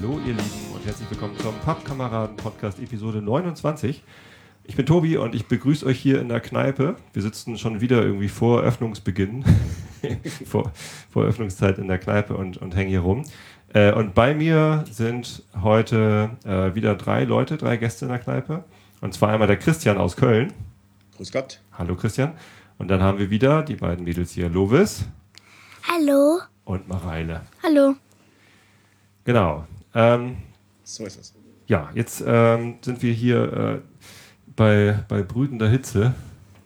Hallo ihr Lieben und herzlich willkommen zum Pappkameraden-Podcast Episode 29. Ich bin Tobi und ich begrüße euch hier in der Kneipe. Wir sitzen schon wieder irgendwie vor Öffnungsbeginn, vor, vor Öffnungszeit in der Kneipe und, und hängen hier rum. Äh, und bei mir sind heute äh, wieder drei Leute, drei Gäste in der Kneipe. Und zwar einmal der Christian aus Köln. Grüß Gott. Hallo Christian. Und dann haben wir wieder die beiden Mädels hier, Lovis Hallo. und Mareile. Hallo. Genau. Ähm, So ist es. Ja, jetzt ähm, sind wir hier äh, bei, bei brütender Hitze.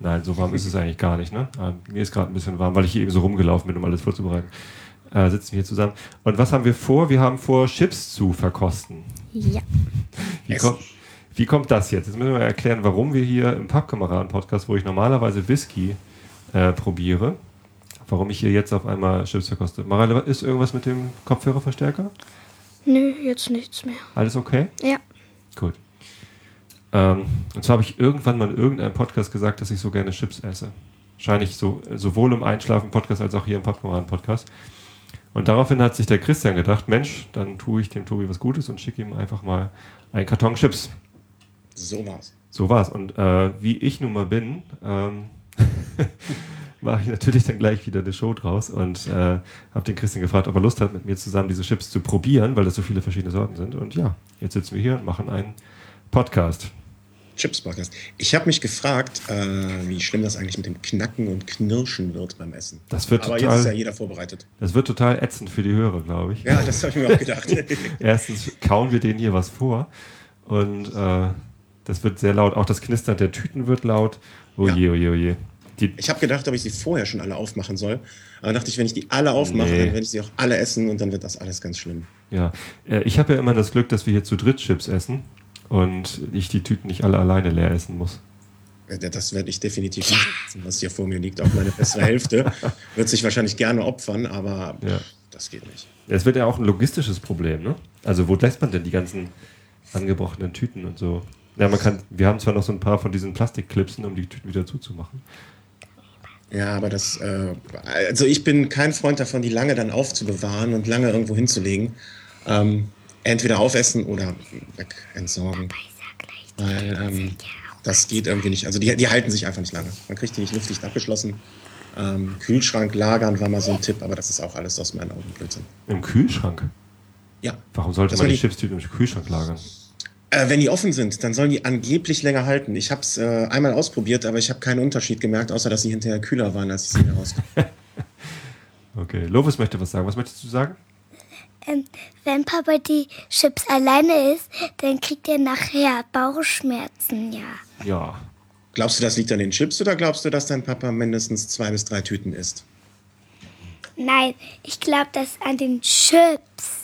Nein, so warm ist es eigentlich gar nicht. Ne? Ähm, mir ist gerade ein bisschen warm, weil ich hier eben so rumgelaufen bin, um alles vorzubereiten. Äh, sitzen wir hier zusammen. Und was haben wir vor? Wir haben vor, Chips zu verkosten. Ja. Wie, kommt, wie kommt das jetzt? Jetzt müssen wir erklären, warum wir hier im Pappkameraden-Podcast, wo ich normalerweise Whisky äh, probiere, warum ich hier jetzt auf einmal Chips verkoste. Marale, ist irgendwas mit dem Kopfhörerverstärker? Nö, jetzt nichts mehr. Alles okay? Ja. Gut. Ähm, und zwar habe ich irgendwann mal in irgendeinem Podcast gesagt, dass ich so gerne Chips esse. Wahrscheinlich so, sowohl im Einschlafen-Podcast als auch hier im Pappkameraden-Podcast. Und daraufhin hat sich der Christian gedacht, Mensch, dann tue ich dem Tobi was Gutes und schicke ihm einfach mal einen Karton Chips. So war's. So war's. Und äh, wie ich nun mal bin, ähm, mache ich natürlich dann gleich wieder eine Show draus und äh, habe den Christian gefragt, ob er Lust hat, mit mir zusammen diese Chips zu probieren, weil das so viele verschiedene Sorten sind. Und ja, jetzt sitzen wir hier und machen einen Podcast. Chips Podcast. Ich habe mich gefragt, äh, wie schlimm das eigentlich mit dem Knacken und Knirschen wird beim Essen. Das wird Aber total- jetzt ist ja jeder vorbereitet. Das wird total ätzend für die Hörer, glaube ich. Ja, das habe ich mir auch gedacht. Erstens kauen wir denen hier was vor und äh, das wird sehr laut. Auch das Knistern der Tüten wird laut. Oh Ja. je, oh je, oh je. Die, Ich habe gedacht, ob ich sie vorher schon alle aufmachen soll. Aber dachte ich, wenn ich die alle aufmache, Nee. dann werde ich sie auch alle essen und dann wird das alles ganz schlimm. ja. Äh, ich habe ja immer das Glück, dass wir hier zu dritt Chips essen und ich die Tüten nicht alle alleine leer essen muss. Das werde ich definitiv nicht essen, was hier vor mir liegt. Auch meine bessere Hälfte wird sich wahrscheinlich gerne opfern, aber Ja. das geht nicht. Es wird ja auch ein logistisches Problem, ne? Also wo lässt man denn die ganzen angebrochenen Tüten und so? Ja, man kann, wir haben zwar noch so ein paar von diesen Plastikklipsen, um die Tüten wieder zuzumachen. Ja, aber das, äh, also ich bin kein Freund davon, die lange dann aufzubewahren und lange irgendwo hinzulegen. Ähm, entweder aufessen oder weg entsorgen. Weil ähm, das geht irgendwie nicht. Also die, die halten sich einfach nicht lange. Man kriegt die nicht luftdicht abgeschlossen. Ähm, Kühlschrank lagern war mal so ein Tipp, aber das ist auch alles aus meinen Augen Blödsinn. Im Kühlschrank? Ja. Warum sollte Das man die die- Chipstüten im Kühlschrank lagern? Äh, wenn die offen sind, dann sollen die angeblich länger halten. Ich habe es äh, einmal ausprobiert, aber ich habe keinen Unterschied gemerkt, außer dass sie hinterher kühler waren, als ich sie herausgekommen Okay, Lovis möchte was sagen. Was möchtest du sagen? Ähm, wenn Papa die Chips alleine isst, dann kriegt er nachher Bauchschmerzen, ja. Ja. Glaubst du, das liegt an den Chips oder glaubst du, dass dein Papa mindestens zwei bis drei Tüten isst? Nein, ich glaube, das ist an den Chips.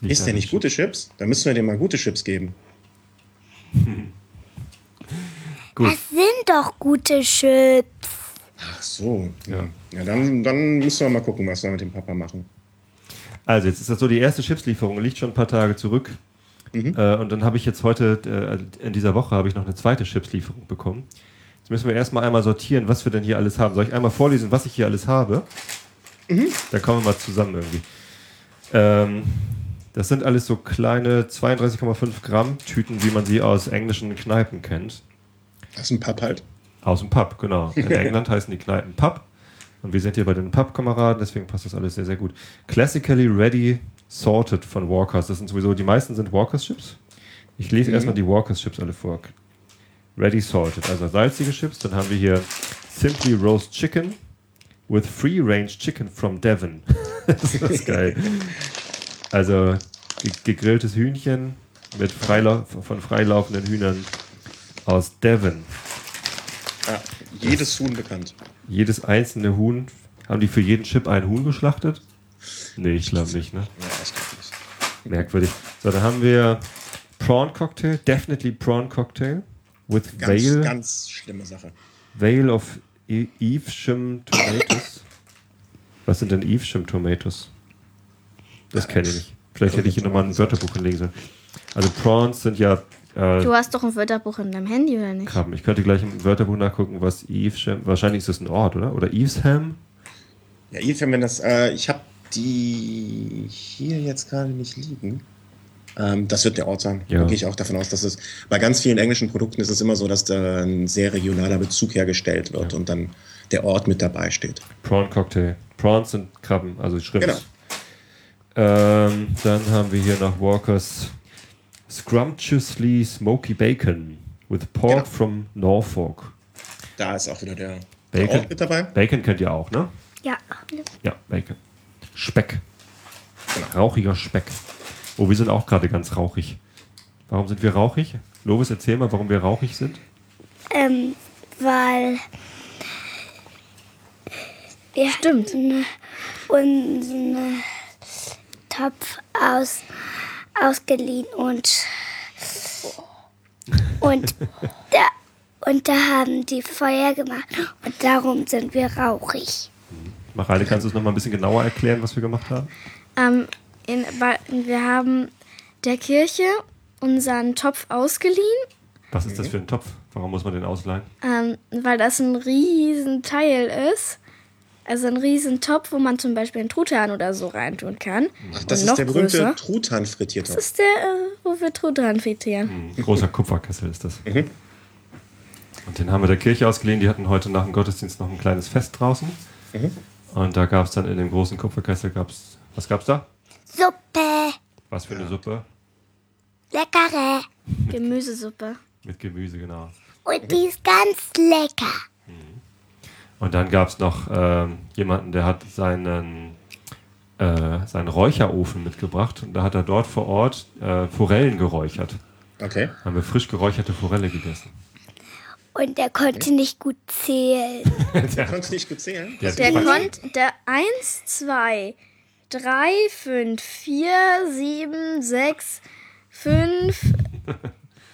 Isst an der nicht gute Chips? Dann müssen wir dem mal gute Chips geben. Gut. Das sind doch gute Chips. Ach so. Ja. Ja, dann, dann müssen wir mal gucken, was wir mit dem Papa machen. Also jetzt ist das so, die erste Chipslieferung liegt schon ein paar Tage zurück. Äh, und dann habe ich jetzt heute, äh, in dieser Woche habe ich noch eine zweite Chipslieferung bekommen. Jetzt müssen wir erstmal einmal sortieren, was wir denn hier alles haben. Soll ich einmal vorlesen, was ich hier alles habe? Dann kommen wir mal zusammen irgendwie. Ähm, das sind alles so kleine 32,5 Gramm Tüten, wie man sie aus englischen Kneipen kennt. Ist ein Pap halt. Aus dem Pub, genau. In England heißen die Kneipen Pub. Und wir sind hier bei den Pub-Kameraden, deswegen passt das alles sehr, sehr gut. Classically Ready Sorted von Walkers. Das sind sowieso, die meisten sind Walkers Chips. Ich lese erstmal die Walkers Chips alle vor. Ready Sorted, also salzige Chips. Dann haben wir hier Simply Roast Chicken with Free Range Chicken from Devon. das ist geil. Also ge gegrilltes Hühnchen mit freilau von freilaufenden Hühnern aus Devon. Ja, jedes Huhn bekannt. Jedes einzelne Huhn, haben die für jeden Chip ein Huhn geschlachtet? Nee, ich glaube nicht, ne? Ja, das geht nicht. Merkwürdig. So, dann haben wir Prawn Cocktail, definitely Prawn Cocktail with Ganz, Veil, ganz schlimme Sache. Veil of E- Evesham Tomatoes. Was sind denn Evesham Tomatoes? Das kenne ich nicht. Vielleicht hätte ich hier nochmal ein Wörterbuch hinlegen sollen. Also Prawns sind ja äh, Du hast doch ein Wörterbuch in deinem Handy, oder nicht? Krabben. Ich könnte gleich im Wörterbuch nachgucken, was Evesham. Wahrscheinlich ist das ein Ort, oder? Oder Evesham? Ja, Evesham, wenn das, äh, ich habe die hier jetzt gerade nicht liegen. Ähm, das wird der Ort sein. Ja. Da gehe ich auch davon aus, dass es bei ganz vielen englischen Produkten ist es immer so, dass da ein sehr regionaler Bezug hergestellt wird und dann der Ort mit dabei steht. Prawn Cocktail. Prawns sind Krabben, also Shrimps. Genau. Ähm, dann haben wir hier noch Walkers Scrumptiously Smoky Bacon with Pork Genau. from Norfolk. Da ist auch wieder der, der Bacon. Ort mit dabei. Bacon kennt ihr auch, ne? Ja. Ja, Bacon. Speck. Genau. Rauchiger Speck. Oh, wir sind auch gerade ganz rauchig. Warum sind wir rauchig? Lovis, erzähl mal, warum wir rauchig sind. Ähm, weil wir Stimmt. hatten unseren Topf aus, ausgeliehen und und da, und da haben die Feuer gemacht und darum sind wir rauchig. Mareile, kannst du es nochmal ein bisschen genauer erklären, was wir gemacht haben? Ähm, in, wir haben der Kirche unseren Topf ausgeliehen, Was ist das für ein Topf? Warum muss man den ausleihen? ähm, weil das ein Riesenteil ist. Also ein Riesentopf, wo man zum Beispiel einen Truthahn oder so reintun kann. Ach, das ist noch der berühmte. Truthahn-Frittiertopf. Das ist der, äh, wo wir Truthahn frittieren. Ein großer Kupferkessel ist das. Und den haben wir der Kirche ausgeliehen. Die hatten heute nach dem Gottesdienst noch ein kleines Fest draußen. Und da gab es dann in dem großen Kupferkessel, gab's, was gab's da? Suppe, Was für eine Suppe? leckere Gemüsesuppe. Mit Gemüse, genau. und die ist ganz lecker. Und dann gab es noch ähm, jemanden, der hat seinen, äh, seinen Räucherofen mitgebracht. Und da hat er dort vor Ort äh, Forellen geräuchert. Okay. Haben wir frisch geräucherte Forelle gegessen. Und der konnte nicht gut zählen. Konntest du nicht gut zählen? Der das- konnte, der 1, 2, 3, 5, 4, 7 6, 5,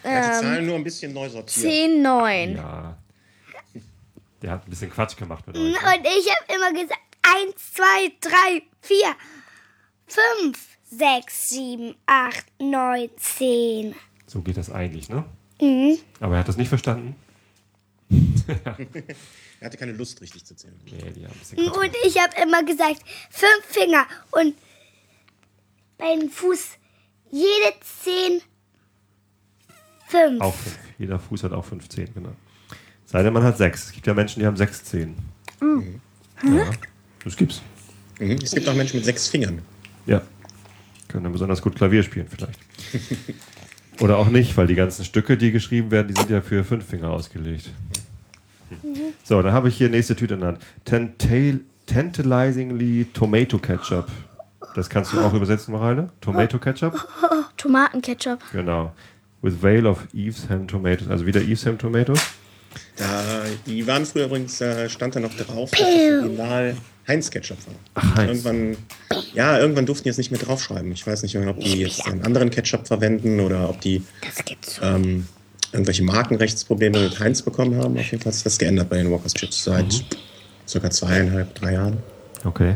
Er hat die ähm, Zahlen nur ein bisschen neu sortiert. 10, 9. ja. Der hat ein bisschen Quatsch gemacht mit euch. Und ich habe immer gesagt, eins, zwei, drei, vier, fünf, sechs, sieben, acht, neun, zehn. So geht das eigentlich, ne? Mhm. Aber er hat das nicht verstanden. Er hatte keine Lust, richtig zu zählen. Nee, die haben ein bisschen Quatsch Und ich habe immer gesagt, fünf Finger und beim Fuß jede zehn, fünf. Auch fünf. Jeder Fuß hat auch fünf Zehen, genau. Sei denn, man hat sechs. Es gibt ja Menschen, die haben sechs Zehen. Ja, das gibt's. Mhm. Es gibt auch Menschen mit sechs Fingern. Ja. Können dann besonders gut Klavier spielen, vielleicht. Oder auch nicht, weil die ganzen Stücke, die geschrieben werden, die sind ja für fünf Finger ausgelegt. So, dann habe ich hier nächste Tüte in der Hand. Tental Tantalizingly Tomato Ketchup. Das kannst du auch übersetzen, Mareile? Tomato Ketchup? Tomatenketchup. Genau. With Vale of Evesham Tomatoes. Also wieder Evesham Tomatoes. Da, die waren früher übrigens, äh, stand da noch drauf, dass das Original Heinz Ketchup war. Ach, Heinz. Irgendwann, ja, irgendwann durften die jetzt nicht mehr draufschreiben. Ich weiß nicht ob die jetzt einen anderen Ketchup verwenden oder ob die ähm, irgendwelche Markenrechtsprobleme mit Heinz bekommen haben. Auf jeden Fall hat sich das geändert bei den Walkers Chips seit circa zweieinhalb, drei Jahren. Okay.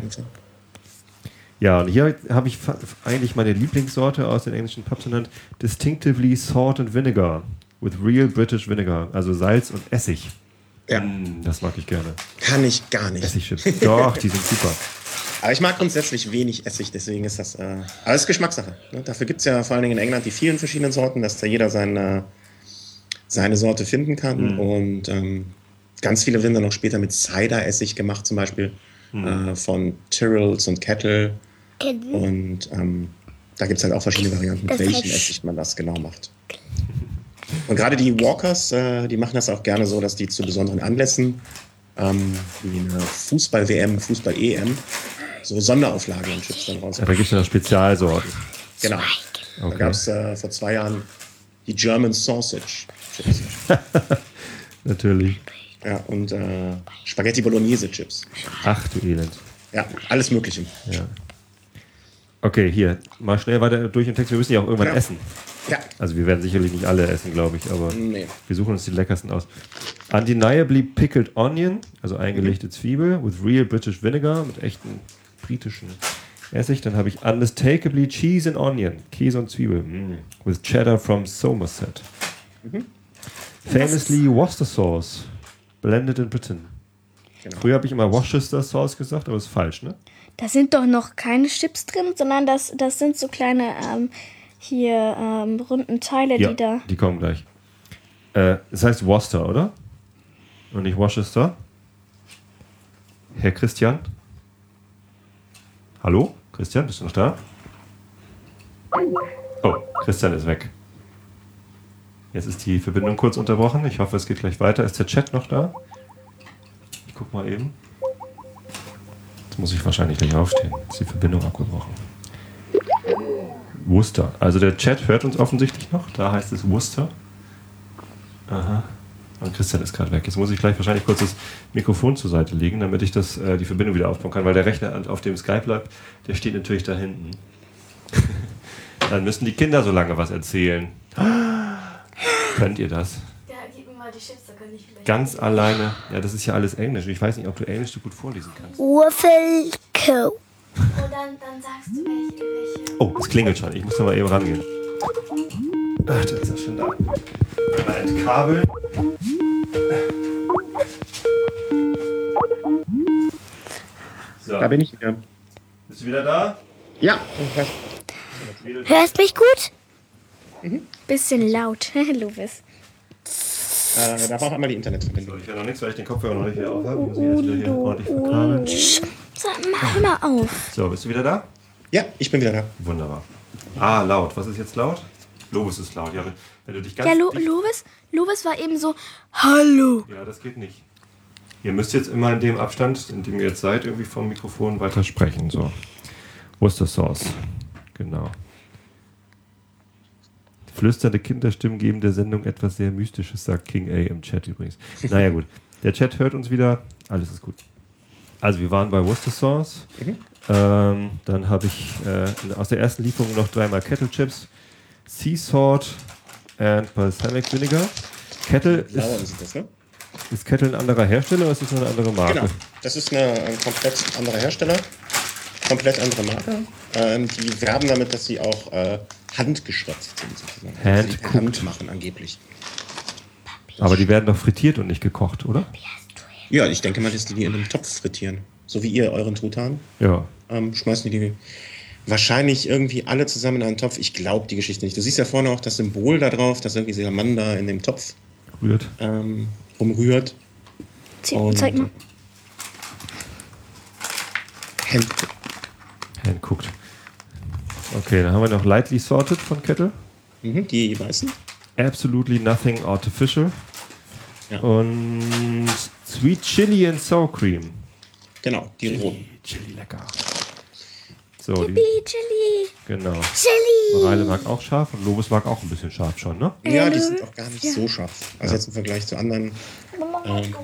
Ja, und hier habe ich eigentlich meine Lieblingssorte aus den englischen Pubs genannt. Distinctively Salt and Vinegar. With real British Vinegar. Also Salz und Essig. Ja, Mm, das mag ich gerne. kann ich gar nicht. Essigchips. Doch, die sind super. Aber ich mag grundsätzlich wenig Essig, deswegen ist das. Äh, aber es ist Geschmackssache. Ne? Dafür gibt es ja vor allen Dingen in England die vielen verschiedenen Sorten, dass da jeder seine, seine Sorte finden kann. Und ähm, ganz viele werden dann auch später mit Cider-Essig gemacht, zum Beispiel äh, von Tyrrells und Kettle. Kennen- Und ähm, da gibt es halt auch verschiedene Varianten, mit heißt- Essig man das genau macht. Und gerade die Walkers, äh, die machen das auch gerne so, dass die zu besonderen Anlässen, ähm, wie eine Fußball-WM, Fußball-EM, so Sonderauflagen und Chips dann Ja, rausbringen. da gibt es ja noch Spezialsorten. Genau. Da Okay. gab es äh, vor zwei Jahren die German Sausage Chips. Natürlich. Ja, und äh, Spaghetti Bolognese Chips. Ach du Elend. Ja, alles Mögliche. Ja. Okay, hier. Mal schnell weiter durch den Text. Wir müssen ja auch irgendwann Ja. essen. Ja. Also wir werden sicherlich nicht alle essen, glaube ich, aber Nee. wir suchen uns die leckersten aus. Undeniably pickled onion, also eingelegte Zwiebel, with real British vinegar, mit echten britischen Essig. Dann habe ich unmistakably cheese and onion, Käse und Zwiebel, mm, with cheddar from Somerset. Famously Worcester sauce, blended in Britain. Genau. Früher habe ich immer Worcester Sauce gesagt, aber das ist falsch, ne? Da sind doch noch keine Chips drin, sondern das, das sind so kleine ähm, hier ähm, runden Teile, Ja, die da. die kommen gleich. Äh, es heißt Worcester, oder? Und nicht Worcester? Herr Christian? Hallo? Christian, bist du noch da? Oh, Christian ist weg. Jetzt ist die Verbindung kurz unterbrochen. Ich hoffe, es geht gleich weiter. Ist der Chat noch da? Ich guck mal eben. Jetzt muss ich wahrscheinlich gleich aufstehen. Ist die Verbindung abgebrochen. Worcester. Also der Chat hört uns offensichtlich noch. Da heißt es Worcester. Aha. Und Christian ist gerade weg. Jetzt muss ich gleich wahrscheinlich kurz das Mikrofon zur Seite legen, damit ich das, äh, die Verbindung wieder aufbauen kann, weil der Rechner, auf dem Skype bleibt, der steht natürlich da hinten. Dann müssen die Kinder so lange was erzählen. Könnt ihr das? Ja, gib mir mal die Chips, da kann ich vielleicht. Ganz alleine. Ja, das ist ja alles Englisch. Ich weiß nicht, ob du Englisch so gut vorlesen kannst. Wurfelko. Und dann, dann sagst du welche, welche. Oh, es klingelt schon. Ich muss da mal eben rangehen. Ach, da ist er schon da. Einmal entkabeln. So, Da bin ich wieder. bist du wieder da? Ja, Hörst mich gut? Bisschen laut, Louis. Äh, da war auch einmal die Internetverbindung. So, ich höre noch nichts, weil ich den Kopfhörer noch nicht wieder auf habe. Ich muss ihn jetzt wieder hier ordentlich verkabeln. Mach mal auf. So, bist du wieder da? Ja, ich bin wieder da. Wunderbar. Ah, laut. Was ist jetzt laut? Lobes ist laut. Ja, wenn, du dich ganz Ja, Lo Louis, Louis war eben so, Hallo. Ja, das geht nicht. Ihr müsst jetzt immer in dem Abstand, in dem ihr jetzt seid, irgendwie vom Mikrofon weiter sprechen. So. Worcester Sauce. Genau. Flüsternde Kinderstimmen geben der Sendung etwas sehr Mystisches, sagt King A im Chat übrigens. Naja, gut. Der Chat hört uns wieder. Alles ist gut. Also, wir waren bei Worcester Sauce. Ähm, dann habe ich äh, aus der ersten Lieferung noch dreimal Kettle Chips, Sea Salt and Balsamic Vinegar. Kettle ist, ist das, ne? ist Kettle ein anderer Hersteller oder ist das eine andere Marke? Genau. Das ist eine, ein komplett anderer Hersteller. Komplett andere Marke. Ähm, die werben damit, dass sie auch äh, handgeschröpft sind. Sozusagen. Hand Also sie. Hand machen angeblich. Aber die werden doch frittiert und nicht gekocht, oder? Ja, ich denke mal, dass die die in einem Topf frittieren. So wie ihr euren Truthahn. Ja. Ähm, schmeißen die die wahrscheinlich irgendwie alle zusammen in einen Topf. Ich glaube die Geschichte nicht. Du siehst ja vorne auch das Symbol da drauf, dass irgendwie dieser Mann da in dem Topf Rührt. ähm, rumrührt. Zeig mal. Hand Handcooked. Okay, dann haben wir noch Lightly Sorted von Kettle. mhm, die weißen. Absolutely Nothing Artificial. Ja. Und Sweet Chili and Sour Cream. Genau, die roten. Chili lecker. So, die, Yippie, Chili. genau. Chili. Reile mag auch scharf und Lobes mag auch ein bisschen scharf schon, ne? Ja, die sind auch gar nicht so scharf. Also jetzt im Vergleich zu anderen ähm,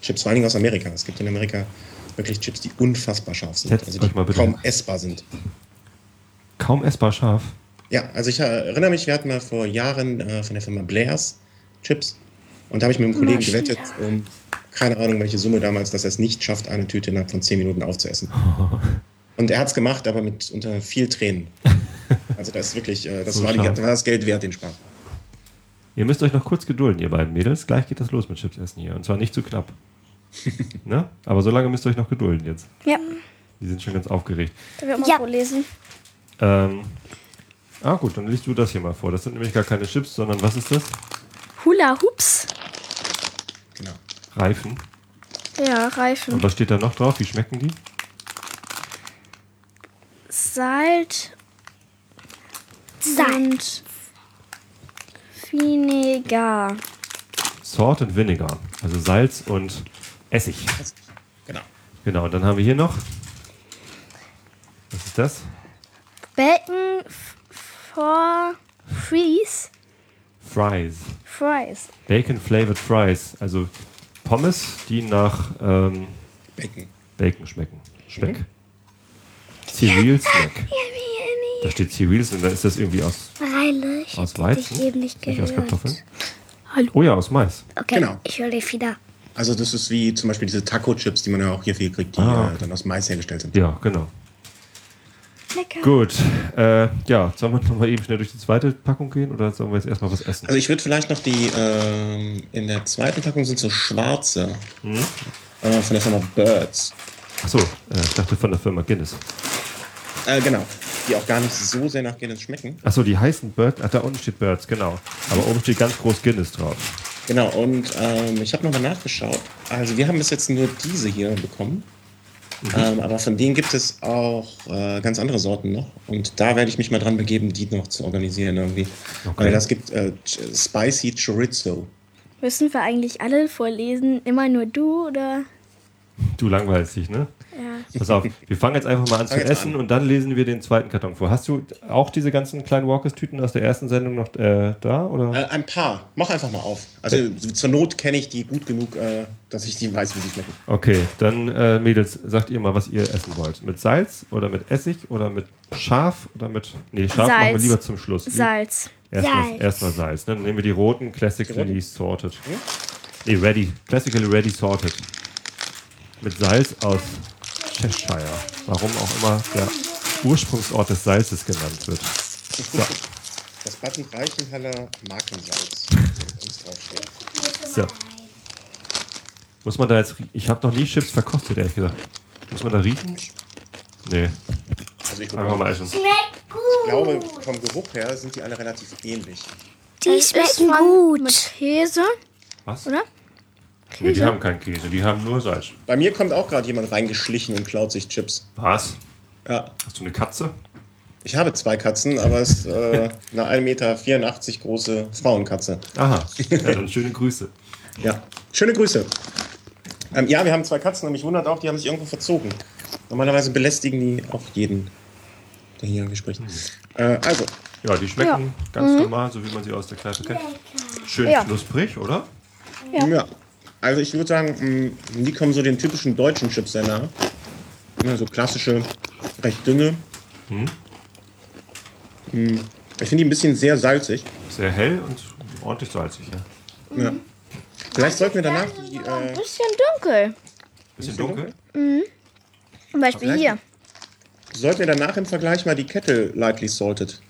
Chips, vor allen Dingen aus Amerika. Es gibt in Amerika wirklich Chips, die unfassbar scharf sind. Setzt Also die kaum essbar sind. Kaum essbar scharf. Ja, also ich erinnere mich, wir hatten mal vor Jahren äh, von der Firma Blairs Chips. Und da habe ich mit einem Kollegen gewettet, um keine Ahnung, welche Summe damals, dass er es nicht schafft, eine Tüte innerhalb von 10 Minuten aufzuessen. Und er hat es gemacht, aber mit unter viel Tränen. Also das ist wirklich, äh, das So war, die, war das Geld wert, den Spaß. Ihr müsst euch noch kurz gedulden, ihr beiden Mädels. Gleich geht das los mit Chips essen hier. Und zwar nicht zu knapp. ne? Aber so lange müsst ihr euch noch gedulden jetzt. Ja, Die sind schon ganz aufgeregt. darf ich auch mal Ja. vorlesen? Ähm, ah gut, dann liest du das hier mal vor. Das sind nämlich gar keine Chips, sondern was ist das? Hula Hoops. Genau. Reifen. Ja, Und Reifen. was steht da noch drauf? Wie schmecken die? Salz Salz. und Vinegar. Salt and Vinegar. Also Salz und Essig. Genau. Genau, und dann haben wir hier noch. Was ist das? Bacon for Freeze. Fries. Fries. Bacon Flavored Fries. Also Pommes, die nach ähm, Bacon. Bacon schmecken. Speck. Cereal Snack. Da steht Cereals und dann ist das irgendwie aus. Ich Aus Weizen? eben nicht Nicht aus. Kartoffeln? Hallo. Oh ja, aus Mais. Okay, Genau. ich höre dich wieder. Also das ist wie zum Beispiel diese Taco-Chips, die man ja auch hier viel kriegt, die Ah. äh, dann aus Mais hergestellt sind. Ja, genau. Lecker. Gut. Äh, ja, sollen wir nochmal eben schnell durch die zweite Packung gehen oder sollen wir jetzt erstmal was essen? Also ich würde vielleicht noch die, ähm, in der zweiten Packung sind so schwarze Hm? äh, von der Firma Birds. Achso, äh, ich dachte von der Firma Guinness. Äh, genau, die auch gar nicht so sehr nach Guinness schmecken. Achso, die heißen Birds. Ach, da unten steht Birds, genau. Aber oben steht ganz groß Guinness drauf. Genau, und ähm, ich habe nochmal nachgeschaut. Also wir haben bis jetzt nur diese hier bekommen. Mhm. Ähm, aber von denen gibt es auch äh, ganz andere Sorten noch. Und da werde ich mich mal dran begeben, die noch zu organisieren irgendwie. Okay. Weil das gibt äh, Spicy Chorizo. Müssen wir eigentlich alle vorlesen? Immer nur du oder? Du langweilst dich, ne? Ja. Pass auf, wir fangen jetzt einfach mal an zu essen an. und dann lesen wir den zweiten Karton vor. Hast du auch diese ganzen kleinen Walkers-Tüten aus der ersten Sendung noch äh, da? Oder? Äh, ein paar. Mach einfach mal auf. Also zur Not kenne ich die gut genug, äh, dass ich die weiß, wie die schmecken. Okay, dann äh, Mädels, sagt ihr mal, was ihr essen wollt. Mit Salz oder mit Essig oder mit Schaf oder mit. Nee, Schaf machen wir Salz. lieber zum Schluss. Salz. Erstmal Salz. erstmal Salz. Ne? Dann nehmen wir die roten Classically? Sorted. Nee, ready. Classically Ready Sorted. Mit Salz aus Cheshire. Warum auch immer der Ursprungsort des Salzes genannt wird. So, Das Button Reichenhaller Markensalz. wenn uns draufsteht. so. Muss man da jetzt. Ich habe noch nie Chips verkostet, ehrlich gesagt. Muss man da riechen? Nee. Also ich, Einfach mal essen. Schmeckt gut. glaube, vom Geruch her sind die alle relativ ähnlich. Die schmecken gut. Mit Käse, Was? oder? Nee, die haben keinen Käse, die haben nur Salz. Bei mir kommt auch gerade jemand reingeschlichen und klaut sich Chips. Was? Ja. Hast du eine Katze? Ich habe zwei Katzen, aber es ist äh, eine 1,84 Meter große Frauenkatze. Aha. Ja, dann schöne Grüße. Ja. Schöne Grüße. Ähm, ja, wir haben zwei Katzen und mich wundert auch, die haben sich irgendwo verzogen. Normalerweise belästigen die auch jeden, der hier irgendwie spricht. Äh, also, Ja, die schmecken ganz normal, so wie man sie aus der Kneipe kennt. Schön Ja. knusprig, oder? ja. Also ich würde sagen, mh, die kommen so den typischen deutschen Chips sehr nah. Ja, so klassische, recht dünne. Mh, Ich finde die ein bisschen sehr salzig. Sehr hell und ordentlich salzig, ja. Ja. Vielleicht sollten wir danach die, Ein äh, bisschen dunkel. Bisschen dunkel. Zum Beispiel hier. sollten wir danach im Vergleich mal die Kette lightly salted.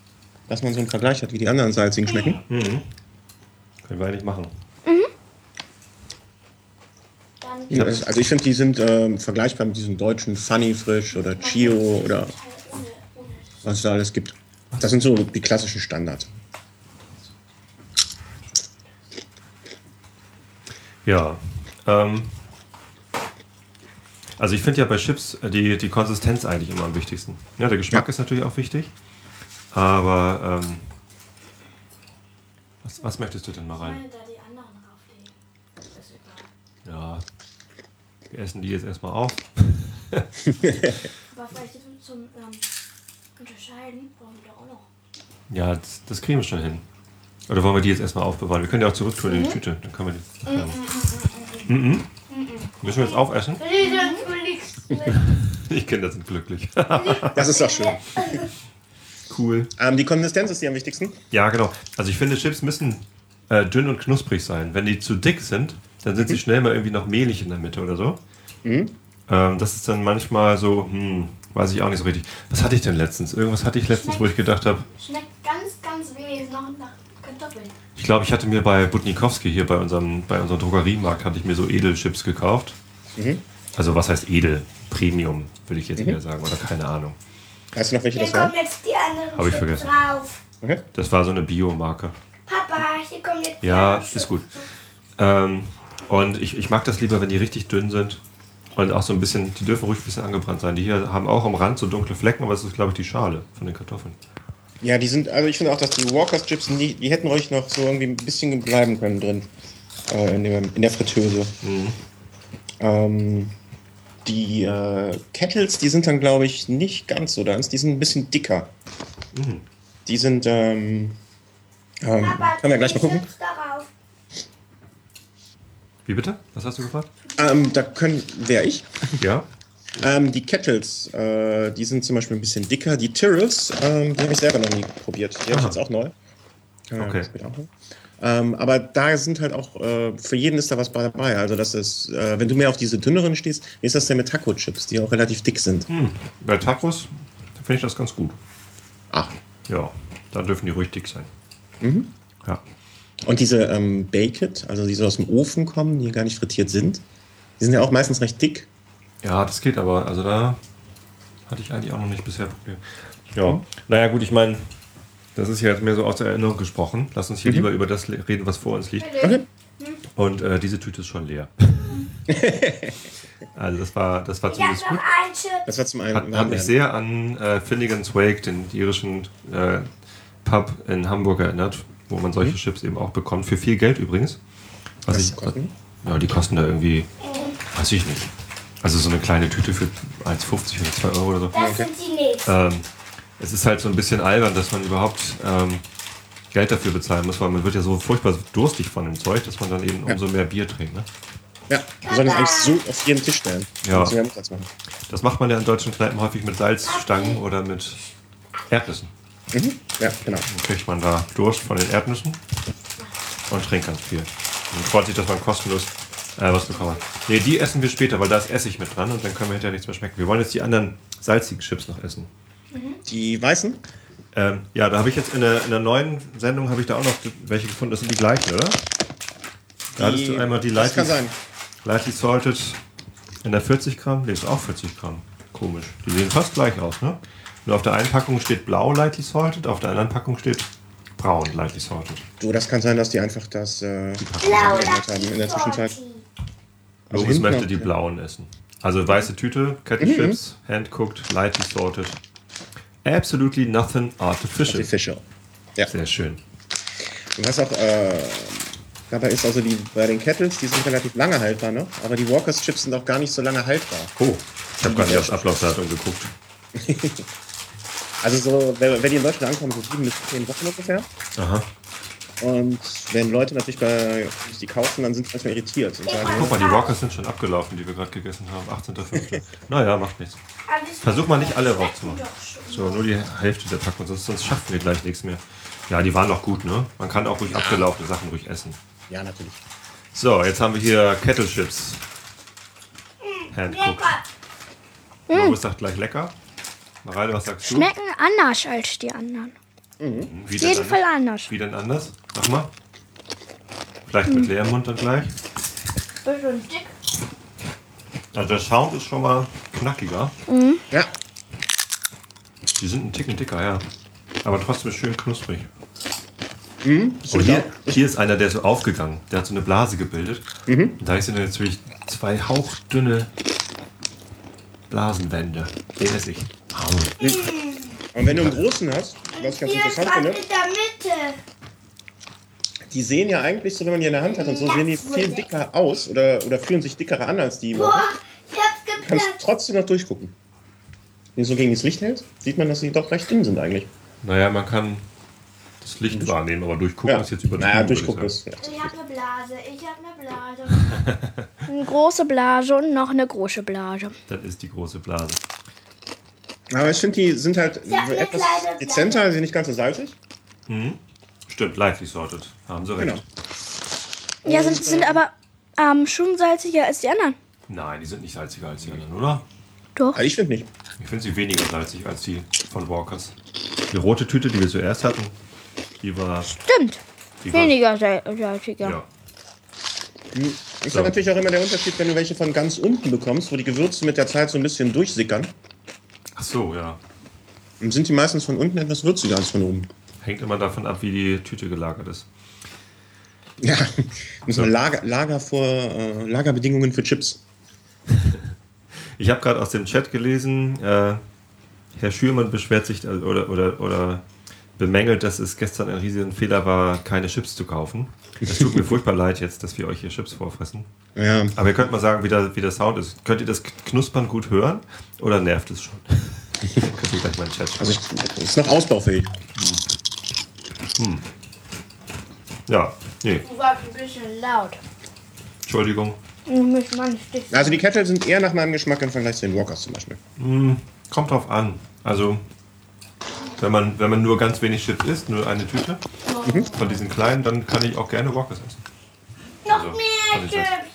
Dass man so einen Vergleich hat, wie die anderen salzigen schmecken. Können wir eigentlich machen. Ja, also also ich finde, die sind ähm, vergleichbar mit diesen deutschen Funny Frisch oder Chio oder was es da alles gibt. Das sind so die klassischen Standards. Ja. Ähm, also ich finde ja bei Chips äh, die, die Konsistenz eigentlich immer am wichtigsten. Ja, der Geschmack Ja. ist natürlich auch wichtig. Aber ähm, was, was möchtest du denn mal rein? da die anderen drauflegen. Ist egal. Ja. Wir essen die jetzt erstmal auf. Aber vielleicht zum ähm, Unterscheiden brauchen wir doch auch noch. Ja, das, das kriegen wir schon hin. Oder wollen wir die jetzt erstmal aufbewahren? Wir können die auch zurücktun in die Tüte. Dann können wir die. nachher machen. Mhm. Müssen wir jetzt aufessen? Die Kinder sind glücklich. Das ist doch schön. cool. Ähm, die Konsistenz ist die am wichtigsten. Ja, genau. Also ich finde, Chips müssen äh, dünn und knusprig sein. Wenn die zu dick sind, dann sind sie schnell mal irgendwie noch mehlig in der Mitte oder so. Ähm, das ist dann manchmal so, hm, weiß ich auch nicht so richtig. Was hatte ich denn letztens? Irgendwas hatte ich letztens, wo ich gedacht habe, Schmeckt ganz, ganz wenig noch nach Kartoffeln. ich glaube, ich hatte mir bei Butnikowski hier bei unserem, bei unserem Drogeriemarkt, hatte ich mir so Edelchips gekauft. Also was heißt edel? Premium, würde ich jetzt eher sagen, oder keine Ahnung. Weißt du noch, welche Hier das war? kommen jetzt die anderen Hab ich vergessen. drauf. Okay. Das war so eine Biomarke. Papa, hier kommen jetzt die Ja, ist gut. Ähm, und ich, ich mag das lieber, wenn die richtig dünn sind. Und auch so ein bisschen, die dürfen ruhig ein bisschen angebrannt sein. Die hier haben auch am Rand so dunkle Flecken, aber es ist, glaube ich, die Schale von den Kartoffeln. Ja, die sind, also ich finde auch, dass die Walkers Chips, die, die hätten ruhig noch so irgendwie ein bisschen bleiben können drin. Äh, in, dem, in der Fritteuse. Ähm, die äh, Kettles, die sind dann, glaube ich, nicht ganz so ganz. Die sind ein bisschen dicker. Die sind, ähm, ähm, können wir gleich mal gucken. Wie bitte? Was hast du gefragt? Ähm, da können, wer ich? Ja? Ähm, die Kettles, äh, die sind zum Beispiel ein bisschen dicker. Die Tyrrells, ähm, die habe ich selber noch nie probiert. Die habe ich jetzt auch neu. Ja, Okay. Ähm, aber da sind halt auch, äh, für jeden ist da was bei dabei. Also das ist, äh, wenn du mehr auf diese dünneren stehst, wie ist das denn mit Taco-Chips, die auch relativ dick sind? Hm. Bei Tacos finde ich das ganz gut. Ach. Ja, da dürfen die ruhig dick sein. Ja. Und diese ähm, Baked, also die so aus dem Ofen kommen, die gar nicht frittiert sind, die sind ja auch meistens recht dick. ja, das geht aber. Also da hatte ich eigentlich auch noch nicht bisher Probleme. Ja, naja gut, ich meine, das ist ja jetzt mehr so aus der Erinnerung gesprochen. Lass uns hier lieber über das reden, was vor uns liegt. Okay. Und äh, diese Tüte ist schon leer. also das war, das war zumindest gut. Das war zum einen. Hat, hat mich sehr an äh, Finnegan's Wake, den irischen äh, Pub in Hamburg erinnert, wo man solche Chips eben auch bekommt. Für viel Geld übrigens. Was ich, ja, die kosten da irgendwie, weiß ich nicht. Also so eine kleine Tüte für 1,50 oder 2 Euro oder so. Das sind die nächsten. Ähm, es ist halt so ein bisschen albern, dass man überhaupt ähm, Geld dafür bezahlen muss, weil man wird ja so furchtbar durstig von dem Zeug, dass man dann eben umso mehr Bier trinkt. Ne? Ja, wir sollen das eigentlich so auf jeden Tisch stellen. Ja. Das macht man ja in deutschen Kneipen häufig mit Salzstangen oder mit Erdnüssen. Mhm. Ja, genau. Dann kriegt man da Durst von den Erdnüssen und trinkt ganz viel. Und freut sich, dass man kostenlos äh, was bekommen hat. Nee, die essen wir später, weil da ist Essig mit dran und dann können wir hinterher nichts mehr schmecken. Wir wollen jetzt die anderen salzigen Chips noch essen. Die weißen? Ähm, ja, da habe ich jetzt in der, in der neuen Sendung habe ich da auch noch welche gefunden. Das sind die gleichen, oder? Da hattest du einmal die Lightly, sein. Lightly Salted in der 40 Gramm. Nee, ist auch 40 Gramm. Komisch. Die sehen fast gleich aus, ne? Nur auf der einen Packung steht blau Lightly Salted, auf der anderen Packung steht braun Lightly Salted. Du, das kann sein, dass die einfach das äh, Blau, haben in der Zwischenzeit. Also hinten möchte die blauen essen. Also weiße Tüte, Kettenchips, hand-cooked, lightly salted. Absolutely nothing artificial. Artificial. Ja. Sehr schön. Und was auch äh, dabei ist, also die bei den Kettles, die sind relativ lange haltbar noch, aber die Walkers Chips sind auch gar nicht so lange haltbar. Oh, ich habe gar nicht aufs Ablaufdatum geguckt. Also so, wenn, wenn die in Deutschland ankommen, so sieben bis zehn Wochen ungefähr. Aha. Und wenn Leute natürlich bei uns die kaufen, dann sind sie manchmal irritiert und sagen, Guck mal, die Walkers sind schon abgelaufen, die wir gerade gegessen haben. 18.05. naja, macht nichts. Versuch mal nicht alle rauszumachen. So, nur die Hälfte der Packung, sonst, sonst schaffen wir gleich nichts mehr. Ja, die waren noch gut, ne? Man kann auch ruhig abgelaufene Sachen ruhig essen. ja natürlich. So, jetzt haben wir hier Kettle Chips. Handcooked. Loris sagt gleich lecker. Mareile, was sagst du? Schmecken anders als die anderen. Wie Auf jeden anders? Fall anders. Wie denn anders? Sag mal. Vielleicht mit leerem Mund dann gleich. Bisschen dick. Also der Sound ist schon mal knackiger. Ja, Die sind ein Ticken dicker, ja. Aber trotzdem schön knusprig. das Und ich hier, hier ist einer, der ist so aufgegangen. Der hat so eine Blase gebildet. Und da sind natürlich zwei hauchdünne Blasenwände. Den esse ich. Und wenn du einen großen hast, was ich ganz interessant finde, in der Mitte. die sehen ja eigentlich so, wenn man die in der Hand hat und so, sehen die viel dicker aus oder, oder fühlen sich dickere an als die. Boah, ich hab's kannst geplatzt. trotzdem noch durchgucken. Wenn du so gegen das Licht hältst, sieht man, dass sie doch recht dünn sind eigentlich. Naja, man kann das Licht wahrnehmen, aber durchgucken ist jetzt übertrieben. naja, durchgucken ist. Ja. Ich hab eine Blase. Ich hab eine Blase. Eine große Blase und noch eine große Blase. Das ist die große Blase. Aber ich finde, die sind halt so etwas dezenter, sie sind nicht ganz so salzig. Stimmt, lightly sorted. Haben sie recht. Genau. Ja, sind, sind aber ähm, schon salziger als die anderen. Nein, die sind nicht salziger als die anderen, oder? Doch. Also ich finde nicht. Ich finde sie weniger salzig als die von Walkers. Die rote Tüte, die wir zuerst hatten, die war. Stimmt. Die war Weniger sal- salziger. ja. Ist So. ja natürlich auch immer der Unterschied, wenn du welche von ganz unten bekommst, wo die Gewürze mit der Zeit so ein bisschen durchsickern. Ach so, ja. Dann sind die meistens von unten etwas würziger als von oben. Hängt immer davon ab, wie die Tüte gelagert ist. Ja, so Lager, Lager vor äh, Lagerbedingungen für Chips. Ich habe gerade aus dem Chat gelesen, äh, Herr Schürmann beschwert sich äh, oder, oder, oder bemängelt, dass es gestern ein riesiger Fehler war, keine Chips zu kaufen. Es tut mir furchtbar leid jetzt, dass wir euch hier Chips vorfressen. Ja, Aber ihr könnt mal sagen, wie der, wie der Sound ist. Könnt ihr das Knuspern gut hören oder nervt es schon? also ich, ist noch ausbaufähig. Ja, nee, Du warst ein bisschen laut. Entschuldigung. Also die Kettle sind eher nach meinem Geschmack im Vergleich zu den Walkers zum Beispiel. Kommt drauf an. Also, wenn man, wenn man nur ganz wenig Chips isst, nur eine Tüte, von diesen kleinen, dann kann ich auch gerne Walkers essen. Noch Also, mehr Chips.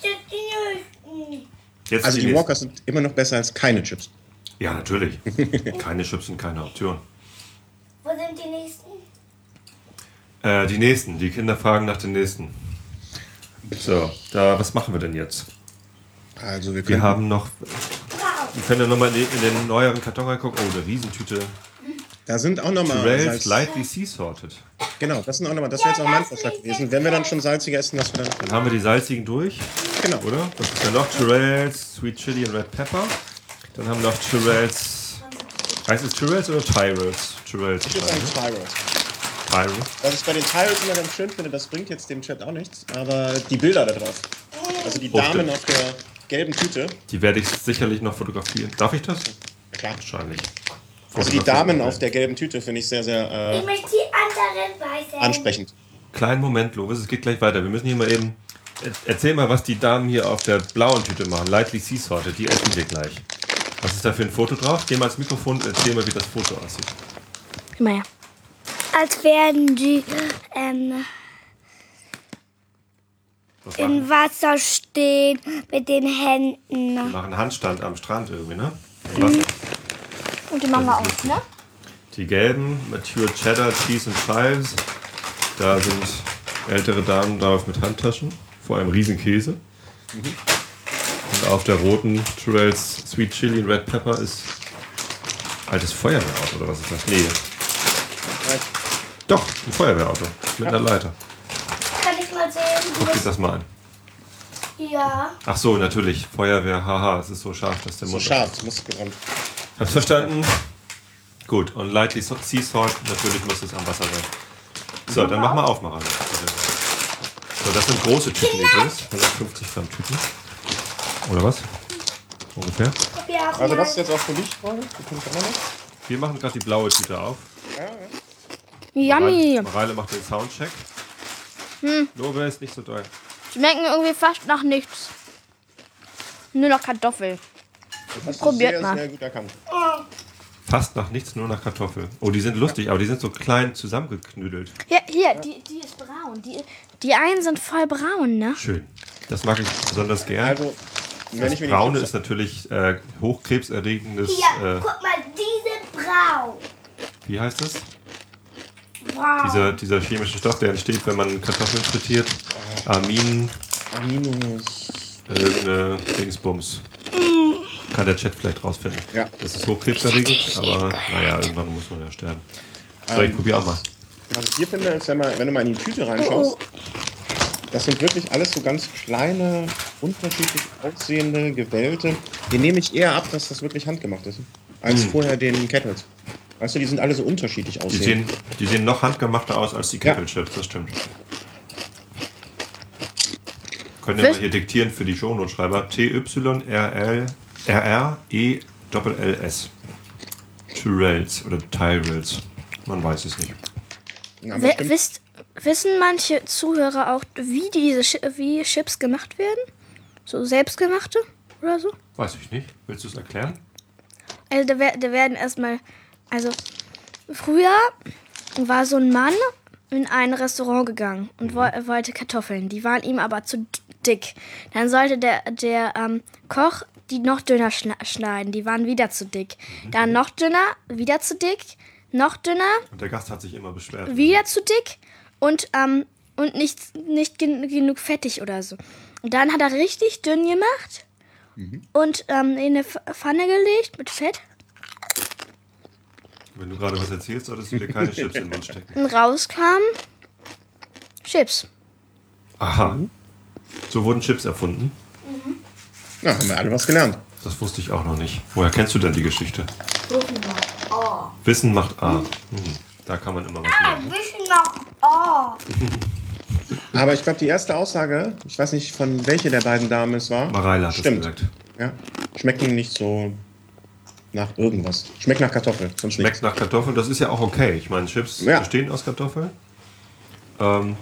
Jetzt Also die. Walkers sind immer noch besser als keine Chips. Ja, natürlich. keine Chips sind keine Option. Wo sind die nächsten? Äh, die nächsten, die Kinder fragen nach den nächsten. So, da, was machen wir denn jetzt? Also wir Wir können haben noch, wir können ja nochmal in, den- in den neueren Karton reingucken. Oh, eine Riesentüte. Da sind auch nochmal Rails Salz. Lightly Sea Sorted. Genau, das sind auch nochmal, das wäre jetzt auch mein Vorschlag gewesen. Wenn wir dann schon salziger essen, dass wir dann. Dann haben wir die salzigen durch, Genau. oder? Was ist da noch? Tyrells, Sweet Chili und Red Pepper. Dann haben wir noch Tyrells. Heißt es Tyrells oder Tyrells? Tyrells. Ich würde sagen Tyrells. Tyrells. Was ich bei den Tyrells immer ganz schön finde, das bringt jetzt dem Chat auch nichts, aber die Bilder da drauf. Also die Damen auf der gelben Tüte. Die werde ich sicherlich noch fotografieren. Darf ich das? Klar. Wahrscheinlich. Also die Damen auf der gelben Tüte finde ich sehr, sehr äh, Ich möchte die anderen weißen. ansprechend. Kleinen Moment, Lovis, es geht gleich weiter. Wir müssen hier mal eben. Er- Erzähl mal, was die Damen hier auf der blauen Tüte machen. Lightly Sea Sorted, die essen wir gleich. Was ist da für ein Foto drauf? Geh mal ans Mikrofon und erzähl mal, wie das Foto aussieht. Gib mal her. Als wären die ähm, Was im? Wasser stehen mit den Händen. Die machen Handstand am Strand irgendwie, ne? Wasser. Und die machen wir ist auch, ne? Die gelben, Mature Cheddar, Cheese und Chives. Da sind ältere Damen drauf mit Handtaschen. Vor allem Riesenkäse. Und auf der roten Tyrells Sweet Chili und Red Pepper ist altes Feuerwehrauto oder was ist das? Nee. Doch, ein Feuerwehrauto mit einer Leiter. Kann ich mal sehen? Guck dir das mal an. Ja. Ach so, natürlich. Feuerwehr, haha, es ist so scharf, dass der So Mund. scharf, das muss gebrannt. Hab's verstanden. Gut, und Lightly So- Sea Salt, natürlich muss es am Wasser sein. So, dann mach mal auf, Marana. So, das sind große Tüten übrigens. 150 Gramm Tüten. Oder was? Ungefähr. Also das ist jetzt auch für dich, Freunde. Wir machen gerade die blaue Tüte auf. Yummy. Mareile macht den Soundcheck. Hm. Lobe ist nicht so doll. Schmecken irgendwie fast nach nichts. Nur noch Kartoffel. Das Probiert sehr, mal. sehr gut erkannt. Fast nach nichts, nur nach Kartoffel. Oh, die sind lustig, aber die sind so klein zusammengeknüdelt. Hier, hier, die, die ist braun. Die, die einen sind voll braun, ne? Schön. Das mag ich besonders gern. Also, wenn ich mir die Braune ist natürlich äh, hochkrebserregendes. Hier, Äh, guck mal, diese braun. wie heißt das? Braun. Dieser, dieser chemische Stoff, der entsteht, wenn man Kartoffeln frittiert. Amin, Aminos. irgendeine Dingsbums. Kann der Chat vielleicht rausfinden. Ja. Das ist hochkrebserregend, aber naja, irgendwann muss man ja sterben. So, ich probiere auch mal. Was ich hier finde, ist, wenn, man, wenn du mal in die Tüte reinschaust, das sind wirklich alles so ganz kleine, unterschiedlich aussehende, gewellte. Die nehme ich eher ab, dass das wirklich handgemacht ist, als vorher den Kettles. Weißt du, die sind alle so unterschiedlich Die aussehen. sehen, die sehen noch handgemachter aus als die Ja. Kettle Chips, das stimmt. Können wir mal hier diktieren für die Shownote-Schreiber. T-Y-R-L R-R-E L S. Tyrells oder Tyrells. Man weiß es nicht. Ja, wisst, wissen manche Zuhörer auch, wie diese Chi- wie Chips gemacht werden? So selbstgemachte oder so? Weiß ich nicht. Willst du es erklären? Also da, wer- da werden erstmal, also früher war so ein Mann in ein Restaurant gegangen und wo, wollte Kartoffeln. Die waren ihm aber zu dick. Dann sollte der, der ähm, Koch die noch dünner schna schneiden. Die waren wieder zu dick. Dann noch dünner, wieder zu dick, noch dünner, Und der Gast hat sich immer beschwert. wieder zu dick und, ähm, und nicht, nicht gen genug fettig oder so. Und dann hat er richtig dünn gemacht und ähm, in eine Pf- Pfanne gelegt mit Fett. Wenn du gerade was erzählst, solltest du dir keine Chips in den Mund stecken. Und rauskam Chips. Aha. So wurden Chips erfunden. Ja, haben wir alle was gelernt. Das wusste ich auch noch nicht. Woher kennst du denn die Geschichte? Wissen macht A. Hm. Da kann man immer was lernen. Ein bisschen noch. Oh. Aber ich glaube, die erste Aussage, ich weiß nicht, von welcher der beiden Damen es war. Mareile hat Stimmt. das gesagt. Ja. Schmecken nicht so nach irgendwas. Schmeckt nach Kartoffel, sonst Schmeckt nichts. nach Kartoffeln, das ist ja auch okay. Ich meine, Chips Ja. bestehen aus Kartoffeln. Ähm,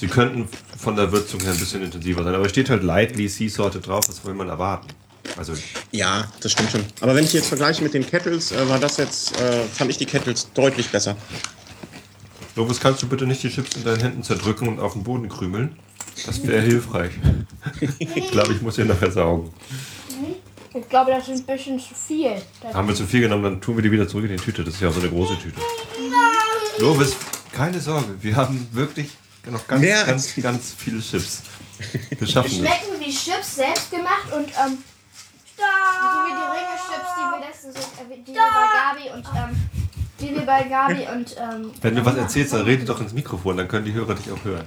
sie könnten von der Würzung her ein bisschen intensiver sein, aber es steht halt lightly Sea Sorte drauf, was will man erwarten? Also, Ja, das stimmt schon. Aber wenn ich jetzt vergleiche mit den Kettles, äh, war das jetzt, äh, fand ich die Kettles deutlich besser. Lovis, kannst du bitte nicht die Chips in deinen Händen zerdrücken und auf den Boden krümeln? Das wäre hilfreich. ich glaube, ich muss hier nachher saugen. Ich glaube, das ist ein bisschen zu viel. Das Haben wir zu viel genommen, dann tun wir die wieder zurück in die Tüte. Das ist ja auch so eine große Tüte. Lovis, keine Sorge. Wir haben wirklich noch ganz, Mehr ganz, ganz viele Chips. Wir schaffen das. schmecken wie Chips selbst gemacht und ähm, so wie die Ringe-Chips, die wir letztens äh, die wir bei Gabi und ähm, die wir bei Gabi und ähm, Wenn du was erzählst, dann rede doch ins Mikrofon, dann können die Hörer dich auch hören.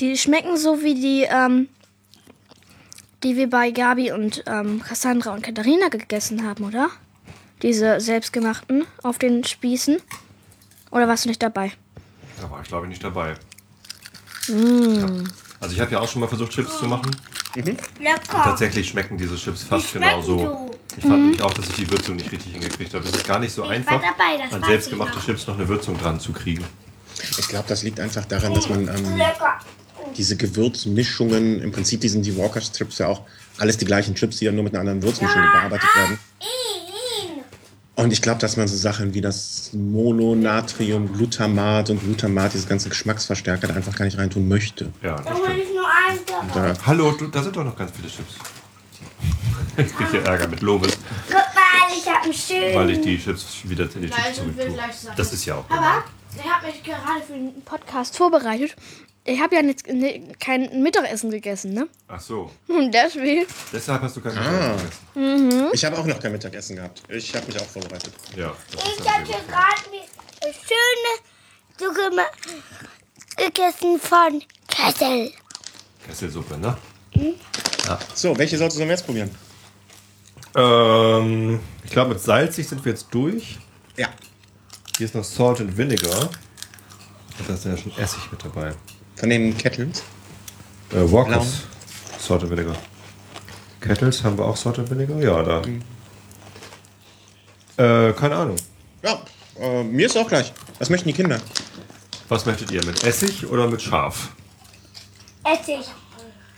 Die schmecken so wie die, ähm, die wir bei Gabi und ähm, Cassandra und Katharina gegessen haben, oder? Diese selbstgemachten auf den Spießen. Oder warst du nicht dabei? Da war ich glaube ich nicht dabei. Mm. Ja. Also ich habe ja auch schon mal versucht, Chips zu machen. Lecker. Tatsächlich schmecken diese Chips fast genauso. so. Ich fand nämlich auch, dass ich die Würzung nicht richtig hingekriegt habe. Es ist gar nicht so einfach, dabei, an selbstgemachte ich Chips noch eine Würzung dran zu kriegen. Ich glaube, das liegt einfach daran, dass man ähm, diese Gewürzmischungen, im Prinzip die sind die Walkers Chips ja auch alles die gleichen Chips, die dann nur mit einer anderen Würzmischung bearbeitet werden. Und ich glaube, dass man so Sachen wie das Mononatrium, Glutamat und Glutamat, diese ganzen Geschmacksverstärker, da einfach gar nicht reintun möchte. Ja, das stimmt. ich nur eins dabei. Da, Hallo, du, da sind doch noch ganz viele Chips. Ich kriege hier Ärger mit Lobes, Guck mal, ich habe einen schönen. weil ich die Chips wieder in die Chips. Das ist ja auch. Aber ich habe mich gerade für den Podcast vorbereitet. Ich habe ja jetzt ne, kein Mittagessen gegessen, ne? Ach so. Und deswegen. Deshalb hast du kein Ah. Mittagessen gegessen. ich habe auch noch kein Mittagessen gehabt. Ich habe mich auch vorbereitet. Ja, das ist Ich ja habe sehr gut. gerade eine schöne Suppe ma- gegessen von Kessel. Kesselsuppe, ne? So, welche sollst du denn jetzt probieren? Ähm, ich glaube, mit salzig sind wir jetzt durch. Ja. Hier ist noch Salt and Vinegar. Und da ist ja schon Essig mit dabei. Von den Kettles. Äh, Walkers. And Vinegar. Kettles haben wir auch and Vinegar? Ja, da. Äh, keine Ahnung. Ja, äh, mir ist auch gleich. Was möchten die Kinder? Was möchtet ihr? Mit Essig oder mit Schaf? Essig.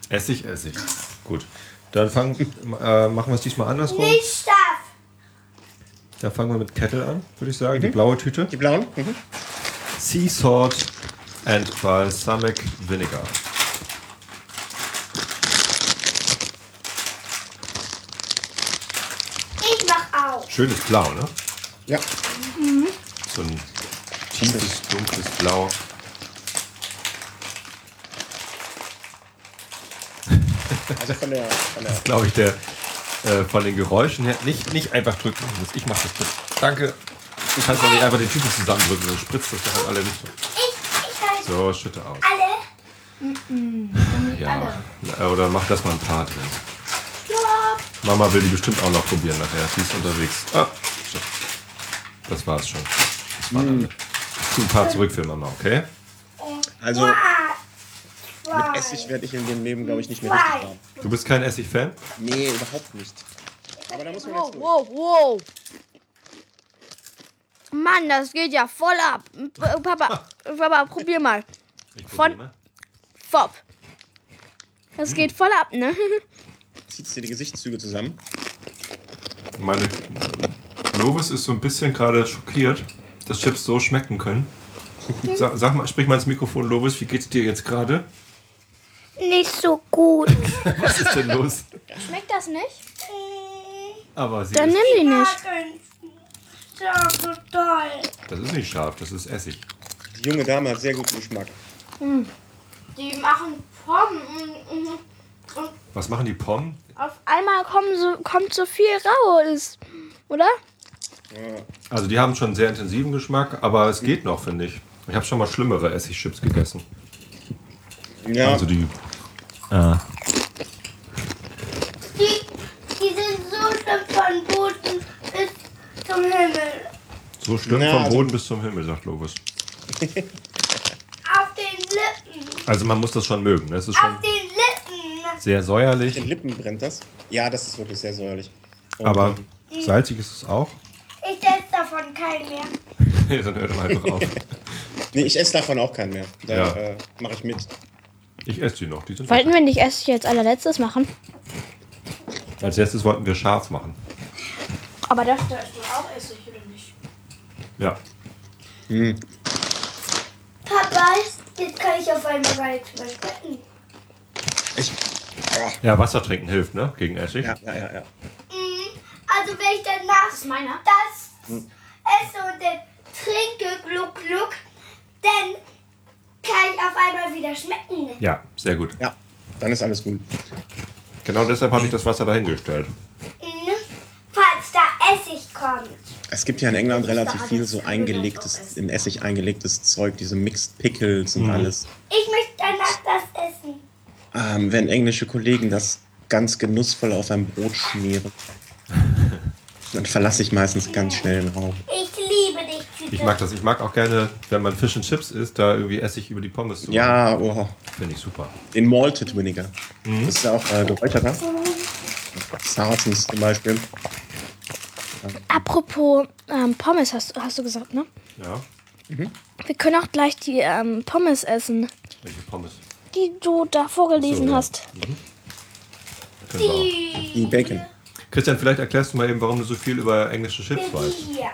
Essig, Essig. Gut. Dann fangen, äh, machen wir es diesmal andersrum. Nicht scharf. Dann fangen wir mit Kettle an, würde ich sagen. Die blaue Tüte. Die blauen? Mhm. Sea Salt and Balsamic Vinegar. Ich mach auch. Schönes Blau, ne? Ja. So ein tiefes, dunkles Blau. Also von der, von der Glaube ich, der äh, von den Geräuschen her nicht, nicht einfach drücken muss. Ich mache das. Danke. Du kannst doch nicht einfach die Tüte zusammendrücken, dann spritzt das doch in alle Richtungen. So, schütte aus. Alle. Ja. Äh, Oder mach das mal ein paar drin. Mama will die bestimmt auch noch probieren nachher. Sie ist unterwegs. Ah, so. Das war's schon. Das waren alle. Ich tu ein paar zurück für Mama, okay? Also mit Essig werde ich in dem Leben, glaube ich, nicht mehr richtig warm. Du bist kein Essig-Fan? Nee, überhaupt nicht. Aber da muss man Wow, jetzt durch. wow, wow. Mann, das geht ja voll ab. Papa, Papa, probier mal. Ich Von- mal. Fop. Das geht voll ab, ne? Zieht dir die Gesichtszüge zusammen. Meine Lovis ist so ein bisschen gerade schockiert, dass Chips so schmecken können. Sag, sag mal, sprich mal ins Mikrofon, Lovis, wie geht's dir jetzt gerade? Nicht so gut. Was ist denn los? Schmeckt das nicht? Aber sie Dann ist, nimm die nicht. So toll. das ist nicht scharf, das ist Essig. Die junge Dame hat sehr guten Geschmack. Die machen Pommes. Was machen die Pommes? Auf einmal kommen so, kommt so viel raus. Oder? Also die haben schon einen sehr intensiven Geschmack, aber es geht noch, finde ich. Ich habe schon mal schlimmere Essigchips gegessen. Ja, Also die. Die, die sind so schlimm von Boden bis zum Himmel. So schlimm Ja, vom also- Boden bis zum Himmel, sagt Lovis. Auf den Lippen. Also man muss das schon mögen. ne? Es ist schon Auf den Lippen. sehr säuerlich, den Lippen brennt das. Ja, das ist wirklich sehr säuerlich. Und, aber ähm, salzig ist es auch. Ich esse davon keinen mehr. Nee, Dann hört doch einfach auf. Nee, ich esse davon auch keinen mehr. Da Ja. äh, mache ich mit. Ich esse die noch. Die sind Wollten wir nicht erst jetzt allerletztes machen? Als erstes wollten wir scharf machen. Aber das da ist doch auch Essig, oder nicht? Ja. Papa, jetzt kann ich auf einmal gar nichts mehr sprechen. Ich, Ja, Wasser trinken hilft, ne? Gegen Essig. ja, ja, ja, ja. Also wenn ich danach Das das esse und dann trinke, gluck, gluck, dann kann ich auf einmal wieder schmecken. Ja, sehr gut. Ja, dann ist alles gut. Genau deshalb habe ich das Wasser dahingestellt. Mhm. Falls da Essig kommt. Es gibt ja in England relativ viel so eingelegtes, in Essig eingelegtes Zeug, diese Mixed Pickles und alles. Ich möchte danach das essen. Ähm, wenn englische Kollegen das ganz genussvoll auf ein Brot schmieren, dann verlasse ich meistens ganz schnell den Raum. Ich liebe dich, Tüte. Ich mag das. Ich mag auch gerne, wenn man Fish and Chips isst, da irgendwie Essig über die Pommes zu machen. Ja, oh, Finde ich super. den Malted Vinegar. Das ist ja auch äh, geräucherter. Sarzens zum Beispiel. Apropos ähm, Pommes, hast, hast du gesagt, ne? Ja. Wir können auch gleich die ähm, Pommes essen, Welche Pommes? die du da vorgelesen So, ja. hast. Wir auch. Die Bacon. Christian, vielleicht erklärst du mal eben, warum du so viel über englische Chips weißt. Hier.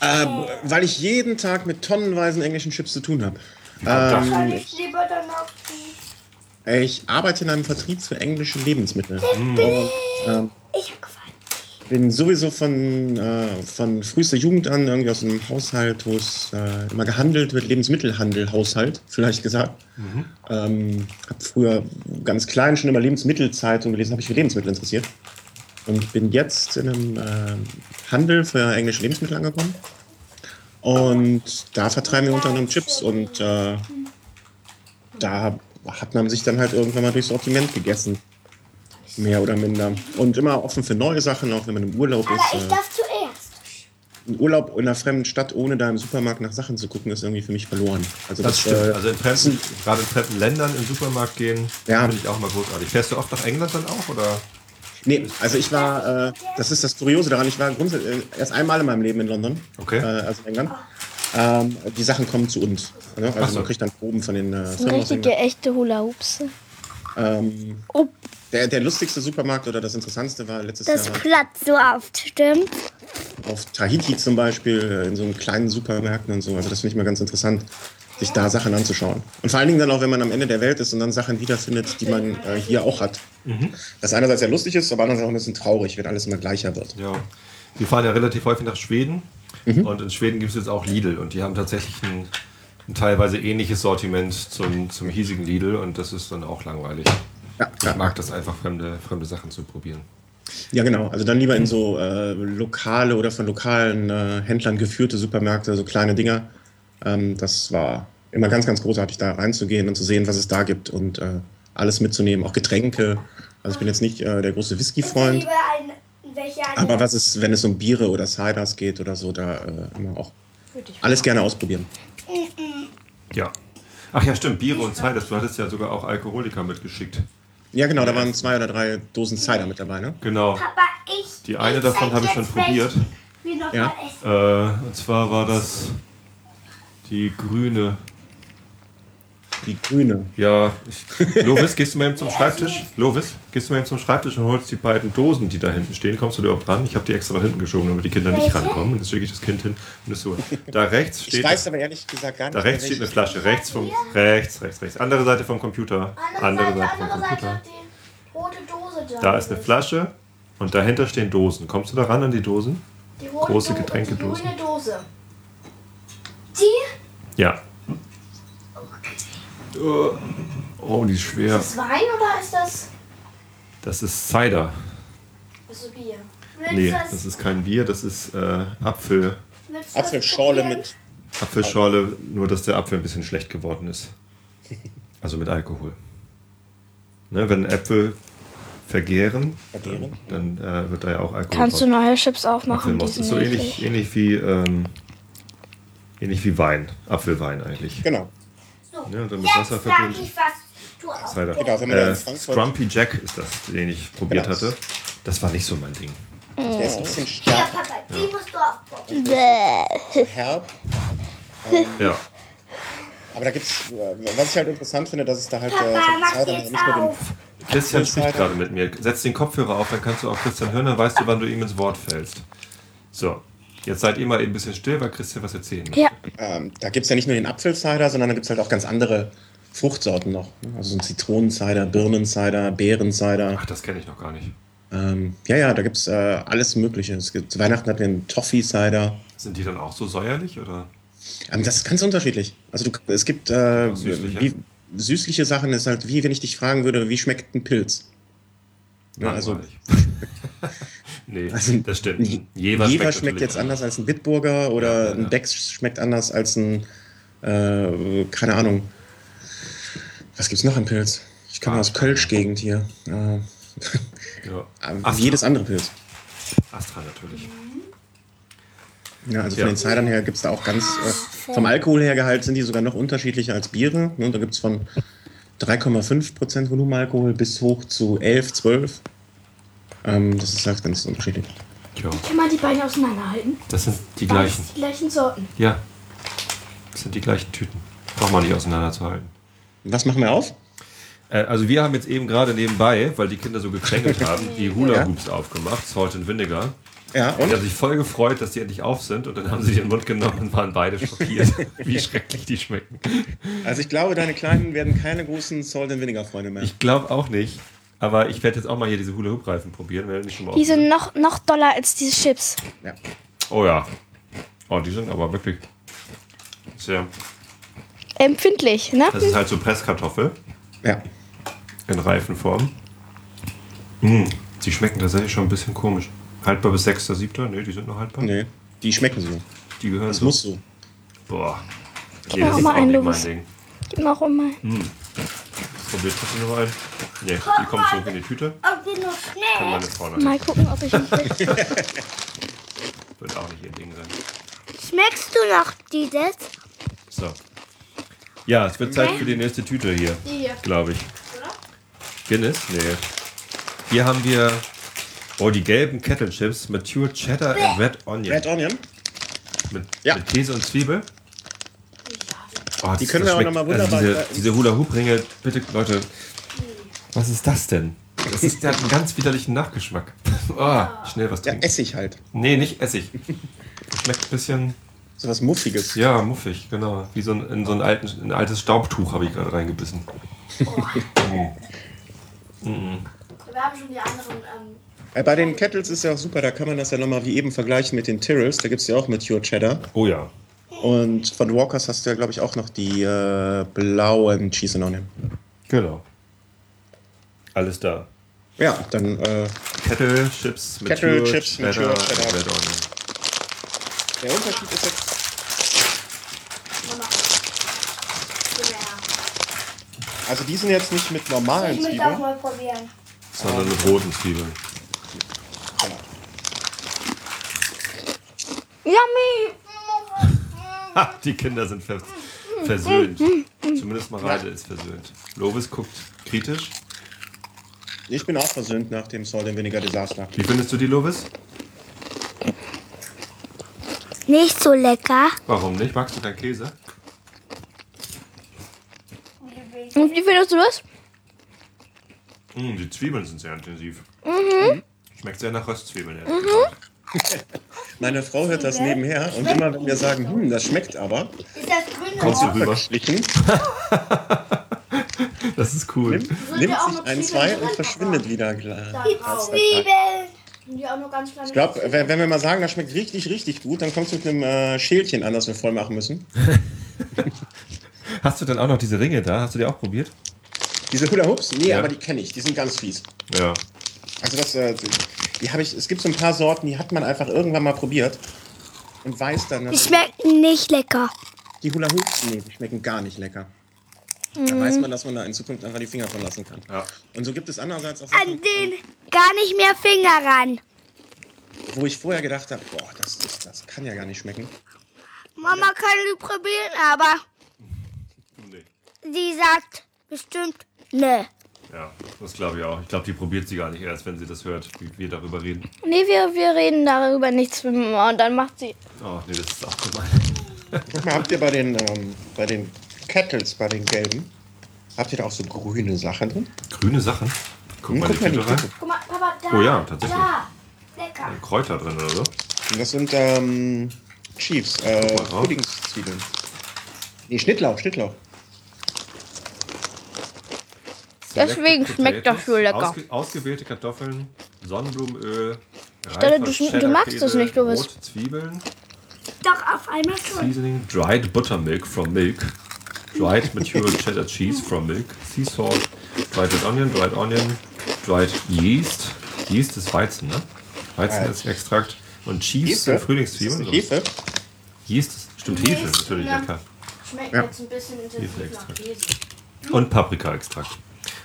Äh, weil ich jeden Tag mit tonnenweisen englischen Chips zu tun habe. das- Soll ich lieber dann auf die... Ich arbeite in einem Vertrieb für englische Lebensmittel. Und, ähm, Ich. Bin sowieso von, äh, von frühester Jugend an irgendwie aus einem Haushalt, wo es äh, immer gehandelt wird, Lebensmittelhandel, Haushalt, vielleicht gesagt. Ähm, habe früher ganz klein schon immer Lebensmittelzeitung gelesen, habe ich für Lebensmittel interessiert. Und bin jetzt in einem äh, Handel für englische Lebensmittel angekommen. Und da vertreiben wir unter anderem Chips. Und äh, da hat man sich dann halt irgendwann mal durchs Sortiment gegessen. Mehr oder minder. Und immer offen für neue Sachen, auch wenn man im Urlaub Aber ist. ich Äh, darf zuerst. ein Urlaub in einer fremden Stadt, ohne da im Supermarkt nach Sachen zu gucken, ist irgendwie für mich verloren. Also Das stimmt. äh, Also in fremden, gerade in fremden Ländern im Supermarkt gehen, Ja. finde ich auch mal großartig. Fährst du oft nach England dann auch? Oder? Nee, also ich war, äh, das ist das Kuriose daran, ich war grundsätzlich äh, erst einmal in meinem Leben in London, Okay. äh, also in England. Ähm, die Sachen kommen zu uns. Ne? Also so. man kriegt dann Proben von den äh, Das sind Firmen richtige, echte Hula-Hoops. Ähm, Oh, der, der lustigste Supermarkt oder das interessanteste war letztes Das Jahr platzt so oft, stimmt? auf Tahiti zum Beispiel, äh, in so einem kleinen Supermärkten und so. Also das finde ich mal ganz interessant, sich da Sachen anzuschauen. Und vor allen Dingen dann auch, wenn man am Ende der Welt ist und dann Sachen wiederfindet, die man äh, hier auch hat. Das einerseits sehr lustig ist, aber andererseits auch ein bisschen traurig, wenn alles immer gleicher wird. Ja. Wir fahren ja relativ häufig nach Schweden. Mhm. Und in Schweden gibt es jetzt auch Lidl. Und die haben tatsächlich ein, ein teilweise ähnliches Sortiment zum, zum hiesigen Lidl. Und das ist dann auch langweilig. Ja, Ich ja. mag das einfach, fremde, fremde Sachen zu probieren. ja genau. Also dann lieber in so äh, lokale oder von lokalen äh, Händlern geführte Supermärkte, so kleine Dinger. Ähm, das war immer ganz, ganz großartig, da reinzugehen und zu sehen, was es da gibt und äh, alles mitzunehmen, auch Getränke. Also ich bin jetzt nicht äh, der große Whisky-Freund. Aber was ist, wenn es um Biere oder Ciders geht oder so, da äh, immer auch alles gerne ausprobieren. Ja. Ach ja, stimmt. Biere und Cider. Du hattest ja sogar auch Alkoholiker mitgeschickt. Ja, genau, da waren zwei oder drei Dosen Cider mit dabei, ne? Genau. Papa, ich. Die eine ich davon habe ich schon probiert. welche Wir noch Ja. Äh, und zwar war das die grüne. Die grüne. Ja, ich, Lovis, gehst du mal eben zum Schreibtisch? Lovis, gehst du mal eben zum Schreibtisch und holst die beiden Dosen, die da hinten stehen. Kommst du da auch dran? Ich habe die extra nach hinten geschoben, damit die Kinder nicht rankommen. Und jetzt schicke ich das Kind hin und es so. Da rechts Ich steht. weiß aber ehrlich gesagt gar nicht. Da rechts steht eine Flasche. Rechts vom. Rechts, rechts, rechts. Andere Seite vom Computer. Andere Seite vom andere Computer. Da. Da ist eine Flasche und dahinter stehen Dosen. Kommst du da ran an die Dosen? Die rote große Do- Getränkedosen. Die grüne Dose. Die? Ja. Oh, die ist schwer. Ist das Wein oder ist das, Das ist Cider. ist das Bier? Willst Nee, du das ist kein Bier, das ist äh, Apfel. du das Apfelschorle mit. Apfelschorle, nur dass der Apfel ein bisschen schlecht geworden ist. Also mit Alkohol. Ne, wenn Äpfel vergären, Vergären? dann äh, wird da ja auch Alkohol kannst du draus. neue Chips aufmachen? Sind ist so ähnlich, ähnlich wie ähm, ähnlich wie Wein, Apfelwein eigentlich. Genau. Ja, dann mit jetzt Wasser sag ich, was du auch. Cider. Genau, wenn man da Äh, Frankfurt- Scrumpy Jack ist das, den ich probiert Genau. hatte. Das war nicht so mein Ding. Der ist ein bisschen stark, Papa, die musst du aufbauen. herb. Ja. Aber da gibt's, äh, was ich halt interessant finde, dass es da halt äh, Papa, so mach Cider jetzt nicht nur den auf. Christian spricht gerade mit mir. Setz den Kopfhörer auf, dann kannst du auch Christian hören, dann weißt du, wann du ihm ins Wort fällst. So. Jetzt seid ihr mal eben ein bisschen still, weil Christian was erzählen möchte. Ja. Ähm, da gibt es ja nicht nur den Apfelcider, sondern da gibt es halt auch ganz andere Fruchtsorten noch. ne? Also so ein Zitronencider, Birnencider, Beerencider. Ach, das kenne ich noch gar nicht. Ähm, ja, ja, da gibt es äh, alles Mögliche. Es gibt, zu Weihnachten hatten wir einen Toffee-Cider. Sind die dann auch so säuerlich oder? Ähm, das ist ganz unterschiedlich. Also du, es gibt äh, süßliche? wie, süßliche Sachen, ist halt wie wenn ich dich fragen würde, wie schmeckt ein Pilz? Ja, also-. nee, Also das stimmt. Jever, Jever schmeckt, natürlich jetzt anders als ein Bitburger oder Ja, ja, ein. Becks schmeckt anders als ein, äh, keine Ahnung. Was gibt's noch an Pilz? Ich komme aus Kölsch-Gegend hier. Äh, Ja. Astra. jedes andere Pilz. Astra natürlich. Ja, also von Ja. den Cidern her gibt es da auch ganz, äh, vom Alkohol her Gehalt sind die sogar noch unterschiedlicher als Biere. Ne? Da gibt es von 3,5% Volumenalkohol bis hoch zu 11, 12. Ähm, das ist halt ganz unterschiedlich. Ja, Kann man die beiden auseinanderhalten? das sind die gleichen. Die gleichen Sorten. Ja, das sind die gleichen Tüten. Braucht man nicht auseinanderzuhalten. Was machen wir auf? Äh, Also wir haben jetzt eben gerade nebenbei, weil die Kinder so gekrängelt haben, die Hula Hoops aufgemacht, Salt and Vinegar. Ja, Die und? haben sich voll gefreut, dass die endlich auf sind und dann haben sie die den Mund genommen und waren beide schockiert, wie schrecklich die schmecken. Also ich glaube, deine Kleinen werden keine großen Salt and Vinegar Freunde mehr. Ich glaube auch nicht, aber ich werde jetzt auch mal hier diese Hula Hoop Reifen probieren, wenn schon mal Die sind noch, noch doller als diese Chips. ja. Oh ja. Oh, die sind aber wirklich sehr. Empfindlich, ne? Das ist halt so Presskartoffel ja. in Reifenform. Mm, die schmecken tatsächlich schon ein bisschen komisch. Haltbar bis 6.7. Ne, die sind noch haltbar. Nee, die schmecken so. Die gehören Das so. muss so. Boah. Nee, mir auch mal auch ein, nicht Louis. mein Ding. Gib mir auch immer. Probiert das noch ein? Nee, die kommt zurück in die Tüte. Ob die noch Kann schnell. meine Frau Mal nicht. gucken, ob ich krieg. Wird auch nicht ihr Ding sein. Schmeckst du noch dieses? So. Ja, es wird Zeit für die nächste Tüte hier. Glaube ich. Guinness? Nee. Hier haben wir oh, die gelben Kettle Chips, Mature Cheddar and Red Onion. Red Onion? Mit, Ja. mit Käse und Zwiebel. Oh, Die das- können das wir auch schmeckt- noch mal wunderbar- Also diese, diese Hula Hoop Ringe, bitte Leute. Was ist das denn? Das ist, der hat einen ganz widerlichen Nachgeschmack. Oh, schnell was Ja, trinken. Essig halt. Nee, nicht Essig. Schmeckt ein bisschen, So was Muffiges. ja, muffig, genau. Wie so ein, in so ein, alten, ein altes Staubtuch habe ich gerade reingebissen. Wir haben schon die anderen. Ähm, Äh, Bei den Kettles ist ja auch super, da kann man das ja nochmal wie eben vergleichen mit den Tyrrells. Da gibt es ja auch Mature Cheddar. Oh ja. Und von Walkers hast du ja, glaube ich, auch noch die äh, blauen Cheese and Onion. Genau. Alles da. Ja, dann äh, Kettle Chips, mit Kettle Chips, Cheddar, Mature Cheddar. Red Onion. der Unterschied ist jetzt. Also die sind jetzt nicht mit normalen Ich möchte auch Zwiebeln. mal probieren. Sondern mit roten Zwiebeln. Yummy! Ha, die Kinder sind vers versöhnt. Zumindest Mareide ist versöhnt. Lovis guckt kritisch. Ich bin auch versöhnt nach dem Salt and Vinegar Desaster. Wie findest du die, Lovis? Nicht so lecker. Warum nicht? Magst du deinen Käse? Und wie findest du das? Mm, die Zwiebeln sind sehr intensiv. Schmeckt sehr nach Röstzwiebeln. gesagt. Meine Frau hört das nebenher und immer wenn wir sagen, hm, das schmeckt aber, Ist das grüne Kommst du rüber? Das ist cool. nimmt sich ein, zwei und verschwindet wieder. klar. Zwiebeln? Ich glaube, wenn wenn wir mal sagen, das schmeckt richtig, richtig gut, dann kommt es mit einem äh, Schälchen an, das wir voll machen müssen. Hast du dann auch noch diese Ringe da? Hast du die auch probiert? Diese Hula Hoops? Nee, Ja. aber die kenne ich. Die sind ganz fies. Ja. Also das, äh, die habe ich, es gibt so ein paar Sorten, die hat man einfach irgendwann mal probiert und weiß dann, Die schmecken nicht lecker. die Hula Hoops, nee, die schmecken gar nicht lecker. Da weiß man, dass man da in Zukunft einfach die Finger von lassen kann. Ja. Und so gibt es andererseits auch An Sachen, den gar nicht mehr Finger ran. wo ich vorher gedacht habe, boah, das, ist, das kann ja gar nicht schmecken. Mama kann die probieren, aber Nee. sie sagt bestimmt ne. Ja, das glaube ich auch. Ich glaube, die probiert sie gar nicht erst, wenn sie das hört, wie wir darüber reden. Nee, wir, wir reden darüber nichts mit Mama und dann macht sie. Oh, nee, das ist auch gemein. Guck mal, habt ihr bei den, ähm, bei den Kettles, bei den gelben, habt ihr da auch so grüne Sachen drin? Grüne Sachen. Guck Hm, mal guck die mal die Tüte rein. Guck mal, Papa, da. Oh ja, tatsächlich. Ja, lecker. Kräuter drin oder so. Und das sind ähm, Chiefs, äh. Puddingszwiebeln. Nee, Schnittlauch, Schnittlauch. Deswegen schmeckt das so lecker. Ausge ausgewählte Kartoffeln, Sonnenblumenöl, Stelle, du du magst es nicht, du bist- rote Zwiebeln, Doch, auf einmal schon. Seasoning, dried buttermilk from milk, dried mature cheddar cheese from milk, sea salt, dried red onion, dried onion, dried yeast. Yeast ist Weizen, ne? Weizen ist Extrakt. Und Cheese sind Ist Frühlingszwiebeln. das Hefe? Yeast ist, stimmt Hefe, natürlich, ja klar. Schmeckt Ja. jetzt ein bisschen intensiv nach. Käse. Und Paprika-Extrakt.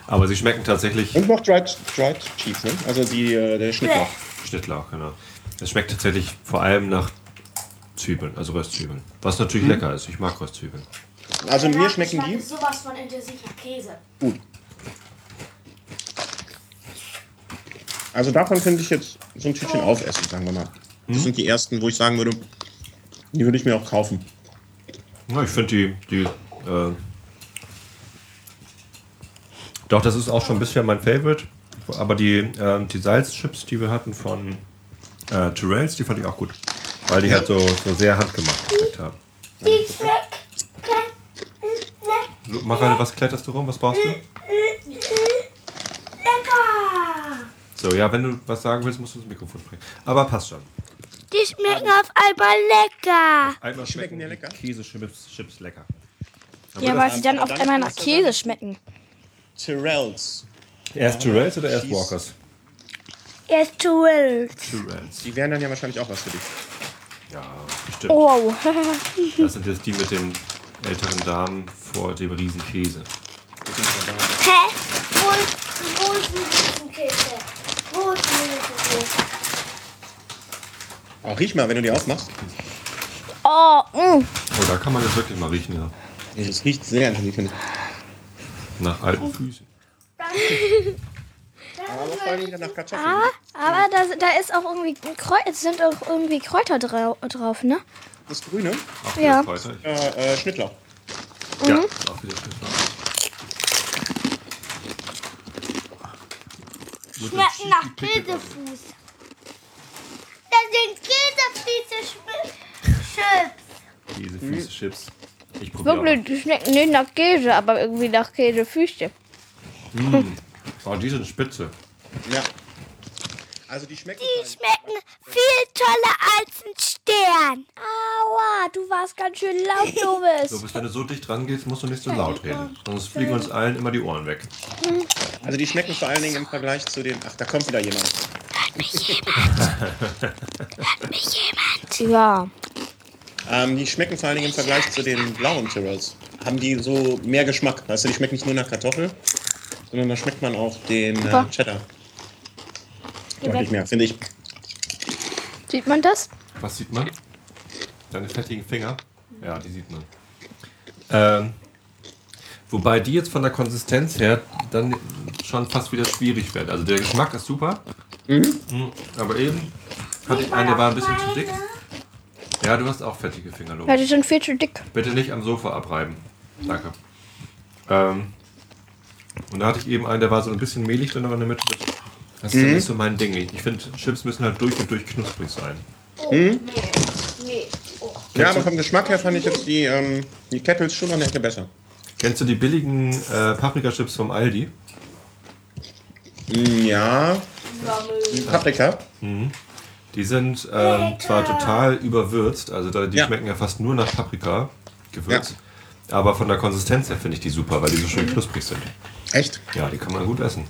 Aber sie schmecken tatsächlich Und noch Dried, dried Cheese, ne? Also die, äh, der Schnittlauch. Schnittlauch, genau. Es schmeckt tatsächlich vor allem nach Zwiebeln, also Röstzwiebeln. Was natürlich lecker ist. Ich mag Röstzwiebeln. Also mir schmecken die sowas von intensiv nach Käse. gut. Also davon könnte ich jetzt so ein Tütchen aufessen, sagen wir mal. Das sind die ersten, wo ich sagen würde, die würde ich mir auch kaufen. Ja, ich finde die, die äh, doch, das ist auch schon bisher mein Favorite. Aber die, äh, die Salzchips, die wir hatten von äh, Tyrells, die fand ich auch gut. Weil die halt so, so sehr handgemacht geschmeckt haben. Die schmeckt Lu- Mareile, was kletterst du rum? Was brauchst du? lecker. So, ja, wenn du was sagen willst, musst du ins Mikrofon sprechen. Aber passt schon. Die schmecken auf einmal lecker. Einmal schmecken schmecken die lecker? Käsechips Chips lecker. Ja, weil sie dann aber auf einmal nach Käse schmecken. Tyrells. Erst Tyrells oder erst. Walkers? Er zu wild. Tyrells. Die wären dann ja wahrscheinlich auch was für dich. Ja, bestimmt. Wow. Das sind jetzt die mit den älteren Damen vor dem riesen Käse. Hä? Wo ist, wo ist die Käse? Wo ist die Käse? Oh, riech mal, wenn du die aufmachst. Oh, mm. Oh, da kann man jetzt wirklich mal riechen, ja. Es riecht sehr intensiv, finde ich. Nach alten Füßen. Aber vor allem wieder nach Kartoffeln. Aber da, da ist auch irgendwie ein es sind auch irgendwie Kräuter drau drauf, ne? Das Grüne, Auch Ja. äh, äh, Schnittlauch. Ja, Mhm. auch wieder Schnittlauch. Schmecken nach Käsefuß. Das sind Käsefüße Chips. Käsefüße, Chips. Ich probiere Wirklich, die schmecken nicht nach Käse, aber irgendwie nach Käsefüße. Oh, die sind spitze. Ja. Also die schmecken. Die schmecken viel toller als ein Stern. Aua, du warst ganz schön laut, Doris. So, bis wenn du so dicht dran gehst, musst du nicht so laut reden. Sonst fliegen uns allen immer die Ohren weg. Also die schmecken vor allen Dingen im Vergleich zu den. Ach, da kommt wieder jemand. Ja. Ähm, die schmecken vor allen Dingen im Vergleich zu den blauen Tyrrells. Haben die so mehr Geschmack. Weißt du, die schmecken nicht nur nach Kartoffel, sondern da schmeckt man auch den äh. Cheddar. Deutlich mehr, finde ich. Sieht man das? Was sieht man? Deine fettigen Finger? Ja, die sieht man. Ähm, wobei die jetzt von der Konsistenz her dann schon fast wieder schwierig werden. Also der Geschmack ist super. Mhm. Aber eben hatte ich einen, der war ein bisschen zu dick. Ja, du hast auch fettige Finger, Lob. Ja, die sind viel zu dick. Bitte nicht am Sofa abreiben. Danke. Ähm, und da hatte ich eben einen, der war so ein bisschen mehlig drin, aber in der Mitte. Das ist ja nicht so mein Ding. Ich finde, Chips müssen halt durch und durch knusprig sein. Ja, aber vom Geschmack her fand ich jetzt die, ähm, die Kettles schon noch Ecke besser. Kennst du die billigen äh, Paprika-Chips vom Aldi? Mm, Ja. Die Paprika. Die sind ähm, zwar total überwürzt, also da, die Ja. schmecken ja fast nur nach Paprika gewürzt. Aber von der Konsistenz her finde ich die super, weil die so schön knusprig sind. Echt? Ja, die kann man gut essen.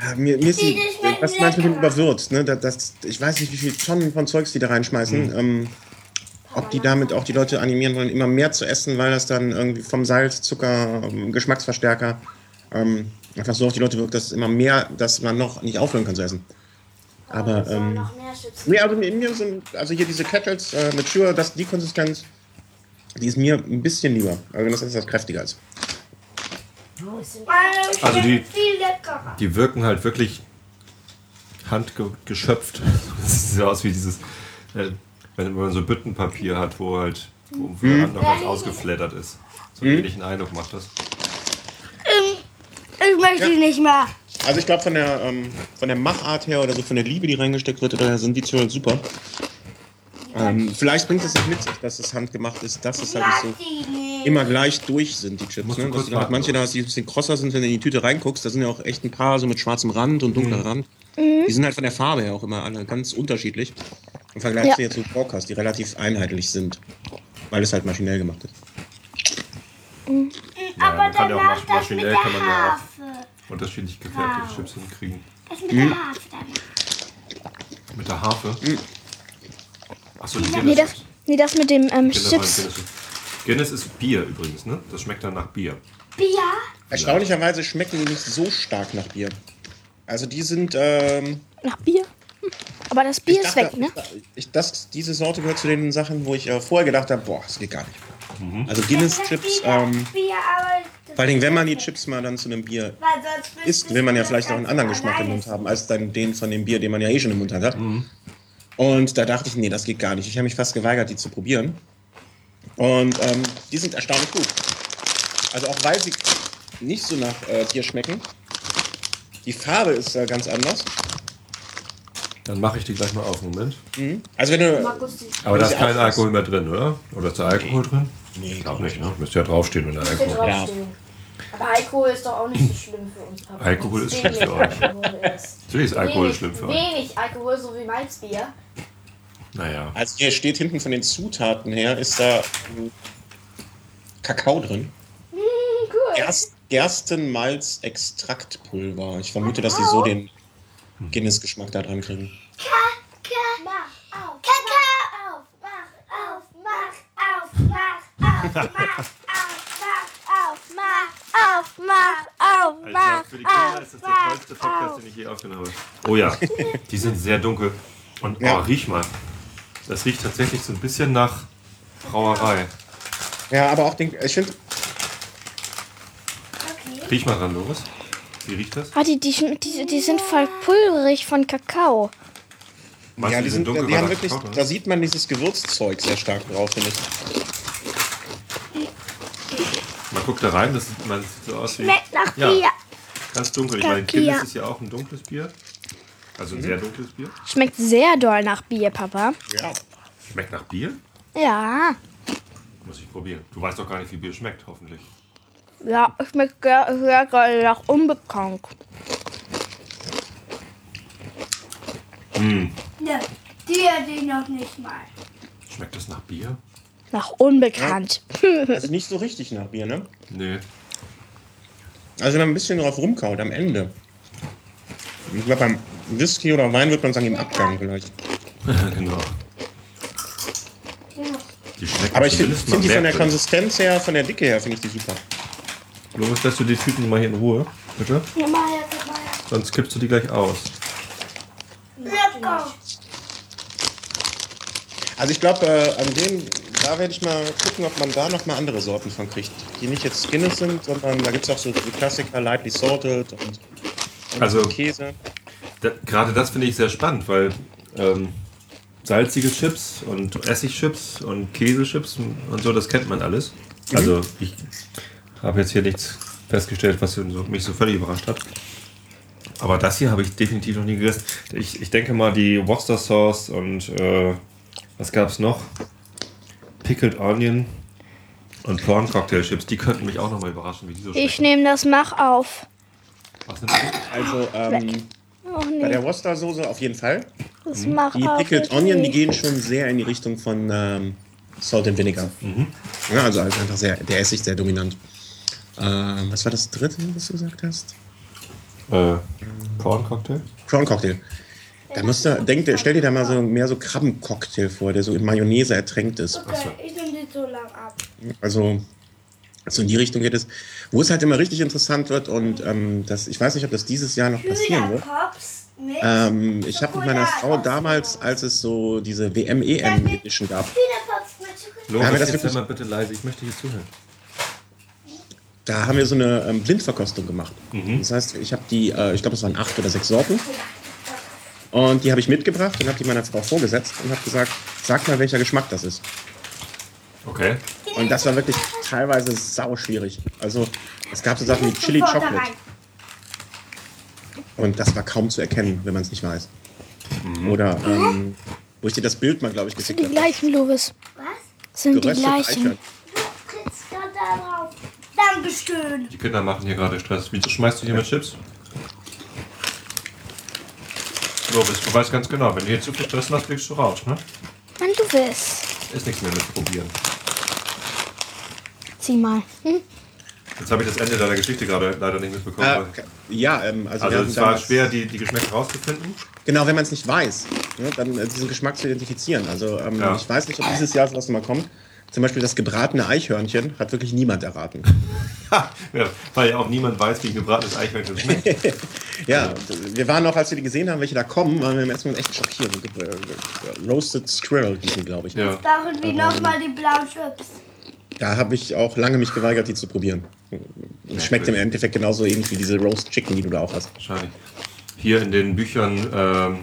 Ja, mir, mir ist die, was meinst du mit überwürzt? Ne? Das, das, ich weiß nicht, wie viele Tonnen von Zeugs die da reinschmeißen. Ähm, ob die damit auch die Leute animieren wollen, immer mehr zu essen, weil das dann irgendwie vom Salz, Zucker, ähm, Geschmacksverstärker ähm, einfach so auf die Leute wirkt, dass es immer mehr, dass man noch nicht aufhören kann zu essen. Aber ähm, Noch mehr Chips. nee, also mir, mir sind, also hier diese Kettles äh, mit Sure, die Konsistenz, die ist mir ein bisschen lieber. Also das ist das kräftiger ist. Also die-. Die wirken halt wirklich handgeschöpft. Das sieht so aus wie dieses, äh, wenn man so Büttenpapier hat, wo halt wo Mhm. Hand noch was ausgeflattert ist. So einen ähnlichen Eindruck macht das. Ich möchte die nicht mehr. Also ich glaube von der ähm, von der Machart her oder so von der Liebe, die reingesteckt wird, da sind die Zwiebeln super. Ähm, vielleicht bringt es sich mit sich, dass es handgemacht ist, dass es halt nicht so immer gleich durch sind, die Chips. Ne? Dass du halt manche da, die ein bisschen krosser sind, wenn du in die Tüte reinguckst, da sind ja auch echt ein paar so mit schwarzem Rand und dunkler Rand. Die sind halt von der Farbe her auch immer alle ganz unterschiedlich. Im Vergleich Ja. zu jetzt zu die relativ einheitlich sind, weil es halt maschinell gemacht ist. Aber man kann ja auch danach masch- das mit maschinell der kann man ja auch-. Unterschiedlich gefertigte Chips hinkriegen. Das mit der Harfe dann. Mit der Harfe. Achso, die Nee, Guinness. das, nee, das mit dem ähm, Guinness, Chips. Guinness. Guinness ist Bier übrigens, ne? Das schmeckt dann nach Bier. Bier? Erstaunlicherweise schmecken die nicht so stark nach Bier. Also die sind, ähm, Nach Bier? Hm. Aber das Bier ist weg, ne? Ich, das, diese Sorte gehört zu den Sachen, wo ich äh, vorher gedacht habe, boah, das geht gar nicht. Mhm. Also Guinness-Chips, ähm, Bier, aber das vor allen Dingen, wenn man die Chips mal dann zu einem Bier weil sonst isst, will man ja vielleicht auch einen anderen Geschmack im Mund haben, als dann den von dem Bier, den man ja eh schon im Mund hat. Und da dachte ich, nee, das geht gar nicht. Ich habe mich fast geweigert, die zu probieren. Und ähm, die sind erstaunlich gut. Also auch weil sie nicht so nach äh, Bier schmecken. Die Farbe ist äh, ganz anders. Dann mache ich die gleich mal auf. Moment. Also wenn du... Aber da ist kein. Alkohol mehr drin, oder? Oder ist da Alkohol drin? Nee, Ich glaube nicht, ne? Müsste ja draufstehen, wenn da Alkohol draufstehen. Aber Alkohol ist doch auch nicht so schlimm für uns. Papa. Alkohol ist schlecht für euch. Natürlich ist Alkohol wenig, schlimm für euch. Wenig Alkohol, so wie Malzbier. Naja. Also hier steht hinten von den Zutaten her, ist da ähm, Kakao drin. Hm, cool. Gerst, Gerstenmalz-Extraktpulver. Ich vermute, dass sie so den Guinness-Geschmack da dran kriegen. Mach auf, Kakao. Mach auf, mach auf, mach auf, mach auf, mach auf, mach auf, mach für die auf, Kinder ist das der tollste Podcast, den ich je aufgenommen habe. Oh ja, die sind sehr dunkel. Und Ja. oh, riech mal. Das riecht tatsächlich so ein bisschen nach Brauerei. Ja, aber auch den, ich finde, Riech mal ran, Loris. Wie riecht das? Ah, die, die, die, die sind voll pulverig von Kakao. Meinst ja, du, die, sind, dunkel, die haben da wirklich, Kakao da sieht man dieses Gewürzzeug sehr stark drauf, finde ich. Man guckt da rein, das sieht, man sieht so aus wie Schmeckt nach Ja. Bier. ganz dunkel. Ich meine. Guinness ist ja auch ein dunkles Bier. Also ein sehr dunkles Bier. Schmeckt sehr doll nach Bier, Papa. Ja. Schmeckt nach Bier? Ja. Muss ich probieren. Du weißt doch gar nicht, wie Bier schmeckt, hoffentlich. Ja, schmeckt sehr, sehr doll nach unbekannt. Ne, die hatte ich noch nicht mal. Schmeckt das nach Bier? Nach unbekannt. Also nicht so richtig nach Bier, ne? Nee. Also wenn man ein bisschen drauf rumkaut am Ende. Ich glaube, beim Whisky oder Wein wird man sagen, im Abgang vielleicht. genau. Die schmeckt Aber ich finde find die von der. Konsistenz her, von der Dicke her, finde ich die super. Loris, lässt du die Tüten mal hier in Ruhe, bitte? Ja, mal her, guck mal her. Sonst kippst du die gleich aus. Lecker. Also ich glaube, äh, an dem, da werde ich mal gucken, ob man da noch mal andere Sorten von kriegt. Die nicht jetzt Guinness sind, sondern da gibt es auch so die Klassiker, lightly salted und, und Also- Käse. Da, gerade das finde ich sehr spannend, weil ähm, salzige Chips und Essigchips und Käsechips und so, das kennt man alles. Also ich habe jetzt hier nichts festgestellt, was mich so völlig überrascht hat. Aber das hier habe ich definitiv noch nie gegessen. Ich, ich denke mal, die Worcester Sauce und äh, was gab es noch? Pickled Onion und Prawn Cocktail Chips, die könnten mich auch noch mal überraschen, wie die so Ich schmecken. nehme das Mach auf. Was nimmst du? Also ähm, Oh bei nee, der Worcester-Soße auf jeden Fall. das Mach Die auf. Pickled Onion, die nicht. gehen schon sehr in die Richtung von ähm, Salt and Vinegar. Ja, also, also einfach sehr, der Essig sehr dominant. Ähm, was war das dritte, was du gesagt hast? Äh, Prawn Cocktail? Crown Cocktail. Da musst du, denk, dir- stell dir da mal so mehr so Krabbencocktail vor, der so in Mayonnaise ertränkt ist. Okay, ich nehme die so lang ab. Also so in die Richtung geht es. Wo es halt immer richtig interessant wird und ähm, das, ich weiß nicht, ob das dieses Jahr noch passieren wird. Ähm, ich habe mit meiner Frau damals, als es so diese WM-EM Edition gab. Loris, Ja, aber das jetzt wirklich- mal bitte leise, ich möchte hier zuhören. da haben wir so eine ähm, Blindverkostung gemacht. Das heißt, ich habe die, äh, ich glaube, es waren acht oder sechs Sorten. Und die habe ich mitgebracht und habe die meiner Frau vorgesetzt und habe gesagt, sag mal, welcher Geschmack das ist. Okay. Und das war wirklich teilweise sau schwierig. Also es gab so Sachen wie Chili Chocolate. Und das war kaum zu erkennen, wenn man es nicht weiß. Oder ähm, Wo ich dir das Bild mal, glaube ich, geschickt Die habe. gleichen, Lovis. Was? Sind die gleichen. Dankeschön. Die Kinder machen hier gerade Stress. Wieso schmeißt du hier mit Chips? Lovis, du weißt ganz genau, wenn du hier zu viel Stress machst, fliegst du raus, ne? Mann, du willst. Ist nichts mehr mit probieren. Zieh mal. Hm? Jetzt habe ich das Ende deiner Geschichte gerade leider nicht mitbekommen. Okay. ja, ähm, also, Also es war schwer, die, die Geschmäcker rauszufinden. Genau, wenn man es nicht weiß, ne, dann äh, diesen Geschmack zu identifizieren. Also ähm, Ja. ich weiß nicht, ob dieses Jahr sowas nochmal kommt. Zum Beispiel das gebratene Eichhörnchen hat wirklich niemand erraten. Ja, weil ja auch niemand weiß, wie ein gebratenes Eichhörnchen schmeckt. Ja, und wir waren auch, als wir die gesehen haben, welche da kommen, waren wir im ersten Moment echt schockiert. Äh, Roasted Squirrel hießen, glaube ich. Ja. Brauchen wir nochmal die blauen Chips. Da habe ich auch lange mich geweigert, die zu probieren. Es schmeckt im Endeffekt genauso ähnlich wie diese Roast Chicken, die du da auch hast. Wahrscheinlich. Hier in den Büchern, ähm,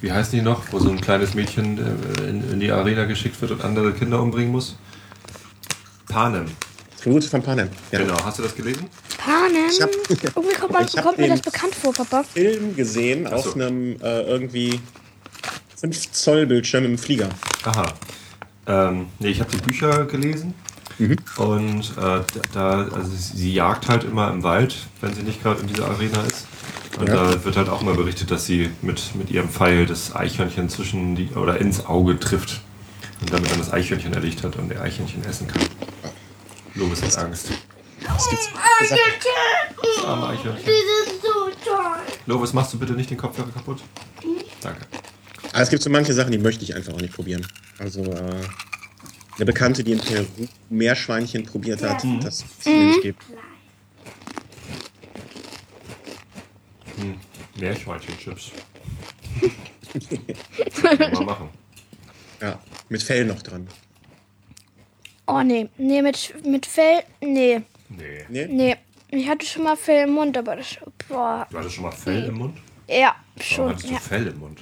wie heißen die noch, wo so ein kleines Mädchen äh, in, in die Arena geschickt wird und andere Kinder umbringen muss? Panem. Tribute von Panem. Ja. Genau, hast du das gelesen? Panem. Ich hab- Irgendwie kommt, man, kommt mir das bekannt vor, Papa. Film gesehen so. auf einem äh, irgendwie 5 Zoll Bildschirm im Flieger. Aha. Ähm, nee, ich habe die Bücher gelesen. Und äh, da, also sie jagt halt immer im Wald, wenn sie nicht gerade in dieser Arena ist. Und Ja. da wird halt auch immer berichtet, dass sie mit, mit ihrem Pfeil das Eichhörnchen zwischen die oder ins Auge trifft. Und damit dann das Eichhörnchen erlegt hat und der Eichhörnchen essen kann. Lovis hat Angst. Es gibt Oh, Sachen, Das arme Eichhörnchen. Die sind so toll. Lovis, machst du bitte nicht den Kopfhörer kaputt? Danke. aber es gibt so manche Sachen, die möchte ich einfach auch nicht probieren. Also äh, eine Bekannte, die in Peru Meerschweinchen probiert hat, das wird es mir nicht geben. Meerschweinchenchips. Kann man mal machen. Ja, mit Fell noch dran. Oh, nee. Nee, mit, mit Fell. Nee. Nee. Nee? Nee. Ich hatte schon mal Fell im Mund, aber das. Boah. Du hattest schon mal Fell im Mund? Ja, Warum schon. hattest du Ja. Fell im Mund?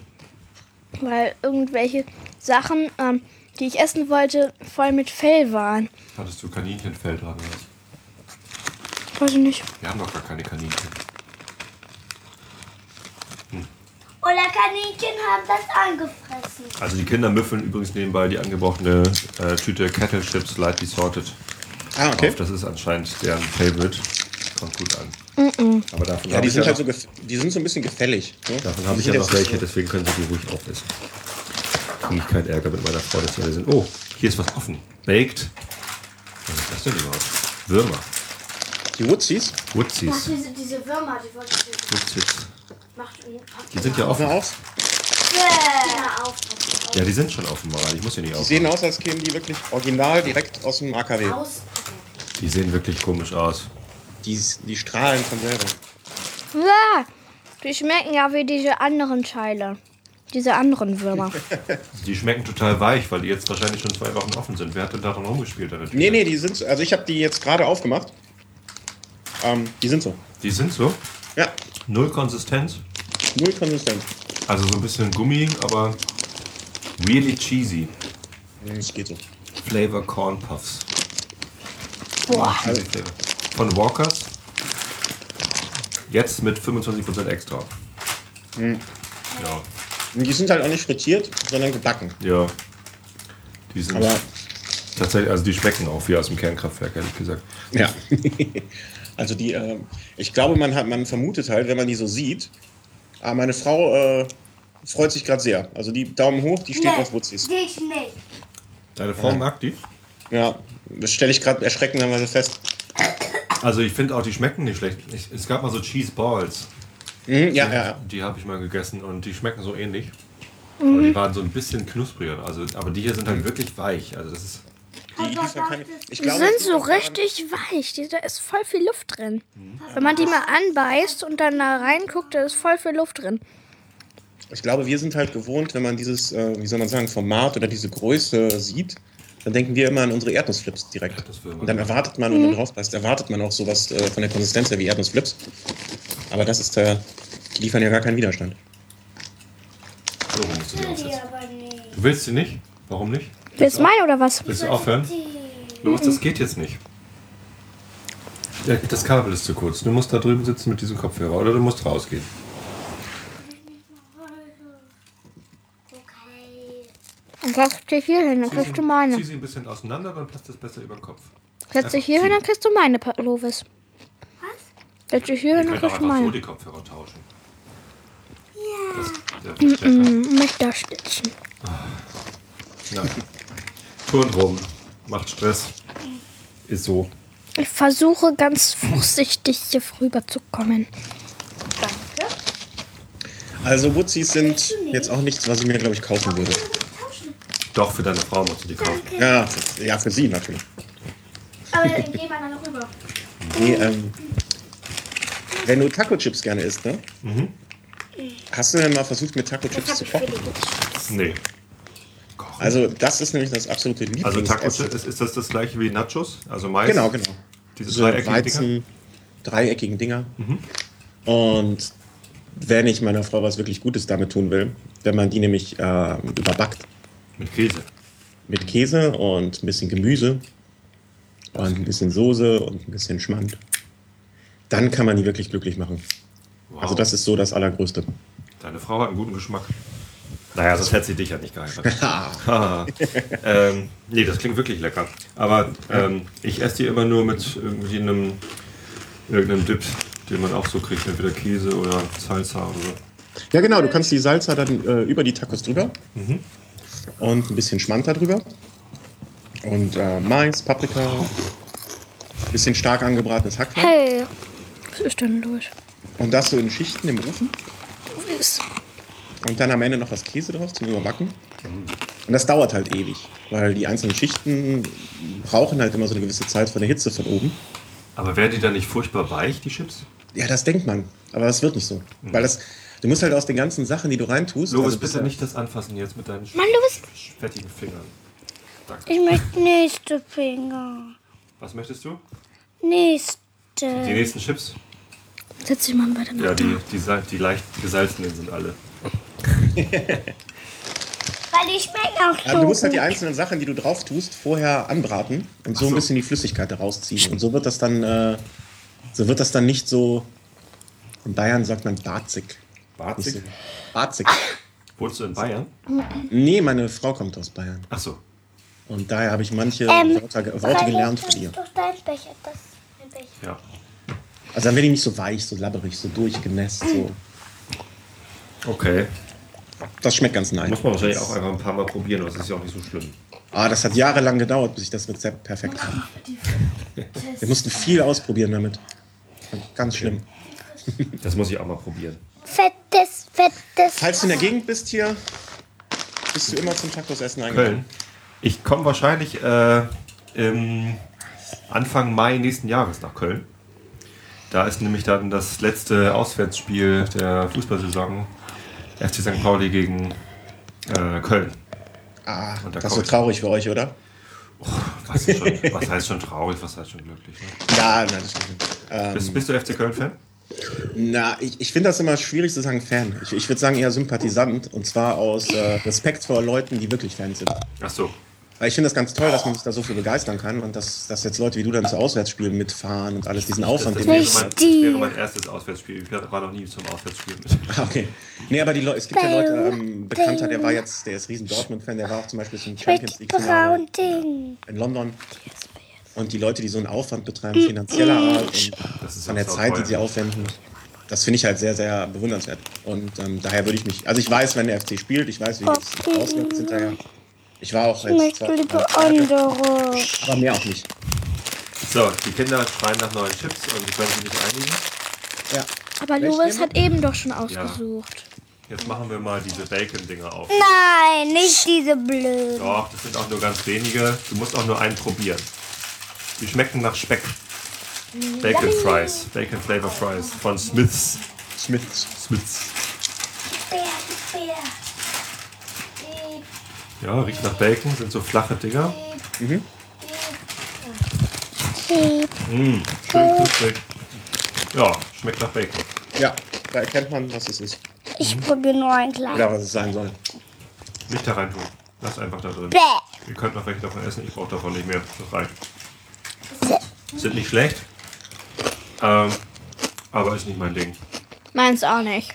Weil irgendwelche Sachen, ähm, die ich essen wollte, voll mit Fell waren. Hattest du Kaninchenfell dran? Oder? was? Weiß ich nicht. Wir haben doch gar keine Kaninchen. Oder Kaninchen haben das angefressen. Also die Kinder müffeln übrigens nebenbei die angebrochene äh, Tüte Kettle Chips Lightly Sorted Ah, okay. auf. Das ist anscheinend deren Favorite. Kommt gut an. Aber davon Ja, habe die ich sind ja halt so die sind so ein bisschen gefällig. Ne? davon habe ich ja noch welche, deswegen können sie die ruhig aufessen. Kriege ich keinen Ärger mit meiner Frau, dass sie alle sind. Oh, hier ist was offen. Baked. Was ist das denn überhaupt? Würmer. Die Wootsies, Wootsies. diese, diese Würmer, die wollte ich Wootsies. macht Die sind ja offen. auf. Ja, die sind schon offen, Maran. Ich muss hier nicht Die sehen aus, als kämen die wirklich original direkt aus dem AKW. Die sehen wirklich komisch aus. Die, die strahlen von selber. Ja, die schmecken ja wie diese anderen Teile. Diese anderen Würmer. Die schmecken total weich, weil die jetzt wahrscheinlich schon zwei Wochen offen sind. Wer hat denn daran rumgespielt? an? Nee, nee, die sind, also ich habe die jetzt gerade aufgemacht. Ähm, die sind so. Die sind so. Ja, Null Konsistenz. null konsistent. Also so ein bisschen Gummi, aber really cheesy. Das geht so. Flavor Corn Puffs. Boah. Flavor. Von Walkers. Jetzt mit 25% extra. Ja, Und die sind halt auch nicht frittiert, sondern gebacken. ja. Die sind Aber tatsächlich, also die schmecken auch wie aus dem Kernkraftwerk, ehrlich gesagt. ja. also die, äh, ich glaube, man hat, man vermutet halt, wenn man die so sieht. Aber meine Frau äh, freut sich gerade sehr. Also die Daumen hoch, die steht auf Wutzies. Ich nicht. Deine Frau mag die? Ja, das stelle ich gerade erschreckenderweise fest. Also ich finde auch, die schmecken nicht schlecht. Ich, es gab mal so Cheese Balls. Mhm, ja, ja. Die habe ich mal gegessen und die schmecken so ähnlich. Aber die waren so ein bisschen knuspriger. Also, aber die hier sind halt wirklich weich. Also das ist. Die, die ist keine, ich Die glaube, sind so richtig weich. Die- Da ist voll viel Luft drin. Wenn man die mal anbeißt und dann da reinguckt, da ist voll viel Luft drin. Ich glaube, wir sind halt gewohnt, wenn man dieses, äh, wie soll man sagen, Format oder diese Größe sieht, dann denken wir immer an unsere Erdnussflips direkt. Und dann erwartet man, wenn man drauf passt, erwartet man auch sowas äh, von der Konsistenz her wie Erdnussflips. Aber das ist, äh, die liefern ja gar keinen Widerstand. So musst du die aufsetzen. Du willst sie nicht? Warum nicht? Willst du meinen oder was? Willst du aufhören? Los, das geht jetzt nicht. Das Kabel ist zu kurz. Du musst da drüben sitzen mit diesem Kopfhörer oder du musst rausgehen. Und setz dich hier hin, dann Zieh kriegst du sie, meine. zieh sie ein bisschen auseinander, dann passt das besser über den Kopf. Setz dich hier hin, dann kriegst du meine, Lovis. Was? Setz dich hier hin, dann kriegst du einfach so meine. die Kopfhörer tauschen. Ja. Das, der wird stärker. Mm, Mich da stützen. Nein. Turn rum. Macht Stress. Ist so. Ich versuche ganz vorsichtig hier rüber zu kommen. Also Wootsies sind jetzt auch nichts, was ich mir, glaube ich, kaufen würde. Doch, für deine Frau musst du die kaufen. Ja, für, ja, für sie natürlich. Aber dann gehen wir dann rüber. Nee, ähm, wenn du Taco-Chips gerne isst, ne? Hast du denn mal versucht, mit Taco-Chips zu kochen? Nee. Also, das ist nämlich das absolute Also Lieblingsessen. Taco ist, ist das das gleiche wie Nachos? Also Mais? Genau, genau. Diese So dreieckigen Dinger? Weizen, dreieckigen Dinger. Und wenn ich meiner Frau was wirklich Gutes damit tun will, wenn man die nämlich äh, überbackt Mit Käse. mit Käse und ein bisschen Gemüse und ein bisschen Soße und ein bisschen Schmand, dann kann man die wirklich glücklich machen. Wow. Also das ist so das Allergrößte. Deine Frau hat einen guten Geschmack. Naja, sonst hätte sie dich ja nicht geheiratet. Ähm, nee, das klingt wirklich lecker. Aber ähm, ich esse die immer nur mit irgendwie einem irgendeinem Dip, den man auch so kriegt, entweder Käse oder Salsa oder so. Ja genau, du kannst die Salsa dann äh, über die Tacos drüber und ein bisschen Schmand da drüber und äh, Mais, Paprika, ein bisschen stark angebratenes Hackfleisch Hey, was ist denn los? und das so in Schichten im Ofen und dann am Ende noch was Käse drauf zum Überbacken. Und das dauert halt ewig, weil die einzelnen Schichten brauchen halt immer so eine gewisse Zeit von der Hitze von oben. Aber wäre die dann nicht furchtbar weich, die Chips? Ja, das denkt man, aber das wird nicht so. Weil das, du musst halt aus den ganzen Sachen, die du reintust. Lovis, also bitte nicht das anfassen jetzt mit deinen Mann, fettigen Fingern. Danke. Ich möchte nächste Finger. Was möchtest du? Die Nächste. nächsten Chips? Setz dich mal bei der Ja, die, die, die leicht gesalzenen sind alle. Weil die schmecken auch so. Ja, du musst halt die einzelnen Sachen, die du drauf tust, vorher anbraten und so, so. ein bisschen die Flüssigkeit daraus ziehen. Und so wird das dann, äh, so wird das dann nicht so. In Bayern sagt man barzig. So- Barzig. Wohnst du in Bayern? Nee, meine Frau kommt aus Bayern. Ach so. Und daher habe ich manche Ähm, Wörter, Worte gelernt von ihr. Das ist doch dein Becher. Das ist mein Becher. Ja. Also dann werde ich nicht so weich, so labberig, so durchgenässt. So. Okay. Das schmeckt ganz nice. Muss man wahrscheinlich auch einfach ein paar Mal probieren, aber es ist ja auch nicht so schlimm. Ah, das hat jahrelang gedauert, bis ich das Rezept perfekt habe. Wir mussten viel ausprobieren damit. Ganz schlimm. Das muss ich auch mal probieren. Fettes, fettes. Falls du in der Gegend bist hier, bist du immer zum Tacos-Essen eingeladen. Köln. Ich komme wahrscheinlich äh, im Anfang Mai nächsten Jahres nach Köln. Da ist nämlich dann das letzte Auswärtsspiel der Fußballsaison FC St. Pauli gegen äh, Köln. Ah, Und da das ist so traurig für euch, oder? Was, ist schon, was heißt schon traurig, was heißt schon glücklich? Ne? Ja, nein, das stimmt. Ähm, Bist, bist du FC Köln-Fan? Na, ich, ich finde das immer schwierig zu sagen Fan. Ich, ich würde sagen eher Sympathisant. Und zwar aus äh, Respekt vor Leuten, die wirklich Fans sind. Ach so. Weil ich finde das ganz toll, dass man sich da so für begeistern kann und dass, dass jetzt Leute wie du dann zu Auswärtsspielen mitfahren und alles, diesen Das, Aufwand, das, den wäre mein, das wäre mein erstes Auswärtsspiel. Ich war noch nie zum Auswärtsspiel mit. Ah, okay. Nee, aber die Leute, es gibt ja Leute, ähm, Bekannter, der war jetzt, der ist riesen Dortmund-Fan, der war auch zum Beispiel zum Champions Ding. in London. Und die Leute, die so einen Aufwand betreiben, finanzieller Art und von der Zeit, die teuer. sie aufwenden, das finde ich halt sehr, sehr bewundernswert. Und ähm, daher würde ich mich, also ich weiß, wenn der FC spielt, ich weiß, wie es auswirkt hinterher. Ich war auch Ich jetzt möchte zwar, andere. aber mehr auch nicht. So, die Kinder schreien nach neuen Chips und sie können sich nicht einigen. Ja. Aber nehmen hat eben doch schon ausgesucht. Jetzt machen wir mal diese Bacon-Dinger auf. Nein, nicht diese blöden. Doch, das sind auch nur ganz wenige. Du musst auch nur einen probieren. Die schmecken nach Speck. Bacon Fries, Bacon Flavor Fries von Smiths. Smiths. Smiths. Bär, Bär. Ja, riecht nach Bacon, sind so flache Dinger. Mmh, schön knusprig. Ja, schmeckt nach Bacon. Ja, da erkennt man, was es ist. Ich probiere nur ein kleines. Oder was es sein soll. Nicht da rein tun. Lass einfach da drin. Bäh. Ihr könnt noch welche davon essen, ich brauche davon nicht mehr. Das reicht. Sind nicht schlecht. Ähm, aber ist nicht mein Ding. Meins auch nicht.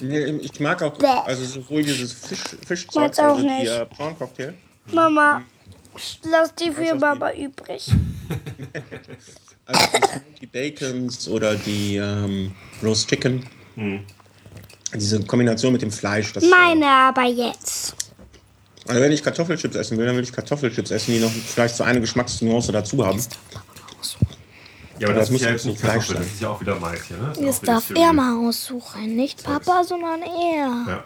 Nee, ich mag auch also sowohl dieses Fisch, Fischzeug Mag's auch also die nicht. äh, Prawn Cocktail, Mama, lass die für Mama übrig. also die Bacons oder die ähm, Roast Chicken. Diese Kombination mit dem Fleisch. Das, Meine aber jetzt. Also wenn ich Kartoffelchips essen will, dann will ich Kartoffelchips essen, die noch vielleicht so eine Geschmacksnuance dazu haben. Ja, aber das das, muss ist ja ja jetzt nicht Fleisch sein. das ist ja auch wieder Mais hier, ne? Das Jetzt darf Cereal. er mal aussuchen. Nicht Papa, sondern er. Ja.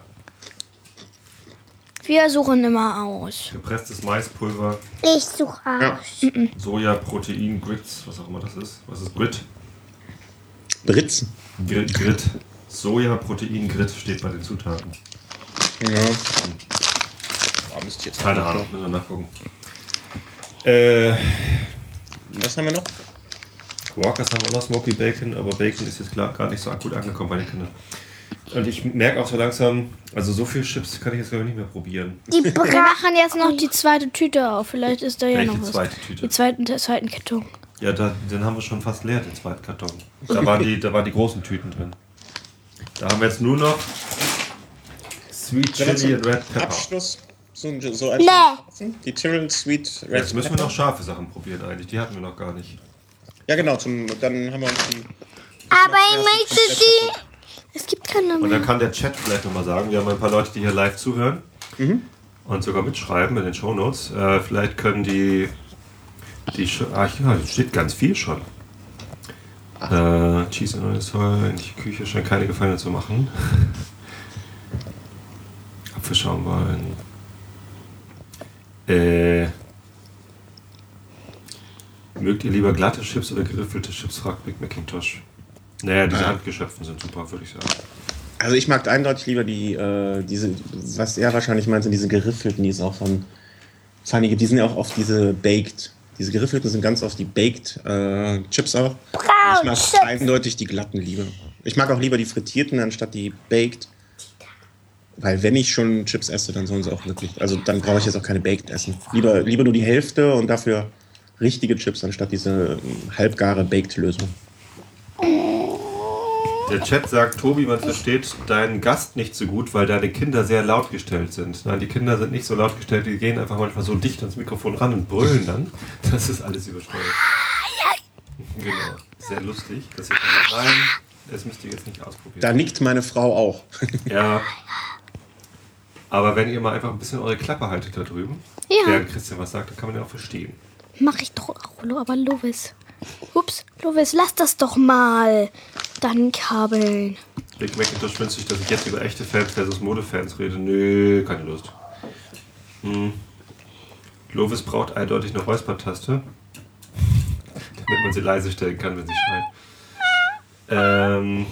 Wir suchen immer aus. Gepresstes Maispulver, Ich suche Ja. aus. Soja, Protein, Grits, was auch immer das ist. Was ist Grit? Britz. Grit, Grit. Soja, Protein, Grit steht bei den Zutaten. Ja. Boah, müsst ihr jetzt Keine. Ahnung, müssen wir nachgucken. Äh, Was haben wir noch? Walkers haben auch noch Smoky Bacon, aber Bacon ist jetzt klar gar nicht so gut angekommen bei den Kindern. Und ich merke auch so langsam, also so viel Chips kann ich jetzt glaube ich nicht mehr probieren. Die Wir Bra machen jetzt noch die zweite Tüte auf. Vielleicht ist da ja Welche noch was. zweite Tüte? Die zweiten, der zweiten Karton. Ja, da, den haben wir schon fast leer, den zweiten Karton. Da waren die, da waren die großen Tüten drin. Da haben wir jetzt nur noch Sweet wir Chili zum and Red Pepper. Abschluss so, so als Nee. die Tyrrell Sweet Red Jetzt müssen wir noch scharfe Sachen probieren eigentlich. Die hatten wir noch gar nicht. Ja genau, zum, dann haben wir uns die aber ich möchte die. Es gibt keine Und mehr. dann kann der Chat vielleicht nochmal sagen, wir haben ein paar Leute, die hier live zuhören und sogar mitschreiben in den Shownotes. Äh, vielleicht können die, die ah, ja, hier steht ganz viel schon. Äh, Cheese Oil Soil in die Küche scheint keine Gefallen zu machen. Apfelschaum wollen. Äh, mögt ihr lieber glatte Chips oder geriffelte Chips? fragt Big Macintosh. Naja, diese Ah. handgeschöpften sind super, würde ich sagen. Also ich mag eindeutig lieber die, äh, diese, was er wahrscheinlich meint, sind diese geriffelten, die es auch von Funny gibt. Die sind ja auch oft diese Baked. Diese geriffelten sind ganz oft die Baked äh, Chips auch. ich mag Chips. eindeutig die glatten lieber. Ich mag auch lieber die frittierten anstatt die Baked. Weil wenn ich schon Chips esse, dann sollen sie auch wirklich, also dann brauche ich jetzt auch keine Baked essen. Lieber, lieber nur die Hälfte und dafür richtige Chips anstatt diese ähm, halbgare Baked-Lösung. Der Chat sagt, Tobi, man versteht deinen Gast nicht so gut, weil deine Kinder sehr laut gestellt sind. Nein, die Kinder sind nicht so laut gestellt, die gehen einfach manchmal so dicht ans Mikrofon ran und brüllen dann. Das ist alles übersteuert. Genau. Sehr lustig. Das hier kommt rein. Das müsst ihr jetzt nicht ausprobieren. Da nickt meine Frau auch. Ja. Aber wenn ihr mal einfach ein bisschen eure Klappe haltet da drüben, Ja. während Christian was sagt, dann kann man ja auch verstehen. Mach ich doch auch, aber Lovis. Ups, Lovis, lass das doch mal. Dann kabeln. Big Macintosh wünscht sich, dass ich jetzt über echte Fans versus Modefans rede. Nö, keine Lust. Hm. Lovis braucht eindeutig eine Räuspertaste, damit man sie leise stellen kann, wenn sie schreit. Ähm,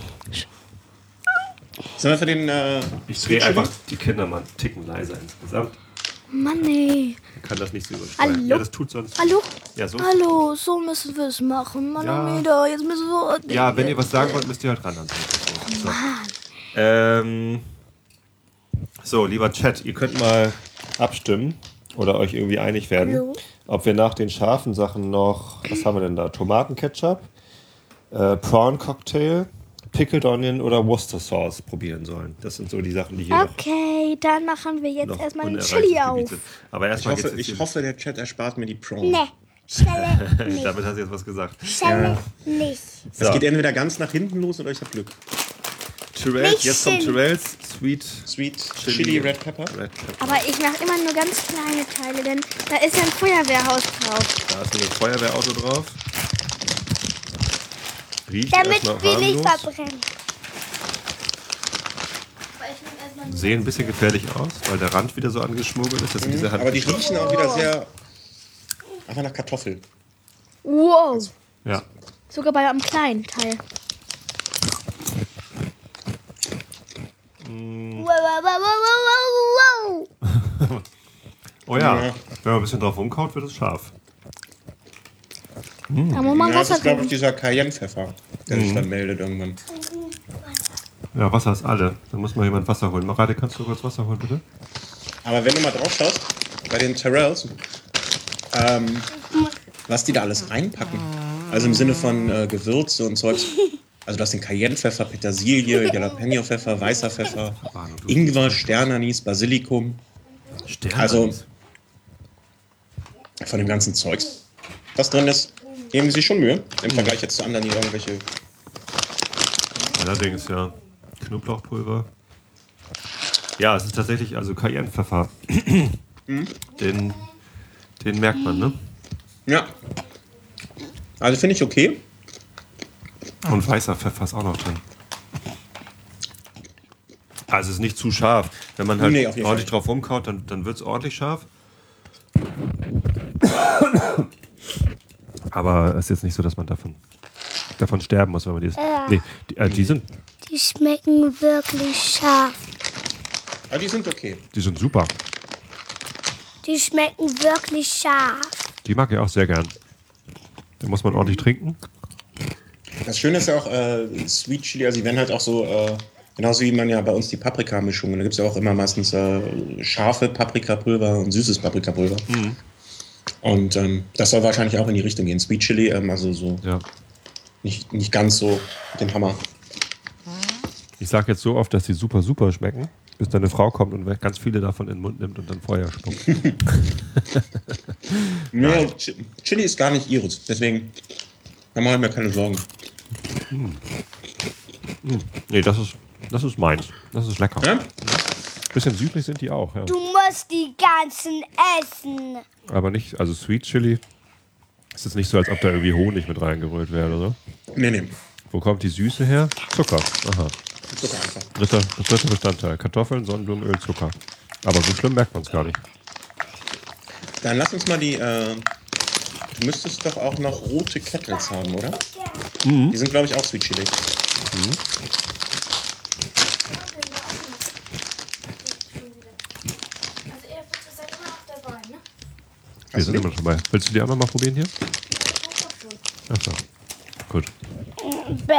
Sollen wir für den äh, ich drehe einfach die Kinder mal einen Ticken leiser insgesamt. Mann, ey. Man kann das nicht so übersteuern. Hallo? Ja, das tut sonst. Hallo? Ja, so. Hallo, so müssen wir es machen. Manometer, jetzt müssen wir. Ja, wenn ihr was sagen wollt, müsst ihr halt ran. So. Ähm, so, lieber Chat, ihr könnt mal abstimmen oder euch irgendwie einig werden, Hallo. ob wir nach den scharfen Sachen noch, was haben wir denn da? Tomatenketchup, äh, Prawn Cocktail, Pickled Onion oder Worcester Sauce probieren sollen. Das sind so die Sachen, die hier Okay, dann machen wir jetzt erstmal den unerreichtes Chili Gebiet auf. sind. Aber Ich erstmal hoffe, geht's jetzt ich hoffe, der Chat erspart mir die Prawn. Nee, Schelle nicht. Damit hast du jetzt was gesagt. Schelle nicht. Es So. geht entweder ganz nach hinten los oder ich habe Glück. Tyrells, jetzt kommt. Tyrells Sweet Sweet Chili, Red Pepper. Red Pepper. Aber ich mache immer nur ganz kleine Teile, denn da ist ja ein Feuerwehrhaus drauf. Da ist ein Feuerwehrauto drauf. Riecht Damit wir nicht verbrennen. Sehen ein bisschen gefährlich aus, weil der Rand wieder so angeschmuggelt ist. Das sind diese Mhm. Aber die Hand riechen auch wieder sehr. Einfach nach Kartoffeln. Wow. ja. Sogar bei einem kleinen Teil. Wow, wow, wow, wow, wow, wow. Oh ja, Ja. wenn man ein bisschen drauf rumkaut, wird es scharf. Da muss man Ja, das Wasser ist, glaube ich, dieser Cayenne-Pfeffer, der sich dann meldet irgendwann. Ja, Wasser ist alle. Dann muss mal jemand Wasser holen. Marade, kannst du kurz Wasser holen, bitte? Aber wenn du mal drauf schaust, bei den Tyrells, ähm, was die da alles reinpacken. Also im Sinne von äh, Gewürze und Zeugs. Also du hast den Cayennepfeffer, Petersilie, Jalapeno-Pfeffer, weißer Pfeffer, Ingwer, Sternanis, Basilikum. Sterne. Also von dem ganzen Zeugs, was drin ist, geben sie schon Mühe. Im Vergleich jetzt zu anderen, die irgendwelche. Allerdings, ja. Knoblauchpulver. Ja, es ist tatsächlich, also Cayennepfeffer. den, den merkt man, ne? Ja. Also finde ich okay. Und weißer Pfeffer ist auch noch drin. Also es ist nicht zu scharf. Wenn man halt Nee, ordentlich Fall. drauf rumkaut, dann, dann wird es ordentlich scharf. Aber es ist jetzt nicht so, dass man davon, davon sterben muss, wenn man die. Nee, die, äh, die, sind, Die schmecken wirklich scharf. Aber die sind okay. die sind super. Die schmecken wirklich scharf. Die mag ich auch sehr gern. Da muss man ordentlich trinken. Das Schöne ist ja auch, äh, Sweet Chili, also die werden halt auch so, äh, genauso wie man ja bei uns die Paprikamischungen, da gibt es ja auch immer meistens äh, scharfe Paprikapulver und süßes Paprikapulver. Und ähm, das soll wahrscheinlich auch in die Richtung gehen. Sweet Chili, ähm, also so Ja. nicht, nicht ganz so dem Hammer. Ich sage jetzt so oft, dass die super, super schmecken, bis deine Frau kommt und ganz viele davon in den Mund nimmt und dann Feuer spuckt. Nee, Chi- Chili ist gar nicht ihres, deswegen da mache ich mir keine Sorgen. nee, das ist, das ist meins. Das ist lecker. Ja? Bisschen süßlich sind die auch, ja. Du musst die ganzen essen. Aber nicht, also Sweet Chili. Es ist nicht so, als ob da irgendwie Honig mit reingerührt wäre oder so. Nee, nee. Wo kommt die Süße her? Zucker. Aha. Zucker einfach. Dritter, das dritte Bestandteil. Kartoffeln, Sonnenblumenöl, Zucker. Aber so schlimm merkt man es gar nicht. Dann lass uns mal die. Äh, du müsstest doch auch noch rote Kettles haben, oder? Die sind, glaube ich, auch Sweet Chili. Also ihr seid immer noch dabei, ne? Wir sind immer schon dabei. Willst du die noch mal probieren hier? Achso. Gut. Bäh.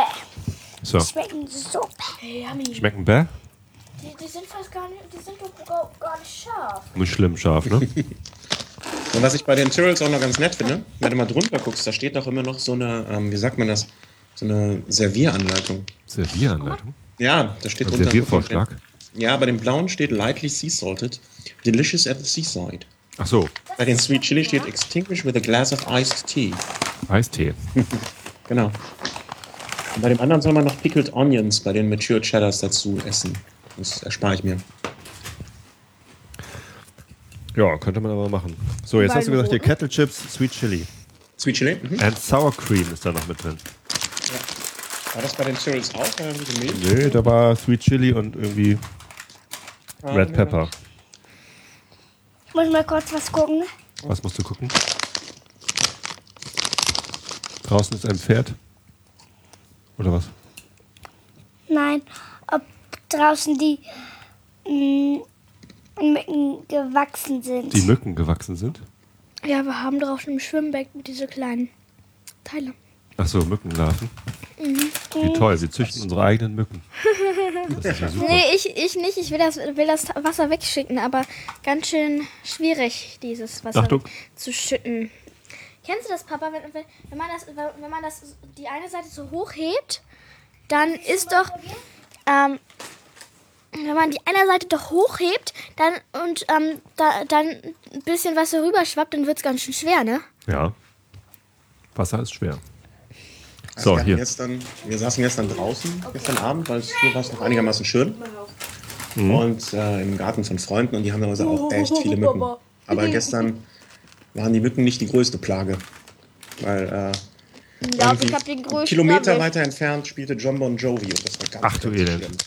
So. Schmecken so. Yummy. Schmecken bäh? Die, die sind fast gar nicht, die sind doch gar, gar nicht scharf. Nicht schlimm scharf, ne? Und was ich bei den Tyrrells auch noch ganz nett finde, wenn du mal drunter guckst, da steht doch immer noch so eine, ähm, wie sagt man das, so eine Servieranleitung. Servieranleitung. Ja, da steht Ein drunter. Serviervorschlag. Ja, bei dem blauen steht lightly sea salted, delicious at the seaside. Ach so. Bei den Sweet Chili steht extinguish with a glass of iced tea. Eistee. Genau. Und bei dem anderen soll man noch pickled onions bei den mature cheddars dazu essen. Das erspare ich mir. Ja, könnte man aber machen. So, jetzt hast du gesagt, hier Kettle Chips, Sweet Chili. Sweet Chili? Mhm. And Sour Cream ist da noch mit drin. War das bei den Tyrrells auch? Milch? Nee, da war Sweet Chili und irgendwie Ah, Red nee. Pepper. Ich muss mal kurz was gucken. Was musst du gucken? Draußen ist ein Pferd. Oder was? Nein, ob draußen die mm, Mücken gewachsen sind. Die Mücken gewachsen sind? Ja, wir haben drauf im Schwimmbecken diese kleinen Teile. Ach so, Mückenlarven. Wie toll, wir züchten unsere eigenen Mücken. Das ist ja super. Nee, ich, ich nicht. Ich will das, will das Wasser wegschicken, aber ganz schön schwierig, dieses Wasser Achtung. zu schütten. Kennst du das, Papa? Wenn, wenn, wenn, man das, wenn man das die eine Seite so hochhebt, dann ist doch. Ähm, wenn man die eine Seite doch hochhebt dann, und ähm, da, dann ein bisschen Wasser rüberschwappt, dann wird es ganz schön schwer, ne? Ja. Wasser ist schwer. Also So, wir, hier. Gestern, wir saßen gestern draußen, gestern Abend, weil es hier war es noch einigermaßen schön. Und äh, im Garten von Freunden und die haben da also auch echt viele Mücken. Aber gestern waren die Mücken nicht die größte Plage. Weil äh, Ja, ich hab den größten Kilometer weiter entfernt spielte John Bon Jovi und das war ganz, Ach du Elend. schlimm.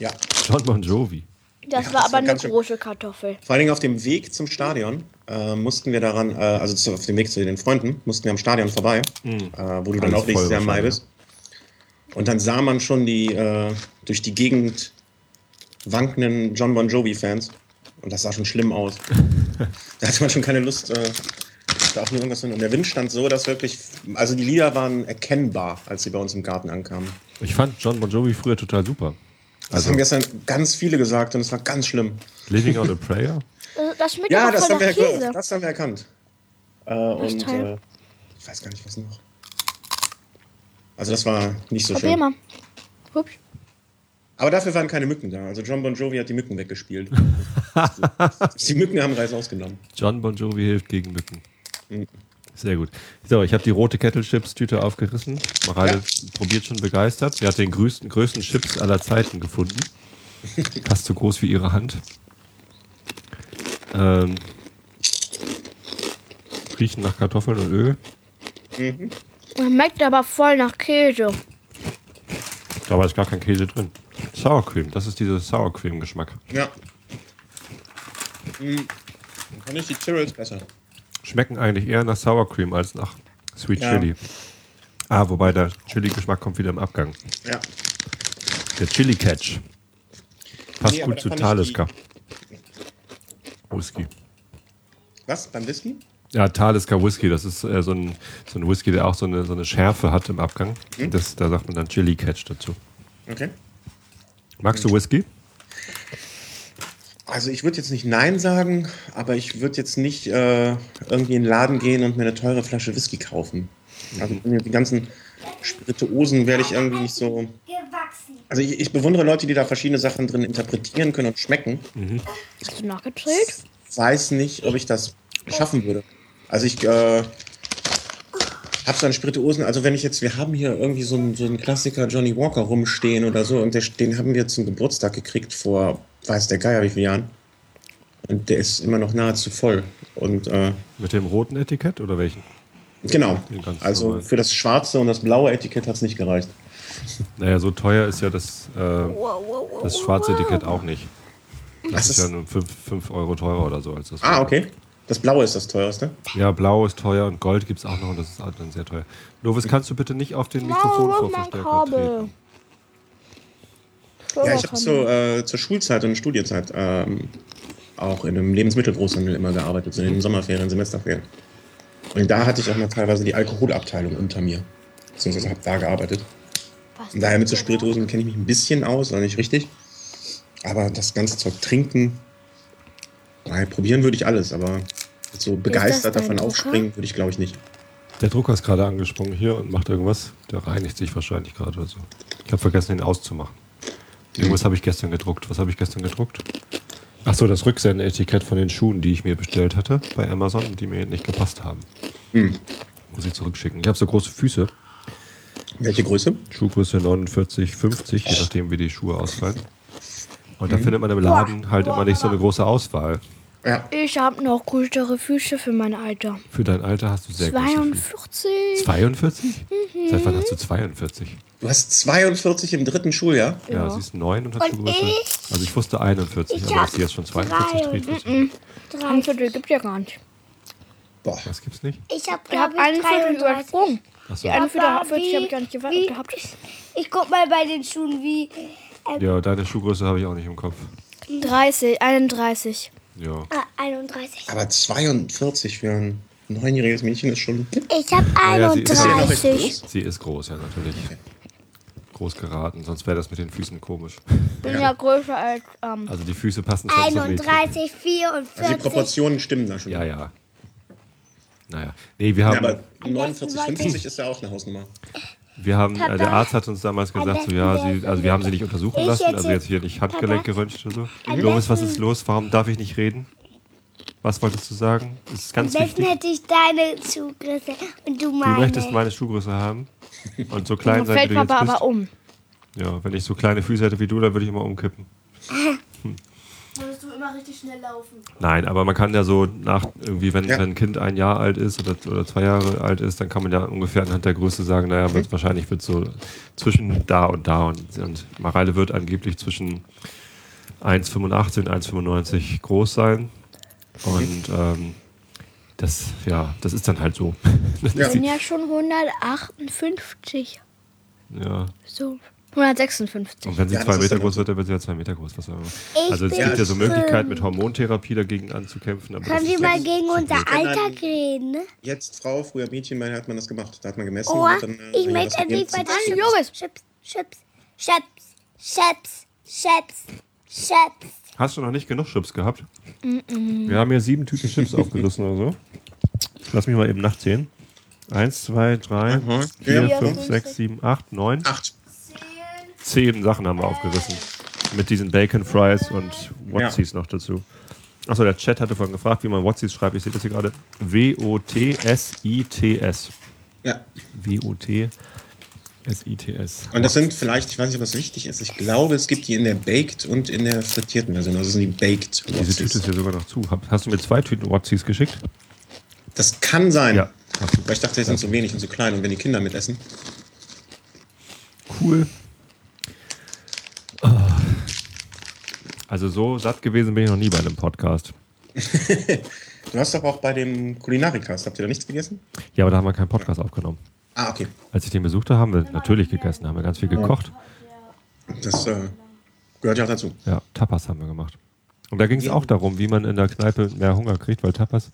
Ja, John Bon Jovi. Das Ja, war das aber war eine große Kartoffel. vor allen Dingen auf dem Weg zum Stadion äh, mussten wir daran, äh, also zu, auf dem Weg zu den Freunden, mussten wir am Stadion vorbei, äh, wo du dann Alles auch nächstes Jahr im Mai bist. Und dann sah man schon die äh, durch die Gegend wankenden John Bon Jovi-Fans. Und das sah schon schlimm aus. da hatte man schon keine Lust, äh, da auch nur irgendwas hin. Und der Wind stand so, dass wirklich, also die Lieder waren erkennbar, als sie bei uns im Garten ankamen. Ich fand John Bon Jovi früher total super. Das Also haben gestern ganz viele gesagt und es war ganz schlimm. Living on a Prayer. Das- Das schmeckt Ja, auch das haben, wir. Käse. das haben wir erkannt. Äh, und äh, ich weiß gar nicht, was noch. Also das war nicht so Probier schön. mal. Aber dafür waren keine Mücken da. Also John Bon Jovi hat die Mücken weggespielt. die Mücken haben Reis ausgenommen. John Bon Jovi hilft gegen Mücken. Mhm. Sehr gut. So, ich habe die rote Kettle Chips Tüte aufgerissen. Mareile probiert schon begeistert. Sie hat den größten, größten Chips aller Zeiten gefunden. Fast so groß wie ihre Hand. Ähm, riechen nach Kartoffeln und Öl. Schmeckt aber voll nach Käse. Da ist gar kein Käse drin. Sour Cream, das ist dieser Sour Cream Geschmack. Ja. Hm. Dann fand ich die Tyrrells besser. Schmecken eigentlich eher nach Sour Cream als nach Sweet Ja. Chili. Ah, wobei der Chili-Geschmack kommt wieder im Abgang. Ja. Der Chili Catch. Passt Nee, gut zu Talisker. Whisky. Was? Beim Whisky? Ja, Talisker Whisky, das ist äh, so, ein, so ein Whisky, der auch so eine, so eine Schärfe hat im Abgang. Hm? Das, da sagt man dann Chili Catch dazu. Okay. Magst du Whisky? Also ich würde jetzt nicht Nein sagen, aber ich würde jetzt nicht äh, irgendwie in den Laden gehen und mir eine teure Flasche Whisky kaufen. Also die ganzen Spirituosen werde ich irgendwie nicht so. Gewachsen. Also ich, ich bewundere Leute, die da verschiedene Sachen drin interpretieren können und schmecken. Hast du nachgezählt? Weiß nicht, ob ich das schaffen würde. Also ich äh, habe so an Spirituosen, also wenn ich jetzt, wir haben hier irgendwie so einen, so einen Klassiker Johnny Walker rumstehen oder so und der, den haben wir zum Geburtstag gekriegt vor, weiß der Geier wie vielen Jahren. Und der ist immer noch nahezu voll. Und äh, Mit dem roten Etikett oder welchen? genau, also normal. für das schwarze und das blaue Etikett hat es nicht gereicht. Naja, so teuer ist ja das, äh, das schwarze Etikett auch nicht. Das ist ist- ja nur 5 Euro teurer oder so als das. Ah, okay. Das blaue ist das teuerste. Ja, blau ist teuer und Gold gibt es auch noch und das ist auch dann sehr teuer. Lovis, kannst du bitte nicht auf den Mikrofonvorverstärker treten? Ja, ich habe zur, äh, zur Schulzeit und Studienzeit ähm, auch in einem Lebensmittelgroßhandel immer gearbeitet, so in den Sommerferien, Semesterferien. Und da hatte ich auch mal teilweise die Alkoholabteilung unter mir. Beziehungsweise habe da gearbeitet. Und daher mit so Spirituosen kenne ich mich ein bisschen aus, aber nicht richtig. Aber das ganze Zeug trinken, naja, probieren würde ich alles, aber so begeistert davon Drucker? aufspringen würde ich glaube ich nicht. Der Drucker ist gerade angesprungen hier und macht irgendwas. Der reinigt sich wahrscheinlich gerade oder so. Ich habe vergessen, ihn auszumachen. Irgendwas habe ich gestern gedruckt. Was habe ich gestern gedruckt? Ach so, das Rücksendetikett von den Schuhen, die ich mir bestellt hatte bei Amazon, die mir nicht gepasst haben. Muss ich zurückschicken. Ich habe so große Füße. Welche Größe? Schuhgröße 49, 50, je nachdem, wie die Schuhe ausfallen. Und da findet man im Laden halt immer nicht so eine große Auswahl. Ja, Ich habe noch größere Füße für mein Alter. Für dein Alter hast du sehr große Füße. 42. 42? Seit wann hast du 42? Du hast 42 im dritten Schuljahr. Ja, Ja. sie ist 9 und hat Und Schuhgröße. ich? Also ich wusste 41, Ich aber hab dass sie jetzt schon 42 drei trägt, ich nicht. Ein Viertel gibt ja gar nicht. Boah, Das gibt's nicht? Ich habe, ich, Viertel 33. übersprungen. Achso. Die eine 40 habe ich gar nicht gewa- wie- gehabt. Ich, ich guck mal bei den Schuhen, wie. Ja, deine Schuhgröße habe ich auch nicht im Kopf. 30, 31. Ja. Ah, 31. aber 42 für ein neunjähriges Mädchen ist schon. Ich habe Naja, sie ist 31. Sie ist groß, ja, natürlich. Groß geraten, sonst wäre das mit den Füßen komisch. Bin ja, größer als. Ähm, Also die Füße passen schon zum Mädchen. 31, Also die 44. Proportionen stimmen da schon. Ja, ja. Naja. Nee, wir Ja, haben, aber 49, besten wollte 50 ist ja auch eine Hausnummer. wir haben äh, der Papa, Arzt hat uns damals gesagt, so ja, sie, also wir haben sie nicht untersuchen Ich lassen, also jetzt hier nicht Handgelenk geröntgt oder so. Am Lovis, was ist los? Warum darf ich nicht reden? Was wolltest du sagen? Das ist Am ganz besten wichtig. hätte ich deine Schuhgröße und du Du meine. möchtest meine Schuhgröße haben und so klein dann sein, wie fällt du jetzt Papa bist. aber um. Ja, wenn ich so kleine Füße hätte wie du, dann würde ich immer umkippen. Würdest du immer richtig schnell laufen. Nein, aber man kann ja so nach irgendwie, wenn, Ja. wenn ein Kind ein Jahr alt ist oder, oder zwei Jahre alt ist, dann kann man ja ungefähr anhand der Größe sagen, naja, wird, wahrscheinlich wird so zwischen da und da und, und Mareile wird angeblich zwischen 1,85 und 1,95 groß sein. Und ähm, das, ja, das ist dann halt so. Das Ja. bin ja schon 158. die, ja. So. 156. Und wenn sie Ja, zwei Meter groß wird, dann wird sie ja zwei Meter groß. Was auch immer. Also es gibt ja so. Möglichkeiten, mit Hormontherapie dagegen anzukämpfen. Können wir ist mal gegen unser Alter reden, ne? Jetzt Frau, früher Mädchen, meine hat man das gemacht. Da hat man gemessen. Oh, und dann, äh, ich möchte das endlich weiter Joris. Chips, Chips, Chips, Chips, Chips, Chips. Hast du noch nicht genug Chips gehabt? Wir haben hier sieben Tüten Chips aufgerissen oder so. Lass mich mal eben nachzählen. 1, 2, 3, Mhm. 4, Ja. 5, 6, 7, 8, 9. Acht. Zehn Sachen haben wir aufgerissen. Mit diesen Bacon Fries und Wotzies noch dazu. Achso, der Chat hatte vorhin gefragt, wie man Wotzies schreibt. Ich sehe das hier gerade. W-O-T-S-I-T-S. Ja. W-O-T-S-I-T-S. Und das sind vielleicht, ich weiß nicht, was wichtig ist. Ich glaube, es gibt die in der Baked und in der frittierten Version. Also das sind die Baked Diese Tüte ist hier sogar noch zu. Hast du mir zwei Tüten Wotzies geschickt? Das kann sein. Ja. Weil ich dachte, die sind zu wenig und zu klein. Und wenn die Kinder mitessen. Cool. Ah. Also so satt gewesen bin ich noch nie bei einem Podcast. Du hast doch auch bei dem Kulinarikast, habt ihr da nichts gegessen? Ja, aber da haben wir keinen Podcast aufgenommen. Ah, okay. Als ich den besuchte, haben wir natürlich gegessen, haben wir ganz viel gekocht. Das äh, gehört ja auch dazu. Ja, Tapas haben wir gemacht. Und da ging es auch darum, wie man in der Kneipe mehr Hunger kriegt, weil Tapas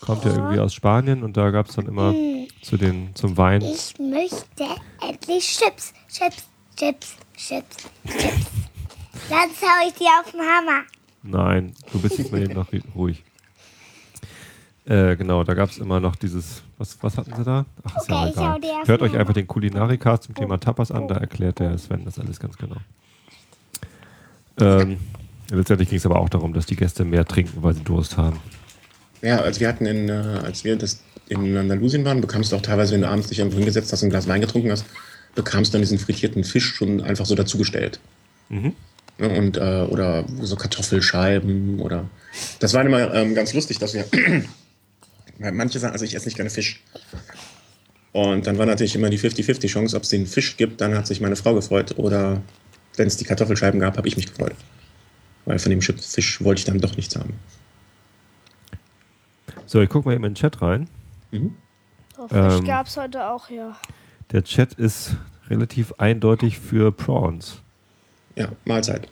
kommt ja irgendwie aus Spanien und da gab es dann immer zu den, zum Wein. Ich möchte endlich Chips, Chips, Chips, Chips, Chips. Dann hau ich dir auf den Hammer. Nein, du bist jetzt mal eben noch ruhig. Äh, genau, da gab es immer noch dieses, was, was hatten sie da? Ach, ist ja Okay, dir auf Hört euch einfach den Kulinarikast zum Thema Tapas an, da erklärt der Sven das alles ganz genau. Ähm, letztendlich ging es aber auch darum, dass die Gäste mehr trinken, weil sie Durst haben. Ja, als wir hatten in, äh, als wir das in Andalusien waren, bekamst du auch teilweise, wenn du abends dich irgendwo hingesetzt hast und ein Glas Wein getrunken hast, bekamst du dann diesen frittierten Fisch schon einfach so dazugestellt. Mhm. Ja, Und, äh, oder so Kartoffelscheiben oder. Das war immer ähm, ganz lustig, dass wir. Weil manche sagen, also ich esse nicht gerne Fisch. Und dann war natürlich immer die 50-50 Chance, ob es den Fisch gibt, dann hat sich meine Frau gefreut. Oder wenn es die Kartoffelscheiben gab, habe ich mich gefreut. Weil von dem Fisch wollte ich dann doch nichts haben. So, ich gucke mal eben in den Chat rein. Fisch Ähm. gab es heute auch, ja. Der Chat ist relativ eindeutig für Prawns. Ja, Mahlzeit.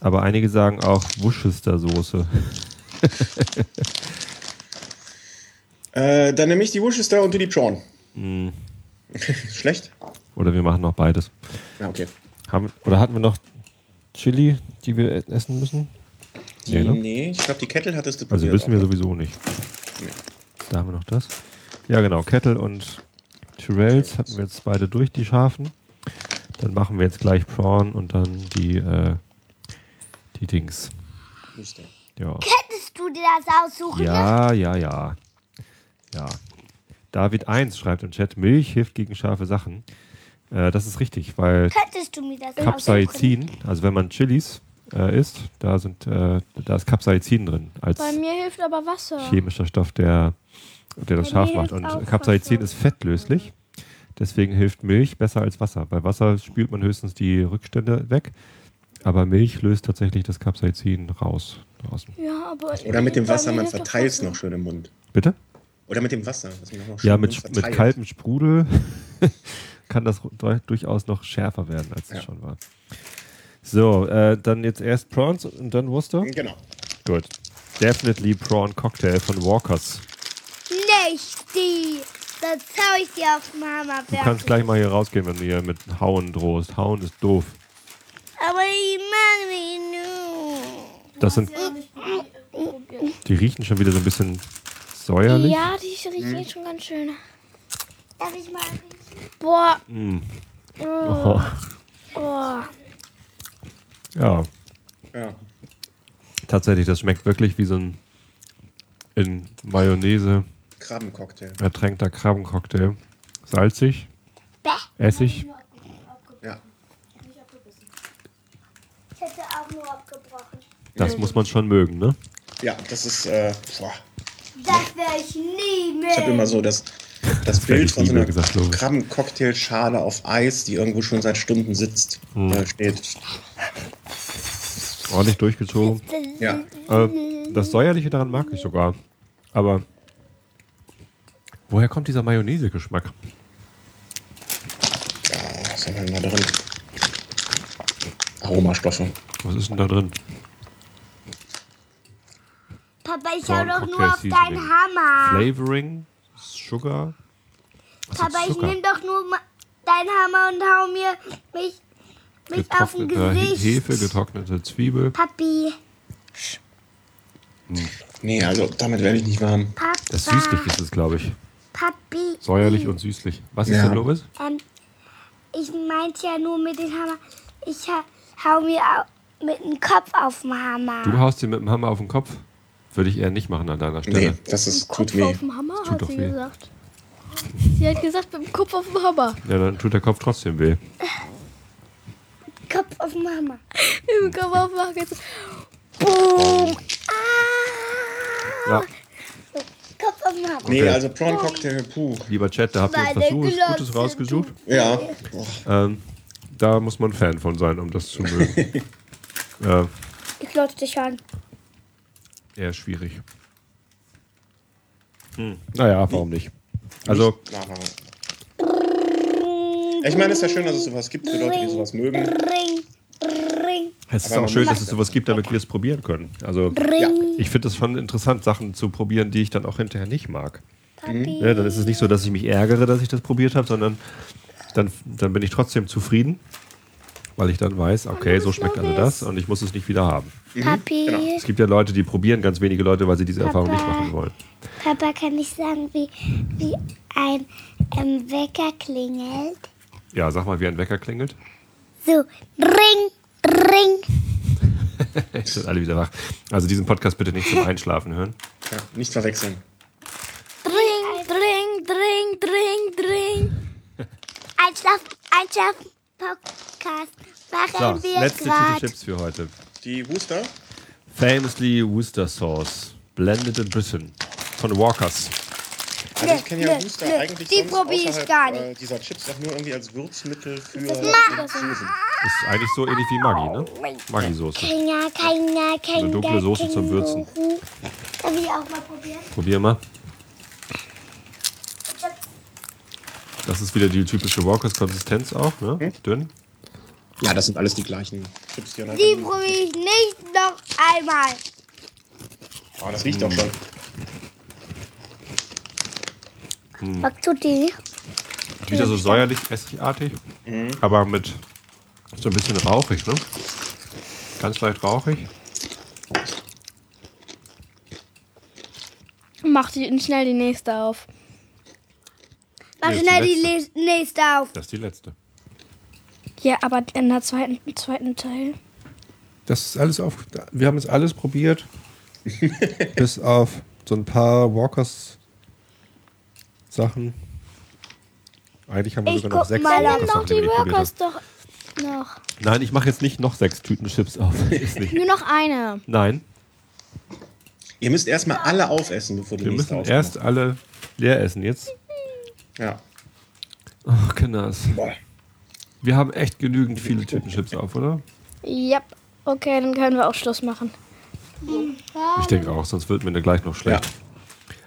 Aber einige sagen auch Worcestersoße. Äh, dann nehme ich die Worcester und du die Prawn. Hm. Schlecht? Oder wir machen noch beides. Ja, okay. Haben, oder hatten wir noch Chili, die wir essen müssen? Die, Nee, ne? Nee, ich glaube, die Kettle hattest du Also wissen wir auch, ne? sowieso nicht. Nee. Da haben wir noch das. Ja, genau. Kettle und Tyrells hatten wir jetzt beide durch, die scharfen. Dann machen wir jetzt gleich Prawn und dann die, äh, die Dings. Ja. Könntest du dir das aussuchen? Ja, ja, ja. Ja. David 1 schreibt im Chat, Milch hilft gegen scharfe Sachen. Äh, das ist richtig, weil? Capsaicin, also wenn man Chilis äh, isst, da, sind, äh, da ist Capsaicin drin als Bei mir hilft aber Wasser. chemischer Stoff, der, der das Bei scharf macht. Und Capsaicin Wasser. ist fettlöslich. Deswegen hilft Milch besser als Wasser. Bei Wasser spült man höchstens die Rückstände weg. Aber Milch löst tatsächlich das Capsaicin raus draußen. Ja, aber Oder mit dem Wasser, man verteilt es noch schön im Mund. Bitte? Oder mit dem Wasser. Ja, mit, mit kaltem Sprudel kann das du- durchaus noch schärfer werden, als es Ja. schon war. So, äh, dann jetzt erst Prawns und dann Worcester? Genau. Gut. Definitely Prawn Cocktail von Walkers. Nicht die. Dann hau ich dir auf Hammer. Du kannst gleich mal hier rausgehen, wenn du hier mit Hauen drohst. Hauen ist doof. Aber ich mag mich nur. Das sind, die riechen schon wieder so ein bisschen säuerlich. Ja, die Hm. riechen schon ganz schön. Darf ich mal? Boah. Mm. Oh. Oh. Oh. Ja, Ja. tatsächlich, das schmeckt wirklich wie so ein in Mayonnaise Krabbencocktail. ertränkter Krabbencocktail. Salzig, Bäh. Essig. Ja. Ich hätte auch nur abgebrochen. Das muss man schon mögen, ne? Ja, das ist, äh, boah. Das werde ich nie Ich habe mehr. immer so das, das Bild ich von so mehr einer. Krabbencocktailschale auf Eis, die irgendwo schon seit Stunden sitzt. Hm. Da steht. Ordentlich durchgezogen. Ja. Äh, das Säuerliche daran mag ich sogar. Aber woher kommt dieser Mayonnaise-Geschmack? Ja, was haben wir denn da drin? Aromastoffe. Was ist denn da drin? Papa, ich hau doch nur auf deinen Seasoning. Hammer. Flavoring? Sugar? Was Papa, ist ich nehme doch nur deinen Hammer und hau mir mich, mich auf den Gesicht. Hefe, getrocknete Zwiebel. Papi, Nee, also damit werde ich nicht warm. Papa, Das süßlich ist es, glaube ich. Papi, Säuerlich und süßlich. Was ist Ja. denn, Loris? Ähm, ich meinte ja nur mit dem Hammer. Ich ha hau mir mit dem Kopf auf den Hammer. Du haust dir mit dem Hammer auf den Kopf? Würde ich eher nicht machen an deiner Stelle. Nee, das ist, tut weh. auf dem Hammer, tut hat doch sie weh. gesagt. Sie hat gesagt, mit dem Kopf auf dem Hammer. Ja, dann tut der Kopf trotzdem weh. Kopf auf den Hammer. Mit dem Kopf auf dem Hammer. Boom. Ja, Kopf auf den Hammer. Nee, Okay. also Prawn Cocktail, puh. lieber Chat, da habt ihr was Gutes, rausgesucht. Ja. Ähm, da muss man Fan von sein, um das zu mögen. ja, Ich glotze dich an. Eher schwierig. Hm. Naja, warum nicht? Also. Ich meine, es ist ja schön, dass es sowas gibt für Leute, die sowas mögen. Es ist auch schön, dass es sowas gibt, damit wir es probieren können. Also, ich finde es schon interessant, Sachen zu probieren, die ich dann auch hinterher nicht mag. Papi. Ja, dann ist es nicht so, dass ich mich ärgere, dass ich das probiert habe, sondern dann, dann bin ich trotzdem zufrieden, weil ich dann weiß, okay, so schmeckt also das und ich muss es nicht wieder haben. Papi, Es gibt ja Leute, die probieren, ganz wenige Leute, weil sie diese Erfahrung nicht machen wollen. Papa, kann ich sagen, wie, wie ein ähm, Wecker klingelt? Ja, sag mal, wie ein Wecker klingelt. So, ring, ring. Jetzt sind alle wieder wach. Also diesen Podcast bitte nicht zum Einschlafen hören. Ja, nicht verwechseln. Dring, dring, dring, dring, dring. Einschlafen, einschlafen, Podcast. Machen So, wir letzte Tüte grad. Chips für heute. Die Wooster? Famously Worcester Sauce. Blended in Britain. Von Walkers. Also ich kenne ja Wooster nö, eigentlich die sonst probier ich gar nicht. Äh, dieser Chips auch nur irgendwie als Würzmittel für. Soßen. Ist eigentlich so ähnlich wie Maggi, ne? Maggi-Soße. Keiner, keiner, keiner. Eine dunkle Soße zum Würzen. Darf ich auch mal probieren? Probier mal. Das ist wieder die typische Walkers-Konsistenz auch, ne? Dünn. Ja, das sind alles die gleichen Chips hier. Ne? Die probiere ich nicht noch einmal. Oh, das riecht doch schon. Was tut die? Wieder so säuerlich, essigartig, aber mit so ein bisschen rauchig, ne? Ganz leicht rauchig. Mach die, schnell die nächste auf. Mach Nee, schnell die die letzte. nächste auf. Das ist die letzte. Ja, aber in der zweiten, im zweiten Teil. Das ist alles auf. Wir haben jetzt alles probiert. bis auf so ein paar Walkers Sachen. Eigentlich haben wir Ich sogar noch sechs mal, Walkers doch Sachen, die haben. doch noch. Nein, ich mache jetzt nicht noch sechs Tüten Chips auf. Nur noch eine. Nein, Ihr müsst erstmal alle aufessen, bevor die wir nächste müssen erst alle leer essen jetzt. Ja. Ach, Kinders. Boah. Wir haben echt genügend viele Tüten Chips auf, oder? Yep. Okay, dann können wir auch Schluss machen. Ich denke auch, sonst wird mir gleich noch schlecht. Ja.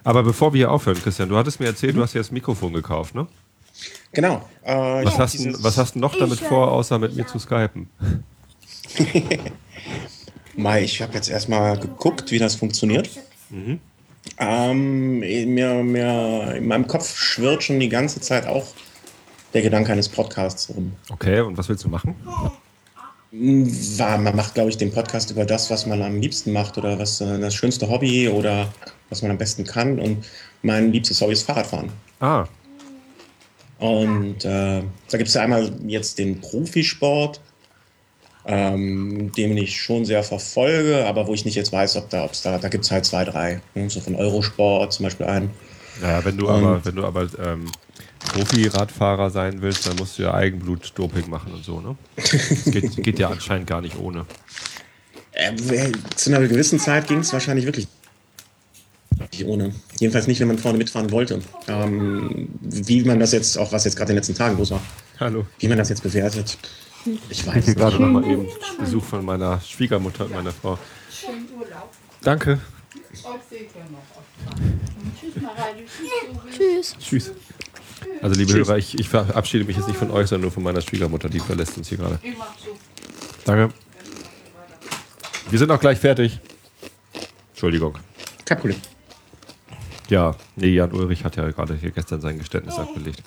Aber bevor wir hier aufhören, Christian, du hattest mir erzählt, du hast dir das Mikrofon gekauft, ne? Genau. Äh, Was, ja, hast, dieses- du, was hast du noch damit vor, außer mit mir zu skypen? Mai, ich habe jetzt erstmal geguckt, wie das funktioniert. Ähm, mir, mir, in meinem Kopf schwirrt schon die ganze Zeit auch der Gedanke eines Podcasts rum. Okay, und was willst du machen? War, man macht, glaube ich, den Podcast über das, was man am liebsten macht oder was äh, das schönste Hobby oder was man am besten kann. Und mein liebstes Hobby ist Fahrradfahren. Ah, Und äh, da gibt es ja einmal jetzt den Profisport, ähm, den ich schon sehr verfolge, aber wo ich nicht jetzt weiß, ob da, ob's da, da gibt es halt zwei, drei. Ne? So von Eurosport zum Beispiel einen. naja, wenn du aber, wenn du aber ähm, Profi-Radfahrer sein willst, dann musst du ja Eigenblut-Doping machen und so, ne? Das geht, geht ja anscheinend gar nicht ohne. Äh, zu einer gewissen Zeit ging es wahrscheinlich wirklich nicht ohne. Jedenfalls nicht, wenn man vorne mitfahren wollte. Ähm, wie man das jetzt, auch was jetzt gerade in den letzten Tagen los war, Hallo. wie man das jetzt bewertet, ich weiß Ich nicht. gerade noch mal eben Besuch von meiner Schwiegermutter und meiner Frau. Danke. Tschüss. Tschüss. Also, liebe Hörer, ich, ich verabschiede mich jetzt nicht von euch, sondern nur von meiner Schwiegermutter, die verlässt uns hier gerade. Danke. Wir sind auch gleich fertig. Entschuldigung. Kein Problem. Ja, nee, Jan Ulrich hat ja gerade hier gestern sein Geständnis abgelegt.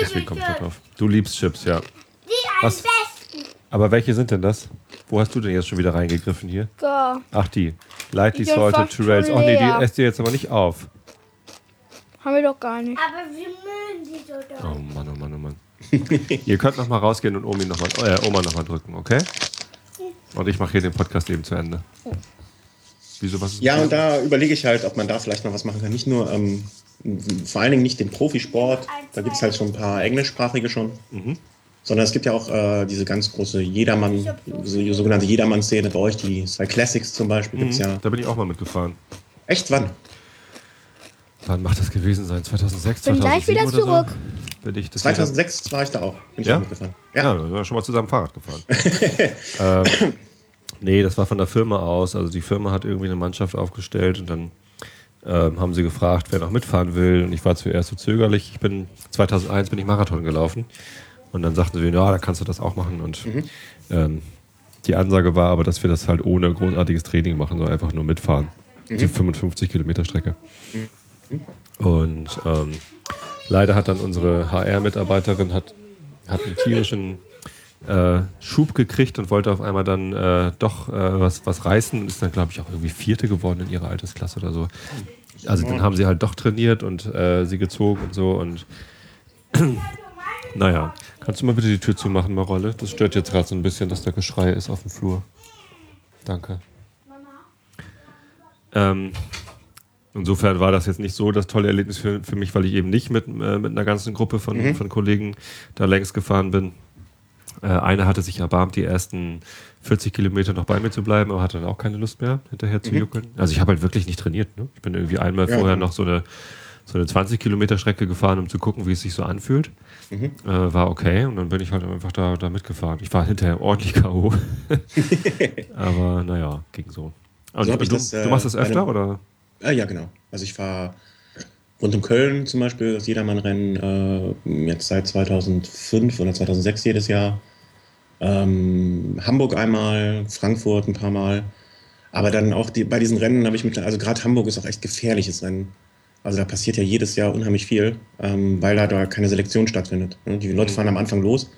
Deswegen komme ich da drauf. Du liebst Chips, ja. Die Was? besten. Aber welche sind denn das? Wo hast du denn jetzt schon wieder reingegriffen hier? Go. Ach, die. Lightly Die sind salted fast schon Ach nee, die esst ihr jetzt aber nicht auf. Haben wir doch gar nicht. Aber wir mögen die so doll. Oh Mann, oh Mann, oh Mann. Ihr könnt noch mal rausgehen und Omi noch mal, äh, Oma nochmal drücken, okay? Und ich mache hier den Podcast eben zu Ende. Wieso, was ist Ja, und da überlege ich halt, ob man da vielleicht noch was machen kann. Nicht nur, ähm, vor allen Dingen nicht den Profisport, da gibt es halt schon ein paar englischsprachige schon. Sondern es gibt ja auch äh, diese ganz große Jedermann, so, sogenannte Jedermann-Szene bei euch, die zwei Classics zum Beispiel gibt's ja. Da bin ich auch mal mitgefahren. Echt, wann? Wann macht das gewesen sein? 2006, Bin gleich 2007 wieder oder zurück. So? Bin ich das 2006 war ich da auch. Bin ich Ja? auch mitgefahren. Ja, ja da sind wir schon mal zusammen Fahrrad gefahren. ähm, nee, das war von der Firma aus. Also die Firma hat irgendwie eine Mannschaft aufgestellt und dann ähm, haben sie gefragt, wer noch mitfahren will. Und ich war zuerst so zögerlich. Ich bin 2001 bin ich Marathon gelaufen und dann sagten sie, ja, da kannst du das auch machen. Und ähm, die Ansage war aber, dass wir das halt ohne großartiges Training machen, sondern einfach nur mitfahren. Die 55 Kilometer Strecke. Und ähm, leider hat dann unsere HR-Mitarbeiterin hat, hat einen tierischen äh, Schub gekriegt und wollte auf einmal dann äh, doch äh, was, was reißen und ist dann, glaube ich, auch irgendwie Vierte geworden in ihrer Altersklasse oder so. Also dann haben sie halt doch trainiert und äh, sie gezogen und so und naja, kannst du mal bitte die Tür zumachen, Marolle? Das stört jetzt gerade so ein bisschen, dass da Geschrei ist auf dem Flur. Danke. Ähm, insofern war das jetzt nicht so das tolle Erlebnis für, für mich, weil ich eben nicht mit, äh, mit einer ganzen Gruppe von, von Kollegen da längs gefahren bin. Äh, einer hatte sich erbarmt, die ersten 40 Kilometer noch bei mir zu bleiben, aber hatte dann auch keine Lust mehr, hinterher zu juckeln. Also ich habe halt wirklich nicht trainiert. Ne? Ich bin irgendwie einmal Ja. vorher noch so eine, so eine 20 Kilometer Strecke gefahren, um zu gucken, wie es sich so anfühlt. Äh, war okay und dann bin ich halt einfach da, da mitgefahren. Ich war hinterher ordentlich K.O. aber naja, ging so. Und So du, das, äh, du machst das bei öfter einem- oder? Ah, ja, genau. Also ich fahre rund um Köln zum Beispiel, das Jedermann-Rennen, äh, jetzt seit 2005 oder 2006 jedes Jahr. Ähm, Hamburg einmal, Frankfurt ein paar Mal. Aber dann auch die, bei diesen Rennen habe ich mit, also gerade Hamburg ist auch echt gefährliches Rennen. Also da passiert ja jedes Jahr unheimlich viel, ähm, weil da, da keine Selektion stattfindet. ne? Die Leute fahren am Anfang los.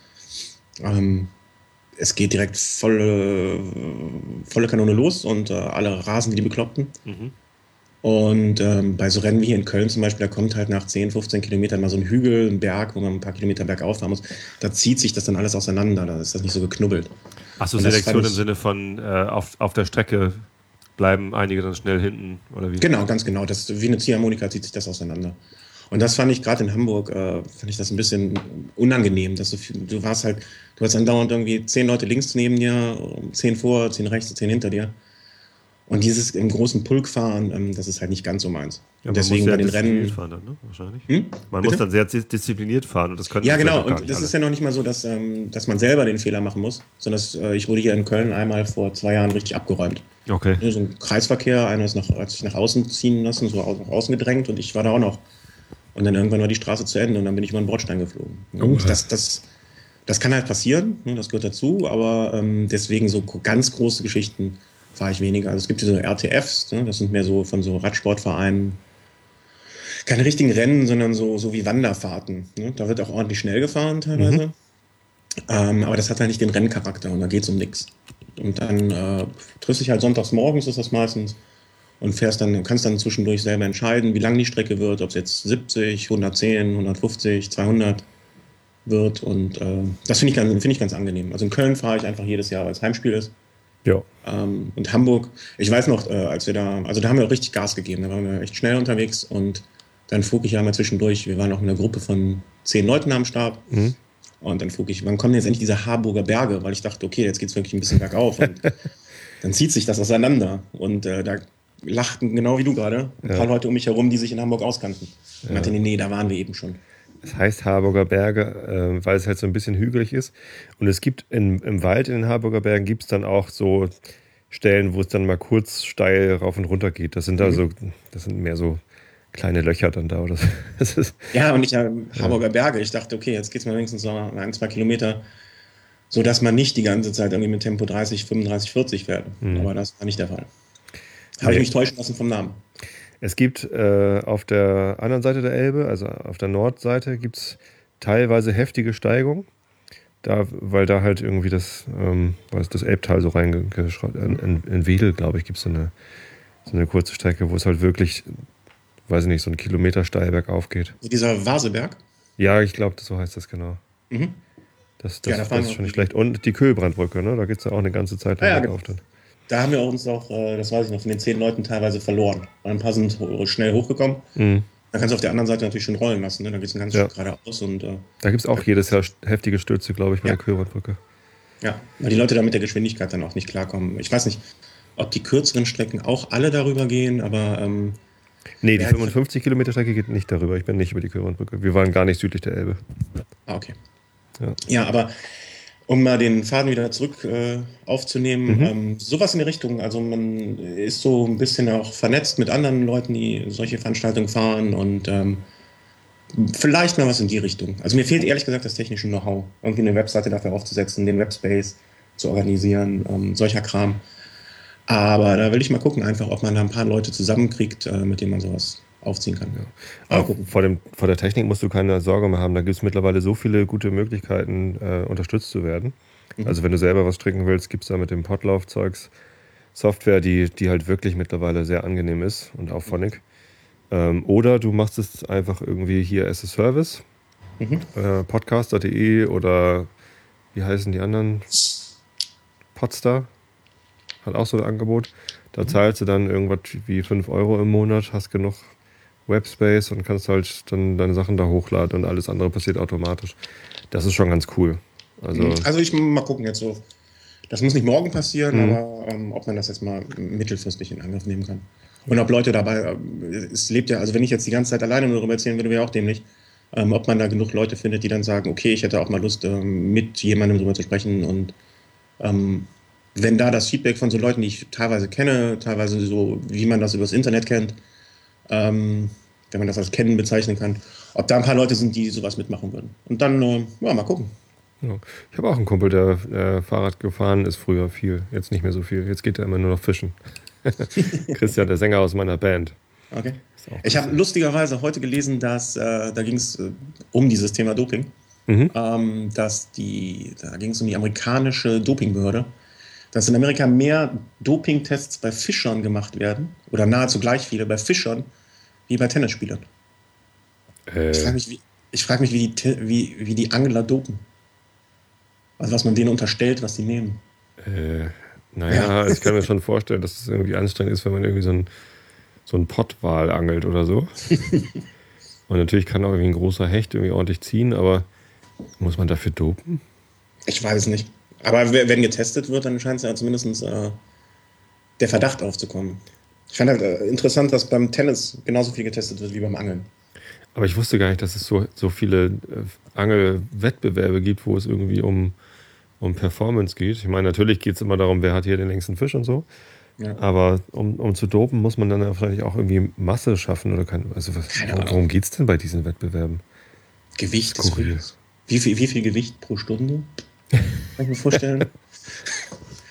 Ähm, es geht direkt volle, volle Kanone los und äh, alle rasen wie die Bekloppten. Und ähm, bei so Rennen wie hier in Köln zum Beispiel, da kommt halt nach 10, 15 Kilometern mal so ein Hügel, ein Berg, wo man ein paar Kilometer bergauf fahren muss. Da zieht sich das dann alles auseinander, da ist das nicht so geknubbelt. Achso, Selektion im Sinne von äh, auf, auf der Strecke bleiben einige dann schnell hinten oder wie? Genau, ganz genau. Das, wie eine Ziehharmonika zieht sich das auseinander. Und das fand ich gerade in Hamburg, äh, fand ich das ein bisschen unangenehm, dass du, du warst halt, du hast andauernd irgendwie zehn Leute links neben dir, zehn vor, zehn rechts, zehn hinter dir. Und dieses im großen Pulk fahren, ähm, das ist halt nicht ganz so meins. Ja, deswegen muss bei den Rennen. fahren dann, ne? Wahrscheinlich. Hm? Man Bitte? muss dann sehr dis- diszipliniert fahren und das können Ja, genau. Und das alle. ist ja noch nicht mal so, dass, ähm, dass man selber den Fehler machen muss, sondern dass, äh, ich wurde hier in Köln einmal vor zwei Jahren richtig abgeräumt. Okay. So ein Kreisverkehr, einer ist nach, hat sich nach außen ziehen lassen, so nach außen gedrängt und ich war da auch noch. Und dann irgendwann war die Straße zu Ende und dann bin ich über den Bordstein geflogen. Und das, das, das kann halt passieren, ne, das gehört dazu, aber ähm, deswegen so ganz große Geschichten fahre ich weniger. Also es gibt diese RTFs, ne, das sind mehr so von so Radsportvereinen. Keine richtigen Rennen, sondern so, so wie Wanderfahrten. Ne? Da wird auch ordentlich schnell gefahren teilweise. Ähm, aber das hat halt nicht den Renncharakter und da geht es um nichts. Und dann äh, triffst dich halt sonntags morgens, ist das meistens, und fährst dann, kannst dann zwischendurch selber entscheiden, wie lang die Strecke wird, ob es jetzt 70, 110, 150, 200 wird. Und äh, das finde ich, ganz- finde ich ganz angenehm. Also in Köln fahre ich einfach jedes Jahr, weil es Heimspiel ist. Ja. Ähm, und Hamburg, ich weiß noch, äh, als wir da, also da haben wir auch richtig Gas gegeben, da waren wir echt schnell unterwegs und dann flog ich ja mal zwischendurch, wir waren auch in einer Gruppe von zehn Leuten am Start. Und dann flog ich, wann kommen jetzt endlich diese Harburger Berge? Weil ich dachte, okay, jetzt geht's wirklich ein bisschen bergauf. Und dann zieht sich das auseinander. Und äh, da lachten, genau wie du gerade, ein paar Leute um mich herum, die sich in Hamburg auskannten. Und ich meinte, nee, nee, da waren wir eben schon. Es heißt Harburger Berge, äh, weil es halt so ein bisschen hügelig ist. Und es gibt in, im Wald in den Harburger Bergen gibt es dann auch so Stellen, wo es dann mal kurz steil rauf und runter geht. Das sind da so, das sind mehr so kleine Löcher dann da. Oder so. Ja, und ich äh, Harburger Berge. Ich dachte, okay, jetzt geht's mal wenigstens so ein, zwei Kilometer, so dass man nicht die ganze Zeit irgendwie mit Tempo 30, 35, 40 fährt. Aber das war nicht der Fall. Habe Nee. ich mich täuschen lassen vom Namen. Es gibt äh, auf der anderen Seite der Elbe, also auf der Nordseite, gibt es teilweise heftige Steigung. Da, weil da halt irgendwie das, ähm, was das Elbtal so reingeschraubt In, in, in Wedel, glaube ich, gibt es so eine, so eine kurze Strecke, wo es halt wirklich weiß ich nicht, so einen Kilometer steil bergauf geht. Dieser Vaseberg? Ja, ich glaube, so heißt das genau. Mhm. Das, das, Ja, da das ist schon nicht schlecht. Und die Kühlbrandbrücke, ne? Da geht es ja auch eine ganze Zeit lang Ja, ja, bergauf dann. Da haben wir uns auch, äh, das weiß ich noch, von den zehn Leuten teilweise verloren. Ein paar sind schnell hochgekommen. Mhm. Dann kannst du auf der anderen Seite natürlich schon rollen lassen. Ne? Da geht es ein ganzes Ja. Stück geradeaus. Und äh, Da gibt es auch jedes Jahr heftige Stürze, glaube ich, bei Ja. der Kühlbrandbrücke. ja, weil die Leute da mit der Geschwindigkeit dann auch nicht klarkommen. Ich weiß nicht, ob die kürzeren Strecken auch alle darüber gehen, aber ähm, Nee, die Ja, 55 Kilometer Strecke geht nicht darüber. Ich bin nicht über die Kühlbrandbrücke. Wir waren gar nicht südlich der Elbe. ah, okay. Ja. Ja, aber um mal den Faden wieder zurück äh, aufzunehmen, Mhm. ähm, sowas in die Richtung. Also man ist so ein bisschen auch vernetzt mit anderen Leuten, die solche Veranstaltungen fahren und ähm, vielleicht mal was in die Richtung. Also mir fehlt ehrlich gesagt das technische Know-how, irgendwie eine Webseite dafür aufzusetzen, den Webspace zu organisieren, ähm, solcher Kram. Aber da will ich mal gucken, einfach, ob man da ein paar Leute zusammenkriegt, äh, mit denen man sowas aufziehen kann. Mal Aber vor, dem, vor der Technik musst du keine Sorge mehr haben. Da gibt es mittlerweile so viele gute Möglichkeiten, äh, unterstützt zu werden. Mhm. Also wenn du selber was stricken willst, gibt es da mit dem Potlauf-Zeugs Software, die, die halt wirklich mittlerweile sehr angenehm ist und auch Phonic. Ähm, oder du machst es einfach irgendwie hier as a Service. Mhm. Äh, Podcaster.de oder wie heißen die anderen? Podstar hat auch so ein Angebot. Mhm. Da zahlst du dann irgendwas wie 5 Euro im Monat, hast genug Webspace und kannst halt dann deine Sachen da hochladen und alles andere passiert automatisch. Das ist schon ganz cool. Also, Also ich mal gucken jetzt so. Das muss nicht morgen passieren, Mhm. aber ähm, ob man das jetzt mal mittelfristig in Angriff nehmen kann. Und ob Leute dabei, äh, es lebt ja, also wenn ich jetzt die ganze Zeit alleine nur darüber erzählen würde, wäre auch dämlich. Ähm, ob man da genug Leute findet, die dann sagen, okay, ich hätte auch mal Lust, ähm, mit jemandem darüber zu sprechen. Und ähm, wenn da das Feedback von so Leuten, die ich teilweise kenne, teilweise so, wie man das übers Internet kennt, ähm, wenn man das als Kennen bezeichnen kann, ob da ein paar Leute sind, die sowas mitmachen würden. Und dann, äh, ja, mal gucken. Ich habe auch einen Kumpel, der äh, Fahrrad gefahren ist früher viel. Jetzt nicht mehr so viel. Jetzt geht er immer nur noch fischen. Christian, der Sänger aus meiner Band. Okay. Ich habe lustigerweise heute gelesen, dass äh, da ging es äh, um dieses Thema Doping, Mhm. ähm, dass die, da ging es um die amerikanische Dopingbehörde, dass in Amerika mehr Dopingtests bei Fischern gemacht werden oder nahezu gleich viele bei Fischern wie bei Tennisspielern. Äh, Ich frage mich, wie, ich frag mich wie, die, wie, wie die Angler dopen. Also was man denen unterstellt, was sie nehmen. Äh, naja, ich kann mir schon vorstellen, dass es irgendwie anstrengend ist, wenn man irgendwie so ein, so ein Pottwal angelt oder so. Und natürlich kann auch irgendwie ein großer Hecht irgendwie ordentlich ziehen, aber muss man dafür dopen? Ich weiß es nicht. Aber we- wenn getestet wird, dann scheint es ja zumindest äh, der Verdacht aufzukommen. Ich fand halt äh, interessant, dass beim Tennis genauso viel getestet wird wie beim Angeln. Aber ich wusste gar nicht, dass es so, so viele äh, Angelwettbewerbe gibt, wo es irgendwie um, um Performance geht. Ich meine, natürlich geht es immer darum, wer hat hier den längsten Fisch und so. Ja. Aber um, um zu dopen, muss man dann ja vielleicht auch irgendwie Masse schaffen oder kann. Also was, Keine Ahnung. worum geht es denn bei diesen Wettbewerben? Gewicht ist Skurril. Wie viel, wie viel Gewicht pro Stunde? Kann ich mir vorstellen.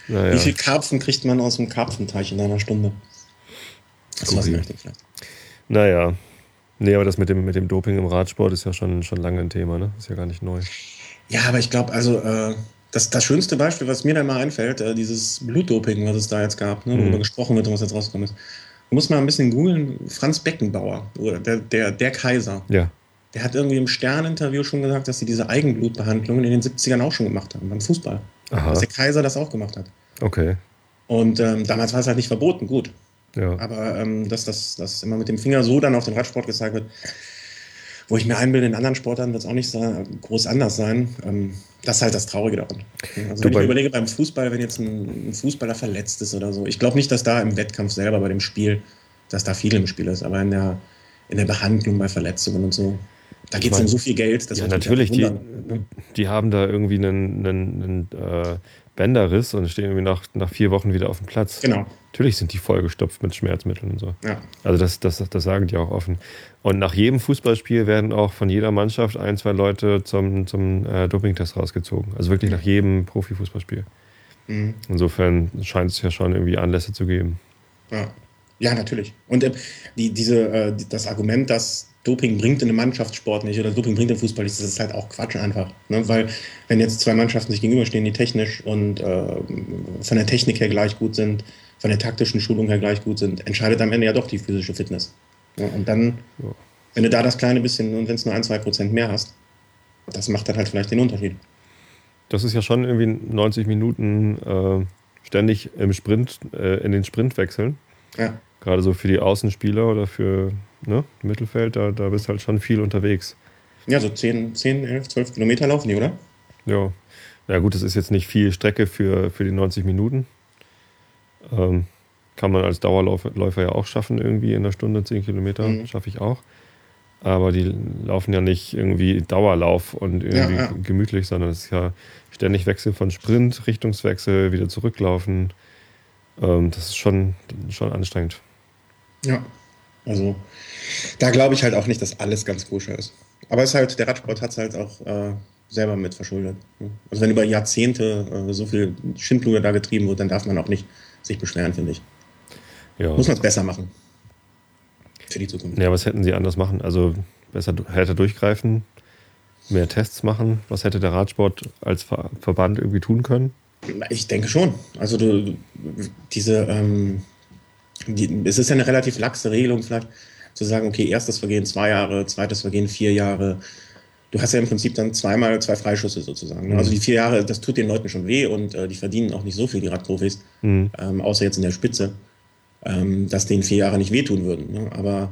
Naja. Wie viel Karpfen kriegt man aus dem Karpfenteich in einer Stunde? Das weiß ich Skurril. nicht vielleicht. Naja. Nee, aber das mit dem, mit dem Doping im Radsport ist ja schon, schon lange ein Thema, ne? Ist ja gar nicht neu. Ja, aber ich glaube, also äh, das, das schönste Beispiel, was mir da mal einfällt, äh, dieses Blutdoping, was es da jetzt gab, ne, Mhm. worüber gesprochen wird und was jetzt rausgekommen ist. Du musst mal ein bisschen googeln, Franz Beckenbauer, oder der, der, der Kaiser. Ja. Der hat irgendwie im Stern-Interview schon gesagt, dass sie diese Eigenblutbehandlungen in den 70ern auch schon gemacht haben, beim Fußball. Aha. Dass der Kaiser das auch gemacht hat. Okay. Und ähm, damals war es halt nicht verboten, gut. Ja. Aber ähm, dass das dass immer mit dem Finger so dann auf den Radsport gezeigt wird, wo ich mir einbilde, in anderen Sportarten wird es auch nicht so groß anders sein. Ähm, das ist halt das Traurige daran. Also Du, wenn ich überlege, beim Fußball, wenn jetzt ein, ein Fußballer verletzt ist oder so, ich glaube nicht, dass da im Wettkampf selber bei dem Spiel, dass da viel im Spiel ist, aber in der, in der Behandlung bei Verletzungen und so, da geht es um so viel Geld. Das ja, natürlich. Die, die haben da irgendwie einen, einen, einen äh, Bänderriss und stehen irgendwie nach, nach vier Wochen wieder auf dem Platz. Genau. Natürlich sind die vollgestopft mit Schmerzmitteln und so. Ja. Also das, das, das sagen die auch offen. Und nach jedem Fußballspiel werden auch von jeder Mannschaft ein, zwei Leute zum, zum äh, Dopingtest rausgezogen. Also wirklich nach jedem Profifußballspiel. Mhm. Insofern scheint es ja schon irgendwie Anlässe zu geben. Ja, ja natürlich. Und äh, die, diese, äh, das Argument, dass Doping bringt in einem Mannschaftssport nicht oder Doping bringt im Fußball nicht, das ist halt auch Quatsch einfach. Ne? Weil wenn jetzt zwei Mannschaften sich gegenüberstehen, die technisch und äh, von der Technik her gleich gut sind, von der taktischen Schulung her gleich gut sind, entscheidet am Ende ja doch die physische Fitness. Ja, und dann, wenn du da das kleine bisschen, und wenn es nur ein, zwei Prozent mehr hast, das macht dann halt vielleicht den Unterschied. Das ist ja schon irgendwie 90 Minuten äh, ständig im Sprint, äh, in den Sprint wechseln. Ja. Gerade so für die Außenspieler oder für ne, Mittelfeld, da, da bist du halt schon viel unterwegs. Ja, so 10, 10, 11, 12 Kilometer laufen die, oder? Ja. Ja gut, das ist jetzt nicht viel Strecke für, für die 90 Minuten. Ähm, kann man als Dauerläufer ja auch schaffen, irgendwie in einer Stunde 10 Kilometer. Mhm. Schaffe ich auch. Aber die laufen ja nicht irgendwie Dauerlauf und irgendwie Ja, ja. gemütlich, sondern es ist ja ständig Wechsel von Sprint, Richtungswechsel, wieder zurücklaufen. Ähm, das ist schon, schon anstrengend. Ja. Also, da glaube ich halt auch nicht, dass alles ganz koscher ist. Aber es ist halt, der Radsport hat es halt auch äh, selber mit verschuldet. ne? Also, wenn über Jahrzehnte äh, so viel Schindluder da getrieben wird, dann darf man auch nicht sich beschweren, finde ich. Ja. Muss man es besser machen. Für die Zukunft. ja, was hätten sie anders machen? Also besser härter durchgreifen, mehr Tests machen. Was hätte der Radsport als Ver Verband irgendwie tun können? Ich denke schon. Also du, diese, ähm, die, es ist ja eine relativ laxe Regelung vielleicht, zu sagen, okay, erstes Vergehen zwei Jahre, zweites Vergehen vier Jahre. Du hast ja im Prinzip dann zweimal zwei Freischüsse sozusagen. ne? Also die vier Jahre, das tut den Leuten schon weh und äh, die verdienen auch nicht so viel, die Radprofis, ähm, außer jetzt in der Spitze, ähm, dass denen vier Jahre nicht wehtun würden. Ne? Aber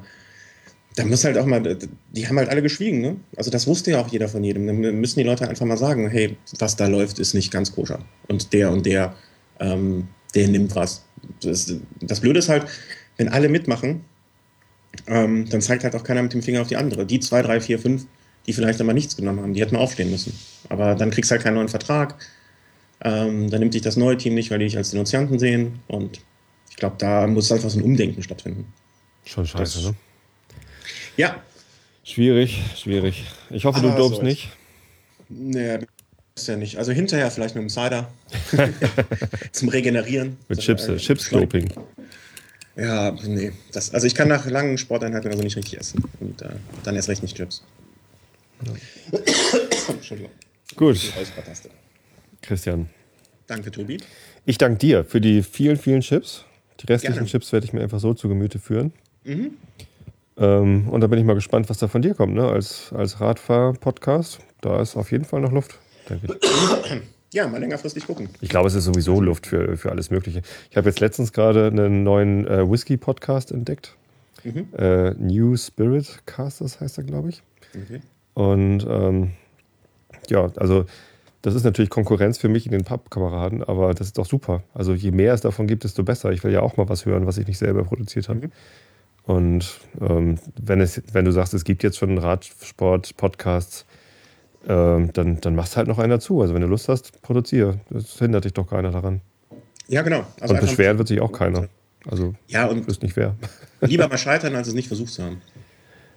da muss halt auch mal, die haben halt alle geschwiegen, ne? Also das wusste ja auch jeder von jedem. Dann müssen die Leute einfach mal sagen, hey, was da läuft, ist nicht ganz koscher. Und der und der, ähm, der nimmt was. Das, das Blöde ist halt, wenn alle mitmachen, ähm, dann zeigt halt auch keiner mit dem Finger auf die andere. Die zwei, drei, vier, fünf, die vielleicht aber nichts genommen haben, die hätten aufstehen müssen. Aber dann kriegst du halt keinen neuen Vertrag. Ähm, dann nimmt dich das neue Team nicht, weil die dich als Denunzianten sehen. Und ich glaube, da muss einfach so ein Umdenken stattfinden. Schon scheiße, Das- ne? Ja, Schwierig, schwierig. Ich hoffe, du Aber dopst so nicht. Nee, ist ja nicht. Also hinterher vielleicht mit dem Cider. Zum Regenerieren. Mit Chips, äh, Chips-Doping. Ja, nee. Das, also ich kann nach langen Sporteinheiten also nicht richtig essen. Und äh, dann erst recht nicht Chips. Entschuldigung. Gut. Christian. Danke, Tobi. Ich danke dir für die vielen, vielen Chips. Die restlichen Gerne. Chips werde ich mir einfach so zu Gemüte führen. Ähm, und da bin ich mal gespannt, was da von dir kommt, ne? Als, als Radfahr-Podcast. Da ist auf jeden Fall noch Luft, denke ich. Ja, mal längerfristig gucken. Ich glaube, es ist sowieso Luft für, für alles Mögliche. Ich habe jetzt letztens gerade einen neuen äh, Whisky-Podcast entdeckt. Äh, New Spirit Casters heißt er, glaube ich. Okay. Und ähm, ja, also das ist natürlich Konkurrenz für mich in den Pub-Kameraden, aber das ist doch super. Also je mehr es davon gibt, desto besser. Ich will ja auch mal was hören, was ich nicht selber produziert habe. Und ähm, wenn, es, wenn du sagst, es gibt jetzt schon Radsport-Podcasts, ähm, dann, dann machst halt noch einer zu. Also wenn du Lust hast, produziere. Das hindert dich doch keiner daran. Ja, genau. Also Und beschweren wird sich auch keiner. Also Ja, und wüsste nicht wer. lieber mal scheitern, als es nicht versucht zu haben.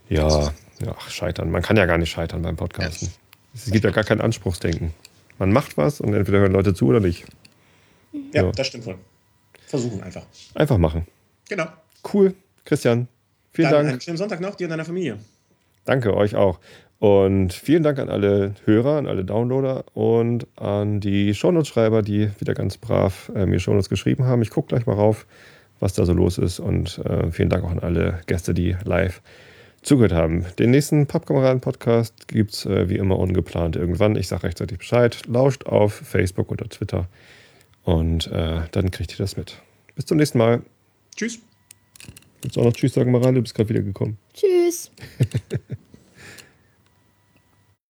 Ja, ja, ach, scheitern. Man kann ja gar nicht scheitern beim Podcasten. Es gibt ja gar kein Anspruchsdenken. Man macht was und entweder hören Leute zu oder nicht. Ja, Ja. das stimmt wohl. Versuchen einfach. Einfach machen. Genau. Cool. Christian, vielen Dann Dank. einen schönen Sonntag noch dir und deiner Familie. Danke euch auch. Und vielen Dank an alle Hörer, an alle Downloader und an die Shownotes-Schreiber, die wieder ganz brav äh, mir Shownotes geschrieben haben. Ich gucke gleich mal rauf, was da so los ist. Und äh, vielen Dank auch an alle Gäste, die live zugehört haben. Den nächsten Pappkameraden-Podcast gibt es äh, wie immer ungeplant irgendwann. Ich sage rechtzeitig Bescheid. Lauscht auf Facebook oder Twitter. Und äh, dann kriegt ihr das mit. Bis zum nächsten Mal. Tschüss. Willst du auch noch Tschüss sagen, Maran? Du bist gerade wieder gekommen. Tschüss.